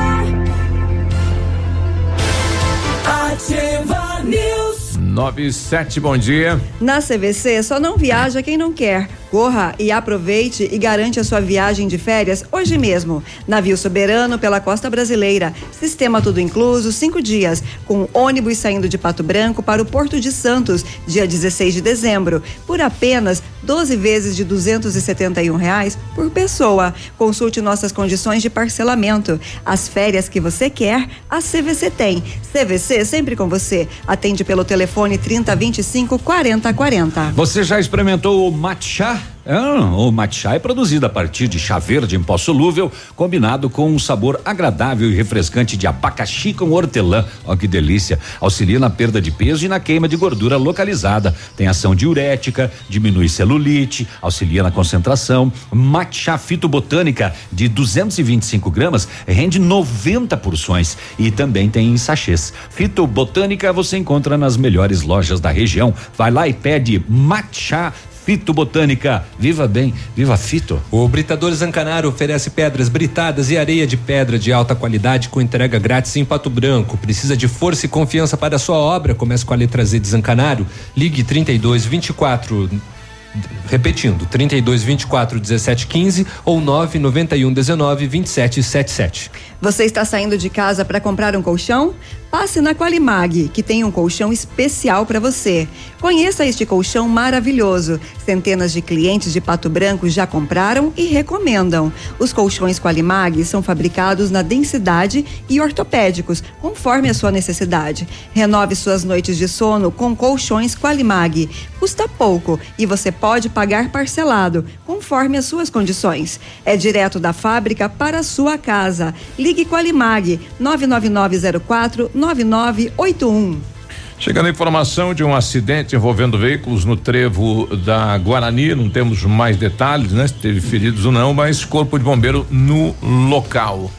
Ativa News. 97, bom dia. Na CVC só não viaja quem não quer. Corra e aproveite e garante a sua viagem de férias hoje mesmo. Navio soberano pela costa brasileira. Sistema tudo incluso, cinco dias. Com ônibus saindo de Pato Branco para o Porto de Santos, dia 16 de dezembro. Por apenas 12 vezes de 271 reais por pessoa. Consulte nossas condições de parcelamento. As férias que você quer, a CVC tem. CVC sempre com você. Atende pelo telefone 3025 4040. Você já experimentou o matcha? Ah, o matcha é produzido a partir de chá verde em pó solúvel, combinado com um sabor agradável e refrescante de abacaxi com hortelã. Ó que delícia! Auxilia na perda de peso e na queima de gordura localizada. Tem ação diurética, diminui celulite, auxilia na concentração. Matcha fitobotânica de 225 gramas rende 90 porções e também tem em sachês. Fitobotânica você encontra nas melhores lojas da região. Vai lá e pede matcha Fito Botânica. Viva bem, viva Fito. O Britador Zancanaro oferece pedras britadas e areia de pedra de alta qualidade com entrega grátis em Pato Branco. Precisa de força e confiança para a sua obra? Comece com a letra Z de Zancanaro. Ligue 32 24 repetindo, 32 24 17 15 ou 9 91 19 27 77. Você está saindo de casa para comprar um colchão? Passe na Qualimag, que tem um colchão especial para você. Conheça este colchão maravilhoso. Centenas de clientes de Pato Branco já compraram e recomendam. Os colchões Qualimag são fabricados na densidade e ortopédicos, conforme a sua necessidade. Renove suas noites de sono com colchões Qualimag. Custa pouco e você pode pagar parcelado, conforme as suas condições. É direto da fábrica para a sua casa. Ligue Qualimag 99904 9981. Chegando a informação de um acidente envolvendo veículos no trevo da Guarani, não temos mais detalhes, né? Se teve feridos ou não, mas corpo de bombeiro no local.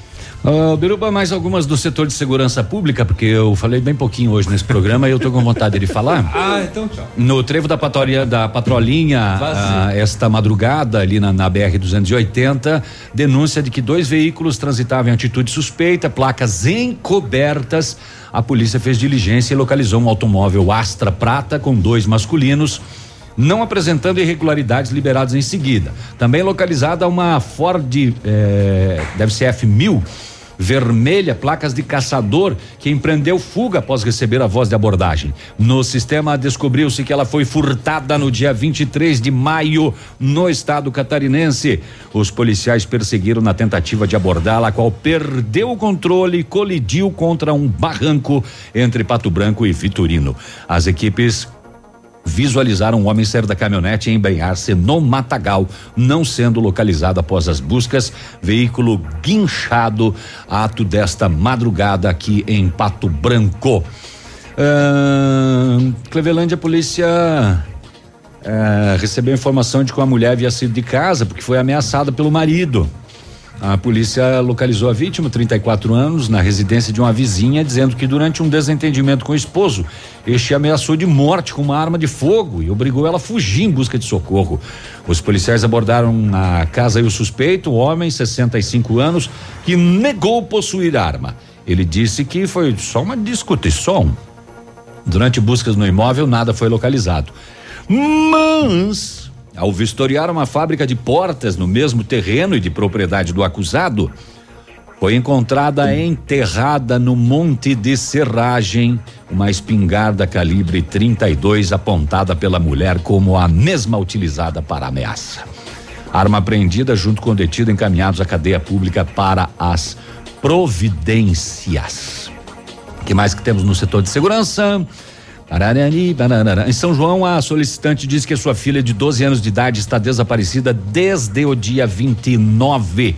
Uh, Biruba, mais algumas do setor de segurança pública, porque eu falei bem pouquinho hoje nesse programa e eu tô com vontade de falar. Ah, então tchau. No trevo da patrulha, da patrolinha, ah, esta madrugada ali na, na BR 280, denúncia de que dois veículos transitavam em atitude suspeita, placas encobertas. A polícia fez diligência e localizou um automóvel Astra Prata com dois masculinos não apresentando irregularidades liberadas em seguida. Também localizada uma Ford, eh, deve ser F1000, vermelha, placas de caçador, que empreendeu fuga após receber a voz de abordagem. No sistema descobriu-se que ela foi furtada no dia 23 de maio no estado catarinense. Os policiais perseguiram na tentativa de abordá-la, a qual perdeu o controle e colidiu contra um barranco entre Pato Branco e Vitorino. As equipes visualizaram um homem sair da caminhonete e embrenhar-se no matagal, não sendo localizado após as buscas. Veículo guinchado, ato desta madrugada aqui em Pato Branco. Uh, Clevelândia, a polícia uh, recebeu informação de que uma mulher havia sido de casa porque foi ameaçada pelo marido. A polícia localizou a vítima, 34 anos, na residência de uma vizinha, dizendo que durante um desentendimento com o esposo, este ameaçou de morte com uma arma de fogo e obrigou ela a fugir em busca de socorro. Os policiais abordaram a casa e o suspeito, um homem, 65 anos, que negou possuir arma. Ele disse que foi só uma discussão. Durante buscas no imóvel, nada foi localizado. Mas ao vistoriar uma fábrica de portas no mesmo terreno e de propriedade do acusado, foi encontrada enterrada no Monte de Serragem uma espingarda calibre 32 apontada pela mulher como a mesma utilizada para ameaça. Arma apreendida junto com o detido encaminhados à cadeia pública para as providências. O que mais que temos no setor de segurança? Em São João, a solicitante diz que sua filha de 12 anos de idade está desaparecida desde o dia 29.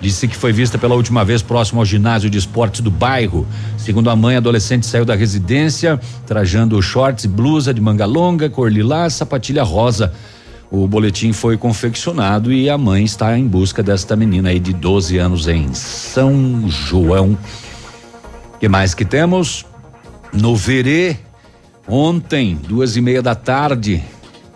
Disse que foi vista pela última vez próximo ao ginásio de esportes do bairro. Segundo a mãe, a adolescente saiu da residência trajando shorts e blusa de manga longa, cor lilás, sapatilha rosa. O boletim foi confeccionado e a mãe está em busca desta menina aí de 12 anos em São João. que mais que temos? No Verê, Ontem, duas e meia da tarde,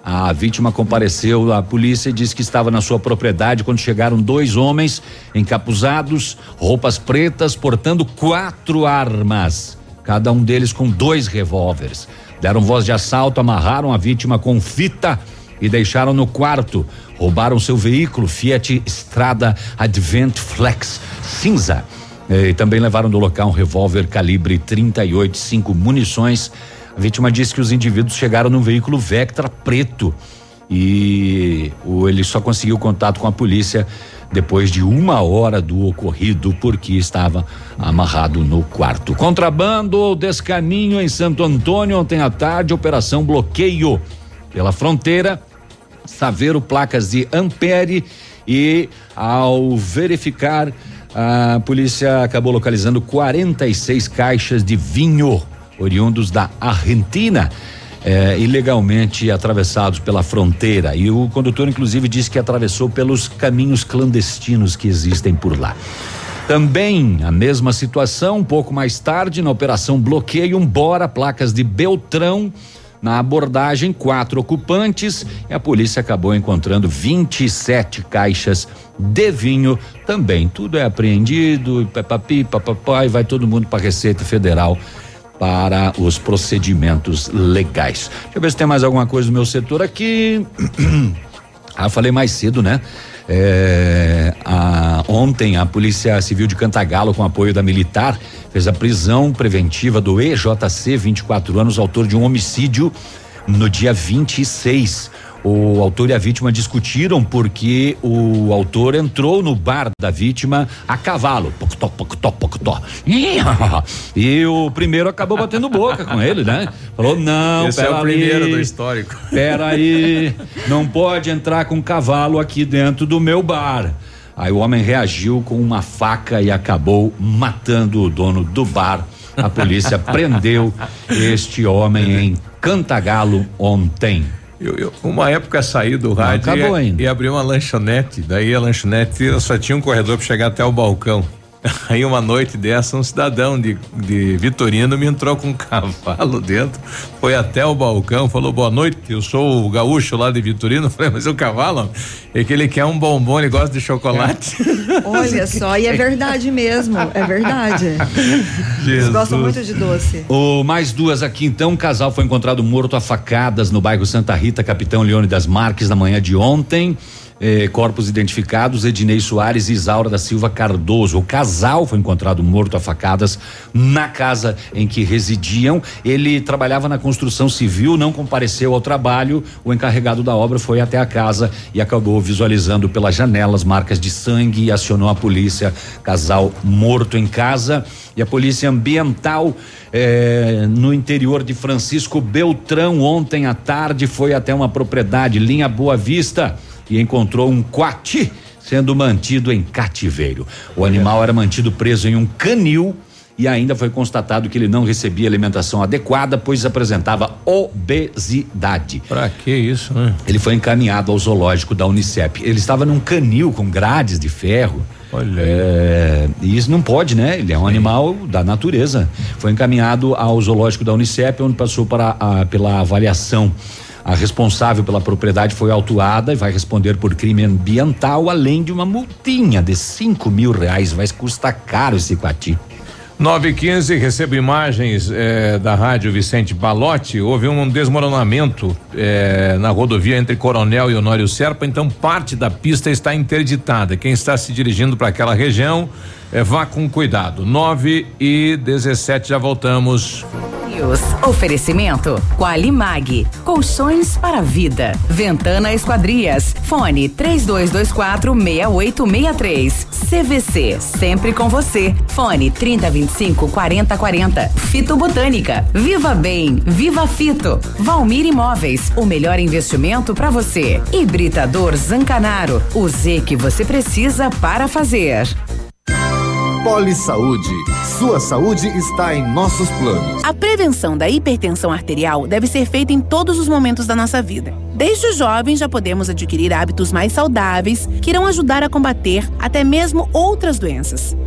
a vítima compareceu à polícia e disse que estava na sua propriedade quando chegaram dois homens encapuzados, roupas pretas, portando quatro armas, cada um deles com dois revólveres. Deram voz de assalto, amarraram a vítima com fita e deixaram no quarto. Roubaram seu veículo Fiat Strada Advent Flex cinza. E também levaram do local um revólver calibre 38, cinco munições a vítima disse que os indivíduos chegaram num veículo Vectra preto e o, ele só conseguiu contato com a polícia depois de uma hora do ocorrido, porque estava amarrado no quarto. Contrabando ou descaminho em Santo Antônio ontem à tarde, operação bloqueio pela fronteira, Saveiro placas de Ampere e ao verificar a polícia acabou localizando 46 caixas de vinho oriundos da Argentina. Eh, ilegalmente atravessados pela fronteira. E o condutor, inclusive, disse que atravessou pelos caminhos clandestinos que existem por lá. Também a mesma situação, um pouco mais tarde, na operação bloqueio, embora placas de Beltrão. Na abordagem, quatro ocupantes e a polícia acabou encontrando 27 caixas de vinho também. Tudo é apreendido, papapi, papapá, e vai todo mundo para Receita Federal para os procedimentos legais. Deixa eu ver se tem mais alguma coisa no meu setor aqui. ah, falei mais cedo, né? É, a, ontem a Polícia Civil de Cantagalo, com apoio da militar, fez a prisão preventiva do EJC, 24 anos, autor de um homicídio no dia 26. O autor e a vítima discutiram porque o autor entrou no bar da vítima a cavalo. Pocotó, pocotó, pocotó. E o primeiro acabou batendo boca com ele, né? Falou: não, Esse é o primeiro do histórico. Pera aí, não pode entrar com cavalo aqui dentro do meu bar. Aí o homem reagiu com uma faca e acabou matando o dono do bar. A polícia prendeu este homem em Cantagalo ontem. Eu, eu, uma época saí do rádio e, e abri uma lanchonete. Daí a lanchonete só tinha um corredor para chegar até o balcão. Aí uma noite dessa, um cidadão de, de Vitorino me entrou com um cavalo dentro, foi até o balcão, falou boa noite, eu sou o gaúcho lá de Vitorino, falei, mas o cavalo, é que ele quer um bombom, ele gosta de chocolate. Olha só, e é verdade mesmo, é verdade. Eles gostam muito de doce. O mais duas aqui então, um casal foi encontrado morto a facadas no bairro Santa Rita, Capitão Leone das Marques, na manhã de ontem. Eh, corpos identificados, Ednei Soares e Isaura da Silva Cardoso. O casal foi encontrado morto a facadas na casa em que residiam. Ele trabalhava na construção civil, não compareceu ao trabalho. O encarregado da obra foi até a casa e acabou visualizando pelas janelas marcas de sangue e acionou a polícia. Casal morto em casa. E a polícia ambiental eh, no interior de Francisco Beltrão ontem à tarde foi até uma propriedade, linha Boa Vista e encontrou um coati sendo mantido em cativeiro. O animal era mantido preso em um canil e ainda foi constatado que ele não recebia alimentação adequada, pois apresentava obesidade. Pra que isso, né? Ele foi encaminhado ao zoológico da Unicep. Ele estava num canil com grades de ferro. Olha é, e isso não pode, né? Ele é um animal da natureza. Foi encaminhado ao zoológico da Unicep, onde passou para a, pela avaliação. A responsável pela propriedade foi autuada e vai responder por crime ambiental, além de uma multinha de cinco mil reais. Vai custar caro esse coati. 9 e 15 recebo imagens eh, da rádio Vicente Balotti. Houve um desmoronamento eh, na rodovia entre Coronel e Honório Serpa, então parte da pista está interditada. Quem está se dirigindo para aquela região, eh, vá com cuidado. 9 e 17 já voltamos. Oferecimento Qualimag. Colchões para vida. Ventana Esquadrias. Fone 3224 6863. CVC. Sempre com você. Fone 3025 4040. Fito Botânica. Viva Bem. Viva Fito. Valmir Imóveis. O melhor investimento para você. Hibridador Zancanaro. O Z que você precisa para fazer. Poli Saúde. Sua saúde está em nossos planos. A prevenção da hipertensão arterial deve ser feita em todos os momentos da nossa vida. Desde os jovens já podemos adquirir hábitos mais saudáveis que irão ajudar a combater até mesmo outras doenças.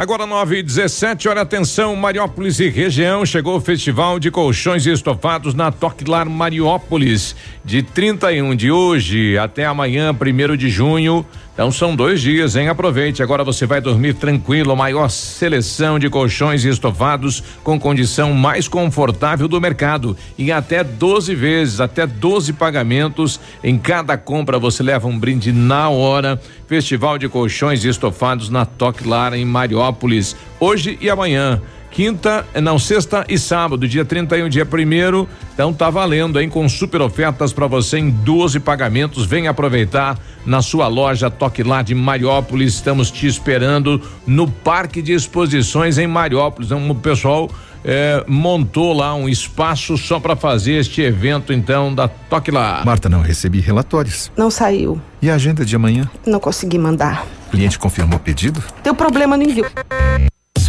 Agora 9 e 17 olha atenção, Mariópolis e região, chegou o Festival de Colchões e Estofados na Toquilar Mariópolis, de 31 de hoje até amanhã, primeiro de junho. Então são dois dias, hein? Aproveite. Agora você vai dormir tranquilo. Maior seleção de colchões e estofados com condição mais confortável do mercado. Em até 12 vezes, até 12 pagamentos. Em cada compra você leva um brinde na hora. Festival de Colchões e Estofados na Toque Lar em Mariópolis. Hoje e amanhã quinta, não, sexta e sábado, dia 31, dia primeiro. Então tá valendo, hein? Com super ofertas para você em 12 pagamentos. Vem aproveitar na sua loja Toque Lá de Mariópolis. Estamos te esperando no Parque de Exposições em Mariópolis. Então, o pessoal eh, montou lá um espaço só para fazer este evento, então, da Toque Lá. Marta, não recebi relatórios. Não saiu. E a agenda de amanhã? Não consegui mandar. O cliente confirmou o pedido? Teu problema no envio.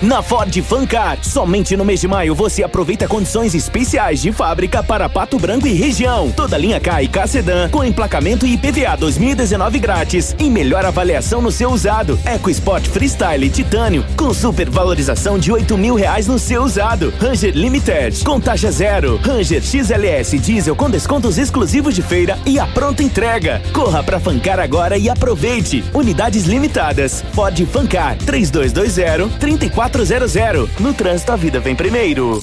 Na Ford Fancar, somente no mês de maio você aproveita condições especiais de fábrica para Pato Branco e região. Toda linha K e K Sedan com emplacamento e IPVA 2019 grátis e melhor avaliação no seu usado. EcoSport Freestyle Titânio com super valorização de 8 mil reais no seu usado. Ranger Limited com taxa zero. Ranger XLS Diesel com descontos exclusivos de feira e a pronta entrega. Corra pra Fancar agora e aproveite. Unidades limitadas. Ford Fancar 3220 3400. No trânsito a vida vem primeiro.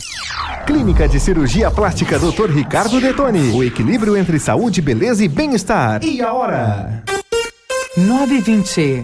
Clínica de Cirurgia Plástica Dr. Ricardo Detoni. O equilíbrio entre saúde, beleza e bem-estar. E a hora? 920.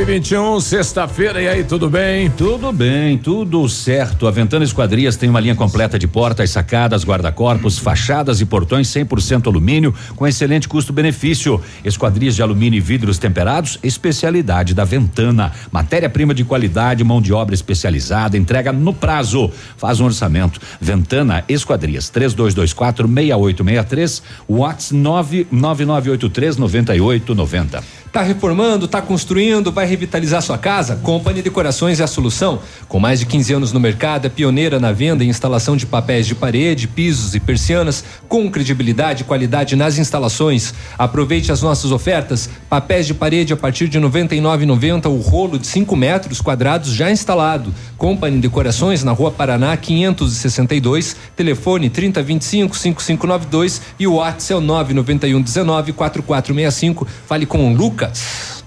921, sexta-feira, e aí, tudo bem? Tudo bem, tudo certo. A Ventana Esquadrias tem uma linha completa de portas, sacadas, guarda-corpos, fachadas e portões 100% alumínio, com excelente custo-benefício. Esquadrias de alumínio e vidros temperados, especialidade da Ventana. Matéria-prima de qualidade, mão de obra especializada, entrega no prazo. Faz um orçamento. Ventana Esquadrias, 3224 6863, Whats 99983 9890. Tá reformando, tá construindo, vai revitalizar sua casa? Company Decorações é a solução. Com mais de 15 anos no mercado, é pioneira na venda e instalação de papéis de parede, pisos e persianas, com credibilidade e qualidade nas instalações. Aproveite as nossas ofertas. Papéis de parede a partir de R$ 99,90 o rolo de 5 metros quadrados já instalado. Company Decorações na Rua Paraná 562, telefone 3025 5592 e o WhatsApp é o 991 19 4465. Fale com o Lucas.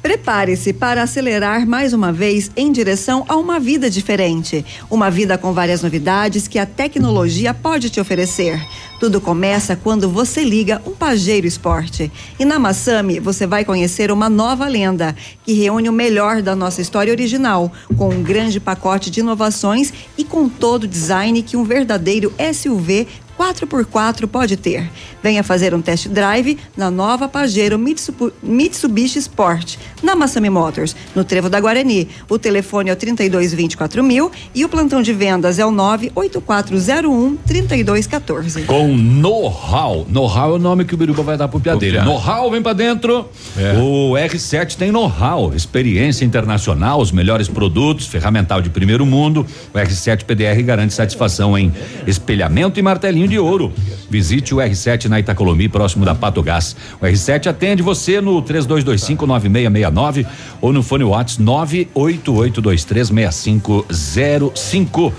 Prepare-se para acelerar mais uma vez em direção a uma vida diferente. Uma vida com várias novidades que a tecnologia pode te oferecer. Tudo começa quando você liga um Pajero Esporte. E na Massami você vai conhecer uma nova lenda que reúne o melhor da nossa história original, com um grande pacote de inovações e com todo o design que um verdadeiro SUV 4x4 pode ter. Venha fazer um test drive na nova Pajero Mitsubishi Sport, na Massami Motors, no Trevo da Guarani. O telefone é o 3224 mil e o plantão de vendas é o 98401 3214. Com know-how. Know-how é o nome que o Biruba vai dar pro piadeiro. Know-how, vem pra dentro. É. O R7 tem know-how, experiência internacional, os melhores produtos, ferramental de primeiro mundo. O R7 PDR garante satisfação em espelhamento e martelinho de ouro. Visite o R7 na Itacolomi, próximo da Pato Gás. O R7 atende você no 3225 9669 ou no fone Whats 988236505.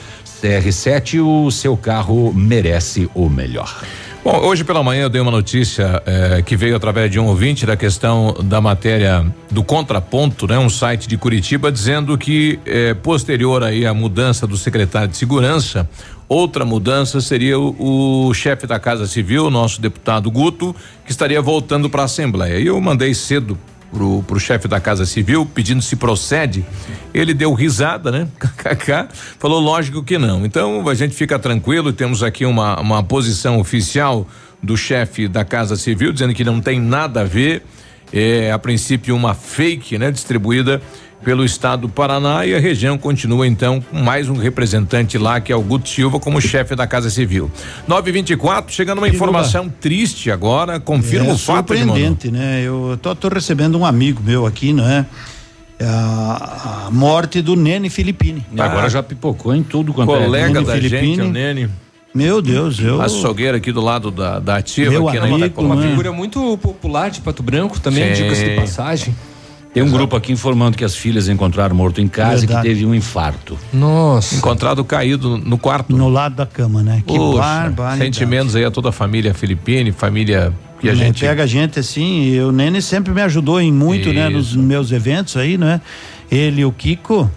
CR7, o seu carro merece o melhor. Bom, hoje pela manhã eu dei uma notícia eh, que veio através de um ouvinte da questão da matéria do contraponto, né? Um site de Curitiba dizendo que eh, posterior aí à mudança do secretário de segurança, outra mudança seria o, o chefe da Casa Civil, nosso deputado Guto, que estaria voltando para a Assembleia. E eu mandei cedo pro, pro chefe da Casa Civil pedindo se procede. Ele deu risada, né? KKK, falou lógico que não. Então a gente fica tranquilo, temos aqui uma, uma posição oficial do chefe da Casa Civil dizendo que não tem nada a ver. É a princípio uma fake, né, distribuída pelo estado do Paraná e a região continua então com mais um representante lá que é o Guto Silva como chefe da Casa Civil. 924, chegando uma informação triste agora, confirma é o fato de surpreendente, né? Eu tô, tô recebendo um amigo meu aqui, não é? A, a morte do Nene Filippini. Agora já pipocou em tudo quanto Colega é. da gente, o Nene. Meu Deus, eu. Açougueiro aqui do lado da, da ativa, Meu aqui amigo, na Uma Itacolomi. figura muito popular de Pato Branco também, Sim. diga-se de passagem. Tem um grupo aqui informando que as filhas encontraram morto em casa e Verdade. que teve um infarto. Nossa. Encontrado caído no quarto. No lado da cama, né? Que barbaridade. Sentimentos aí a toda a família Filipine, família que a Né, gente. Pega a gente assim, e o Nene sempre me ajudou em muito, né? Nos Isso. meus eventos aí, né? Ele e o Kiko.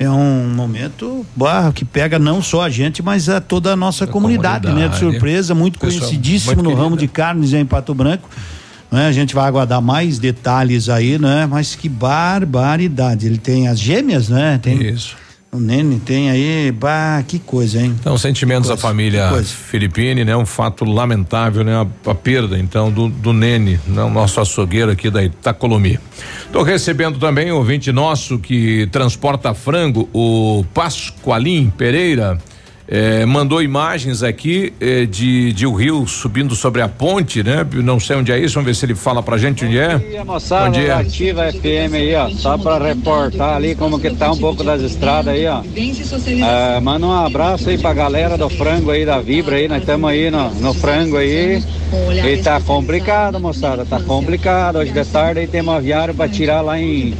É um momento bah, que pega não só a gente, mas a toda a nossa comunidade, né? De comunidade. surpresa, muito Pessoal conhecidíssimo muito no ramo de carnes em Pato Branco. Né? A gente vai aguardar mais detalhes aí, né? Mas que barbaridade. Ele tem as gêmeas, né? Tem, Isso. O Nene tem aí, bah, que coisa, hein? Então, sentimentos da família. Filipine, né? Um fato lamentável, né? A, a perda, então, do, do Nene, né? O nosso açougueiro aqui da Itacolomi. Tô recebendo também um ouvinte nosso que transporta frango, o Pascoalim Pereira. Eh, mandou imagens aqui eh, de, de o rio subindo sobre a ponte, né? Não sei onde é isso, vamos ver se ele fala pra gente onde é. dia, moçada Bom dia. Ativa FM aí, ó. Só pra reportar ali como que tá um pouco das estradas aí, ó. É, manda um abraço aí pra galera do frango aí, da Vibra aí. Nós estamos aí no, no frango aí. E tá complicado, moçada. Tá complicado. Hoje de tarde aí tem uma viária pra tirar lá em,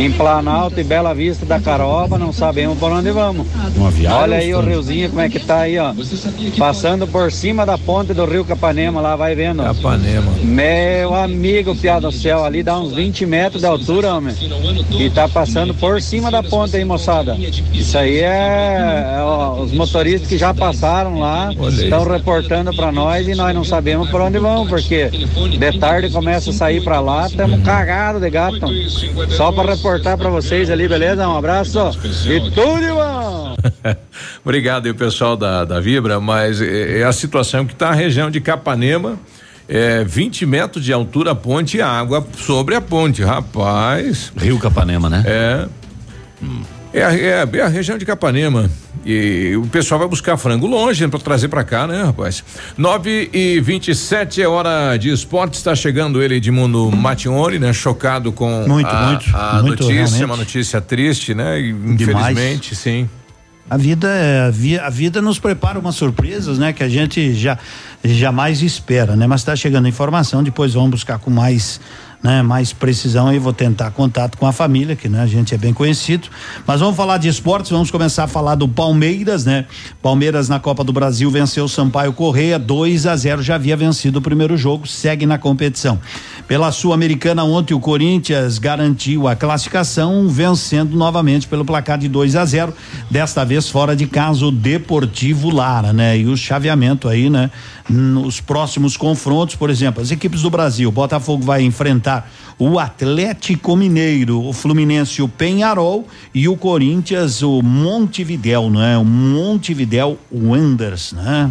em Planalto e Bela Vista da Caroba. Não sabemos por onde vamos. Uma viagem, Olha aí o riozinho como é que tá aí, ó. Passando por cima da ponte do rio Capanema lá, vai vendo. Capanema. Meu amigo, piada do céu, ali dá uns 20 metros de altura, homem. E tá passando por cima da ponte aí, moçada. Isso aí é, é, ó, os motoristas que já passaram lá, estão reportando pra nós e nós não sabemos por onde vão, porque de tarde começa a sair pra lá, estamos cagados de gato. Só pra reportar pra vocês ali, beleza? Um abraço e tudo de bom! Obrigado aí, pessoal da, da Vibra, mas é, é a situação que está a região de Capanema. É 20 metros de altura a ponte e água sobre a ponte, rapaz. Rio Capanema, né? É. É, é, a- é a região de Capanema. E o pessoal vai buscar frango longe para trazer para cá, né, rapaz? 9 e 27 é hora de esporte. Está chegando ele, Edmundo Matione, né? Chocado com Muito, a, muito, a muito, notícia, realmente. uma notícia triste, né? E, Infelizmente, sim. A vida, é, a vida nos prepara umas surpresas, né? Que a gente já jamais espera, né? Mas está chegando a informação, depois vamos buscar com mais, né? Mais precisão e vou tentar contato com a família, que né? A gente é bem conhecido. Mas vamos falar de esportes, vamos começar a falar do Palmeiras, né? Palmeiras na Copa do Brasil venceu o Sampaio Correia 2 a 0, já havia vencido o primeiro jogo, segue na competição. Pela Sul-Americana ontem o Corinthians garantiu a classificação, vencendo novamente pelo placar de 2 a 0, desta vez fora de casa o Deportivo Lara, né? E o chaveamento aí, né? Nos próximos confrontos, por exemplo, as equipes do Brasil, Botafogo vai enfrentar o Atlético Mineiro, o Fluminense, o Penharol e o Corinthians, o Montevidéu, não é? O Montevidéu Wanderers, né?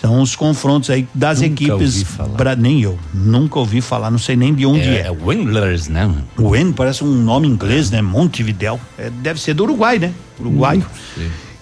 São os confrontos aí das Nunca equipes. ouvi falar. Bra- nem eu, nunca ouvi falar, não sei nem de onde é. É, é Wendlers, né? Wen parece um nome inglês, né? Montevidéu. É, deve ser do Uruguai, né? Uruguaio.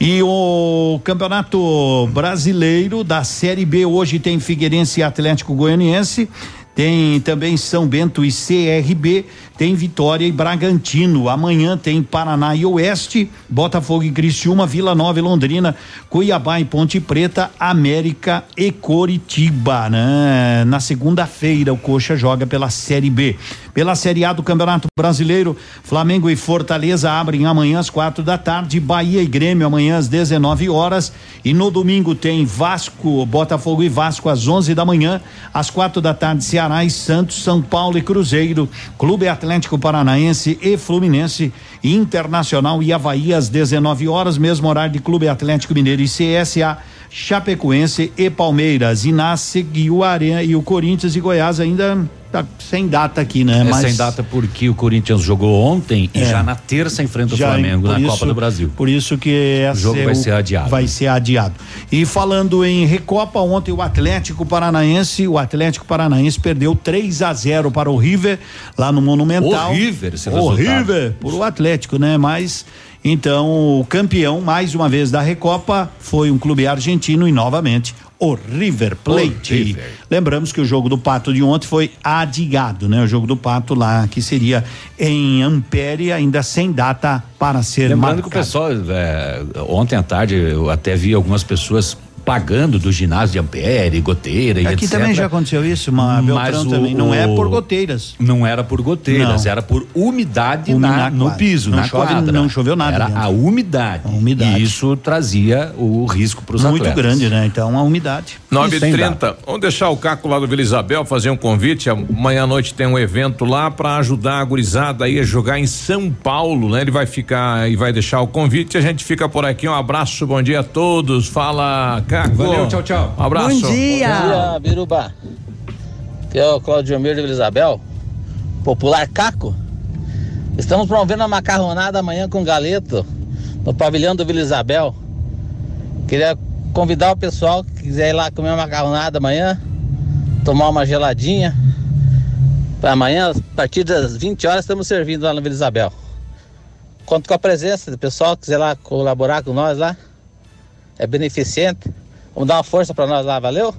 E o Campeonato Brasileiro da Série B hoje tem Figueirense e Atlético Goianiense, tem também São Bento e CRB, tem Vitória e Bragantino. Amanhã tem Paraná e Oeste, Botafogo e Criciúma, Vila Nova e Londrina, Cuiabá e Ponte Preta, América e Coritiba, né? Na segunda-feira o Coxa joga pela Série B. Pela Série A do Campeonato Brasileiro, Flamengo e Fortaleza abrem amanhã às quatro da tarde, Bahia e Grêmio amanhã às 19 horas e no domingo tem Vasco, Botafogo e Vasco às 11 da manhã, às quatro da tarde Ceará e Santos, São Paulo e Cruzeiro, Clube Atlético Paranaense e Fluminense, Internacional e Havaí às 19 horas, mesmo horário de Clube Atlético Mineiro e CSA. Chapecoense e Palmeiras. Inácio e o Areia e o Corinthians e Goiás ainda tá sem data aqui, né? É Mas sem data porque o Corinthians jogou ontem e É. já na terça enfrenta o já, Flamengo na isso- Copa do Brasil. Por isso que O jogo vai ser adiado. Vai ser adiado. E falando em Recopa, ontem o Atlético Paranaense, o Atlético Paranaense perdeu 3 a 0 para o River lá no Monumental. Horrível esse O resultado. River, por o Atlético, né? Mas então o campeão mais uma vez da Recopa foi um clube argentino e novamente o River Plate. O River. Lembramos que o jogo do Pato de ontem foi adiado, né? O jogo do Pato lá que seria em Ampere, ainda sem data para ser Lembrando que o marcado. pessoal, é, ontem à tarde, eu até vi algumas pessoas pagando do ginásio de Ampere, goteira e Aqui etc. também já aconteceu isso, uma Mas Beltrão o- também. Não é por goteiras. Não era por goteiras, Não. era por umidade Umi- na- na no piso, Não na chove- quadra. não choveu nada Era dentro. a umidade. E isso trazia o risco para os Muito atletas. grande, né? Então a umidade. 9 Sem h data. 30 Vamos deixar o Caco lá do Vila Isabel fazer um convite. Amanhã à noite tem um evento lá para ajudar a gurizada aí a jogar em São Paulo, né? Ele vai ficar e vai deixar o convite. A gente fica por aqui. Um abraço, bom dia a todos. Fala, Caco. Valeu, tchau, tchau. Um abraço. Bom dia, Biruba. Aqui é o Claudio Mir de Vila Isabel, popular Caco. Estamos promovendo uma macarronada amanhã com galeto no pavilhão do Vila Isabel. Queria convidar o pessoal que quiser ir lá comer uma macarronada amanhã, tomar uma geladinha. Pra amanhã, a partir das 20 horas, estamos servindo lá no Vila Isabel. Conto com a presença do pessoal que quiser lá colaborar com nós lá. É beneficente. Vamos dar uma força para nós lá, valeu?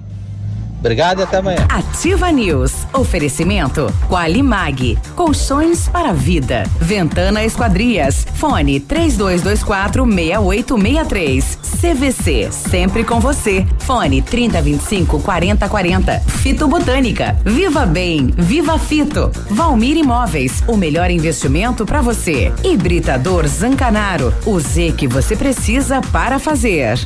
Obrigado e até amanhã. Ativa News. Oferecimento Qualimag. Colchões para vida. Ventana Esquadrias. Fone 3224 6863. CVC. Sempre com você. Fone 3025 4040. Fito Botânica. Viva Bem. Viva Fito. Valmir Imóveis. O melhor investimento para você. Hibridador Zancanaro. O Z que você precisa para fazer.